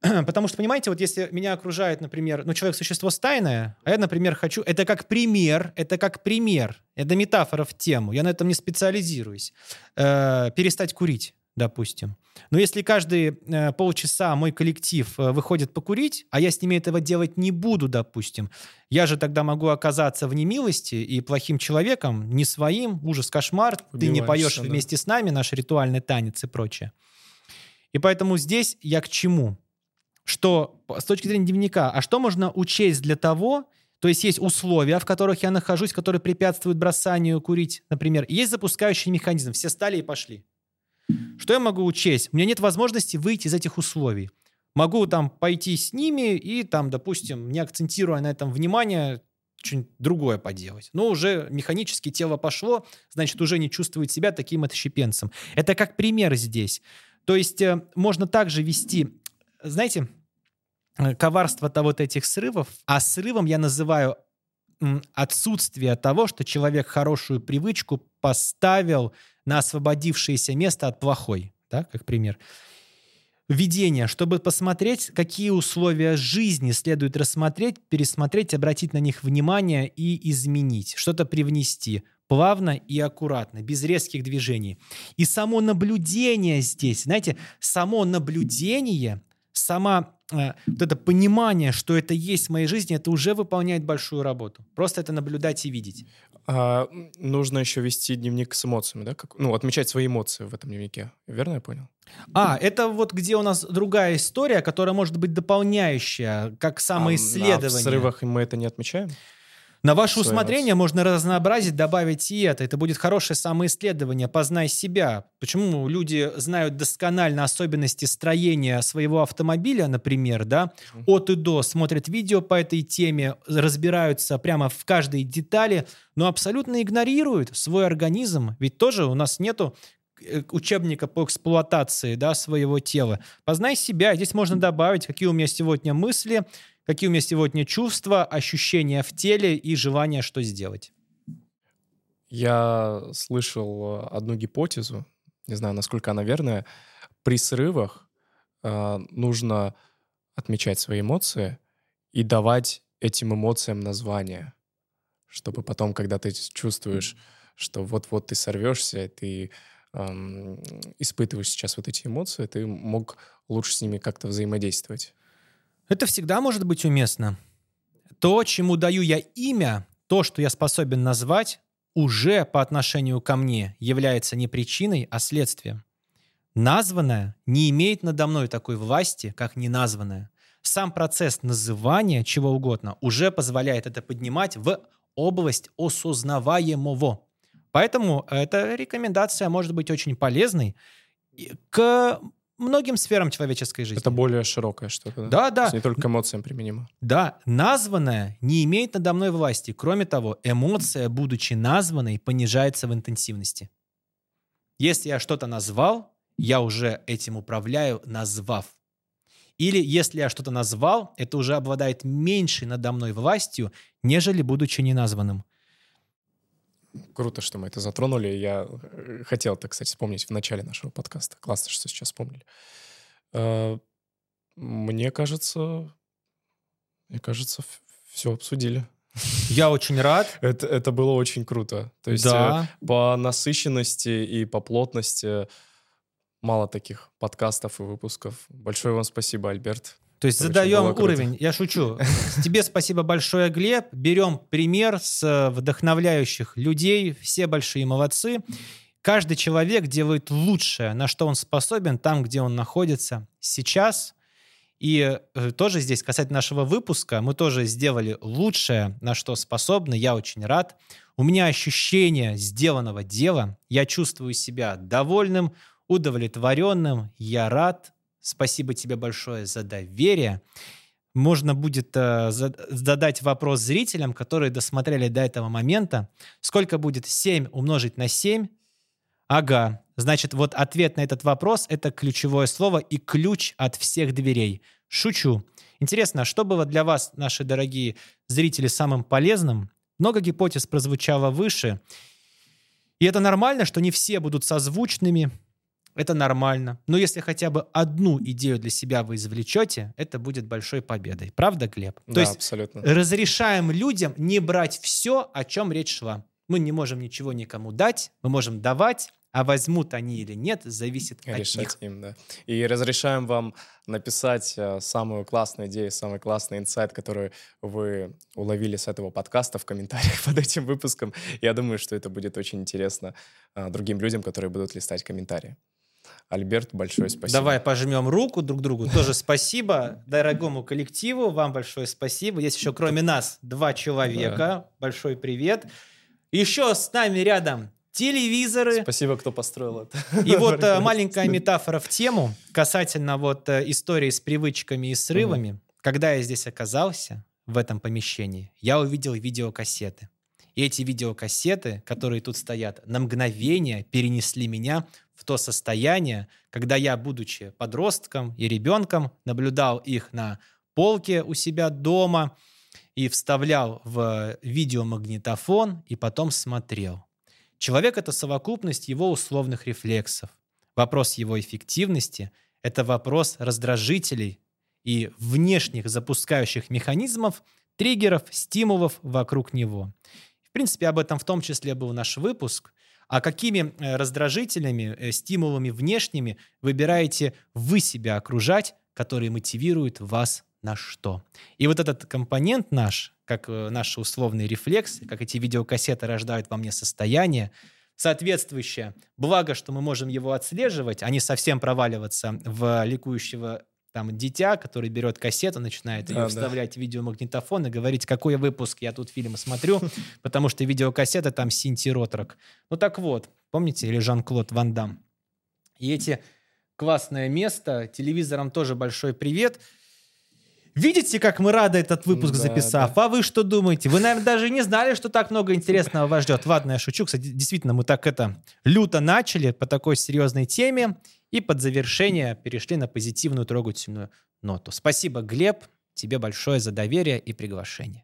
Потому что, понимаете, вот если меня окружает, например, ну, человек существо стайное, а я, например, хочу... Это как пример, это как пример, это метафора в тему, я на этом не специализируюсь. Э, перестать курить, допустим. Но если каждые э, полчаса мой коллектив э, выходит покурить, а я с ними этого делать не буду, допустим, я же тогда могу оказаться в немилости и плохим человеком, не своим, ужас, кошмар, ты не поешь да. вместе с нами наш ритуальный танец и прочее. И поэтому здесь я к чему? Что с точки зрения дневника, а что можно учесть для того, то есть есть условия, в которых я нахожусь, которые препятствуют бросанию курить, например. Есть запускающий механизм, все стали и пошли. Что я могу учесть? У меня нет возможности выйти из этих условий. Могу там пойти с ними и там, допустим, не акцентируя на этом внимание, что-нибудь другое поделать. Но уже механически тело пошло, значит, уже не чувствует себя таким отщепенцем. Это как пример здесь. То есть э, можно также вести знаете, э, коварство-то вот этих срывов, а срывом я называю отсутствие того, что человек хорошую привычку поставил на освободившееся место от плохой, да, как пример. Введение, чтобы посмотреть, какие условия жизни следует рассмотреть, пересмотреть, обратить на них внимание и изменить, что-то привнести плавно и аккуратно, без резких движений. И само наблюдение здесь, знаете, само наблюдение сама э, вот это понимание, что это есть в моей жизни, это уже выполняет большую работу. Просто это наблюдать и видеть. А, нужно еще вести дневник с эмоциями, да? Как, ну, отмечать свои эмоции в этом дневнике. Верно я понял? А, это вот где у нас другая история, которая может быть дополняющая, как самоисследование. А, а в срывах мы это не отмечаем? На ваше усмотрение можно разнообразить, добавить и это. Это будет хорошее самоисследование, познай себя. Почему люди знают досконально особенности строения своего автомобиля, например, да, от и до, смотрят видео по этой теме, разбираются прямо в каждой детали, но абсолютно игнорируют свой организм. Ведь тоже у нас нету э, учебника по эксплуатации да, своего тела. Познай себя. Здесь можно добавить, какие у меня сегодня мысли, Какие у меня сегодня чувства, ощущения в теле и желание что сделать? Я слышал э, одну гипотезу, не знаю, насколько она верная. При срывах э, нужно отмечать свои эмоции и давать этим эмоциям название, чтобы потом, когда ты чувствуешь, что вот-вот ты сорвешься, ты эм, испытываешь сейчас вот эти эмоции, ты мог лучше с ними как-то взаимодействовать. Это всегда может быть уместно. То, чему даю я имя, то, что я способен назвать, уже по отношению ко мне является не причиной, а следствием. Названное не имеет надо мной такой власти, как неназванное. Сам процесс называния чего угодно уже позволяет это поднимать в область осознаваемого. Поэтому эта рекомендация может быть очень полезной к многим сферам человеческой жизни. Это более широкое что-то, да? Да, да. не только к эмоциям применимо. Да, названное не имеет надо мной власти. Кроме того, эмоция, будучи названной, понижается в интенсивности. Если я что-то назвал, я уже этим управляю, назвав. Или если я что-то назвал, это уже обладает меньшей надо мной властью, нежели будучи неназванным. Круто, что мы это затронули. Я э, хотел это, кстати, вспомнить в начале нашего подкаста. Классно, что сейчас вспомнили. Э, мне кажется, мне кажется, все обсудили. Я очень рад. Это, это было очень круто. То есть Да. э, по насыщенности и по плотности мало таких подкастов и выпусков. Большое вам спасибо, Альберт. То есть очень задаем круто. уровень. Я шучу. Тебе спасибо большое, Глеб. Берем пример с э, вдохновляющих людей. Все большие молодцы. Каждый человек делает лучшее, на что он способен, там, где он находится сейчас. И э, тоже здесь, касательно нашего выпуска, мы тоже сделали лучшее, на что способны. Я очень рад. У меня ощущение сделанного дела. Я чувствую себя довольным, удовлетворенным. Я рад. Спасибо тебе большое за доверие. Можно будет э, за- задать вопрос зрителям, которые досмотрели до этого момента. Сколько будет 7 умножить на 7? Ага. Значит, вот ответ на этот вопрос — это ключевое слово и ключ от всех дверей. Шучу. Интересно, а что было для вас, наши дорогие зрители, самым полезным? Много гипотез прозвучало выше. И это нормально, что не все будут созвучными. Это нормально. Но если хотя бы одну идею для себя вы извлечете, это будет большой победой. Правда, Глеб? да, То есть абсолютно. разрешаем людям не брать все, о чем речь шла. Мы не можем ничего никому дать, мы можем давать, а возьмут они или нет, зависит от них. Решать им, да. И разрешаем вам написать э, самую классную идею, самый классный инсайт, который вы уловили с этого подкаста в комментариях под этим выпуском. Я думаю, что это будет очень интересно э, другим людям, которые будут листать комментарии. Альберт, большое спасибо. Давай пожмем руку друг другу. Тоже спасибо дорогому коллективу. Вам большое спасибо. Есть еще кроме нас два человека. Большой привет. Еще с нами рядом телевизоры. Спасибо, кто построил это. И вот э, маленькая метафора в тему касательно вот э, истории с привычками и срывами. Когда я здесь оказался, в этом помещении, я увидел видеокассеты. И эти видеокассеты, которые тут стоят, на мгновение перенесли меня в то состояние, когда я, будучи подростком и ребенком, наблюдал их на полке у себя дома и вставлял в видеомагнитофон и потом смотрел. Человек — это совокупность его условных рефлексов. Вопрос его эффективности — это вопрос раздражителей и внешних запускающих механизмов, триггеров, стимулов вокруг него. Принципе, об этом в том числе был наш выпуск. А какими э, раздражителями, э, стимулами внешними выбираете вы себя окружать, которые мотивируют вас на что? И вот этот компонент наш, как э, наш условный рефлекс, как эти видеокассеты рождают во мне состояние, соответствующее. Благо, что мы можем его отслеживать, а не совсем проваливаться в ликующего там дитя, который берет кассету, начинает ее Да, да. вставлять в видеомагнитофон и говорить, какой выпуск я тут фильм смотрю, потому что видеокассета там Синти Ротрок. Ну так вот, помните, или Жан-Клод Ван Дам. И эти классное место, телевизорам тоже большой привет. Видите, как мы рады этот выпуск Да, записав? А вы что думаете? Вы, наверное, даже не знали, что так много интересного вас ждет. Ладно, я шучу. Кстати, действительно, мы так это люто начали по такой серьезной теме и под завершение перешли на позитивную трогательную ноту. Спасибо, Глеб, тебе большое за доверие и приглашение.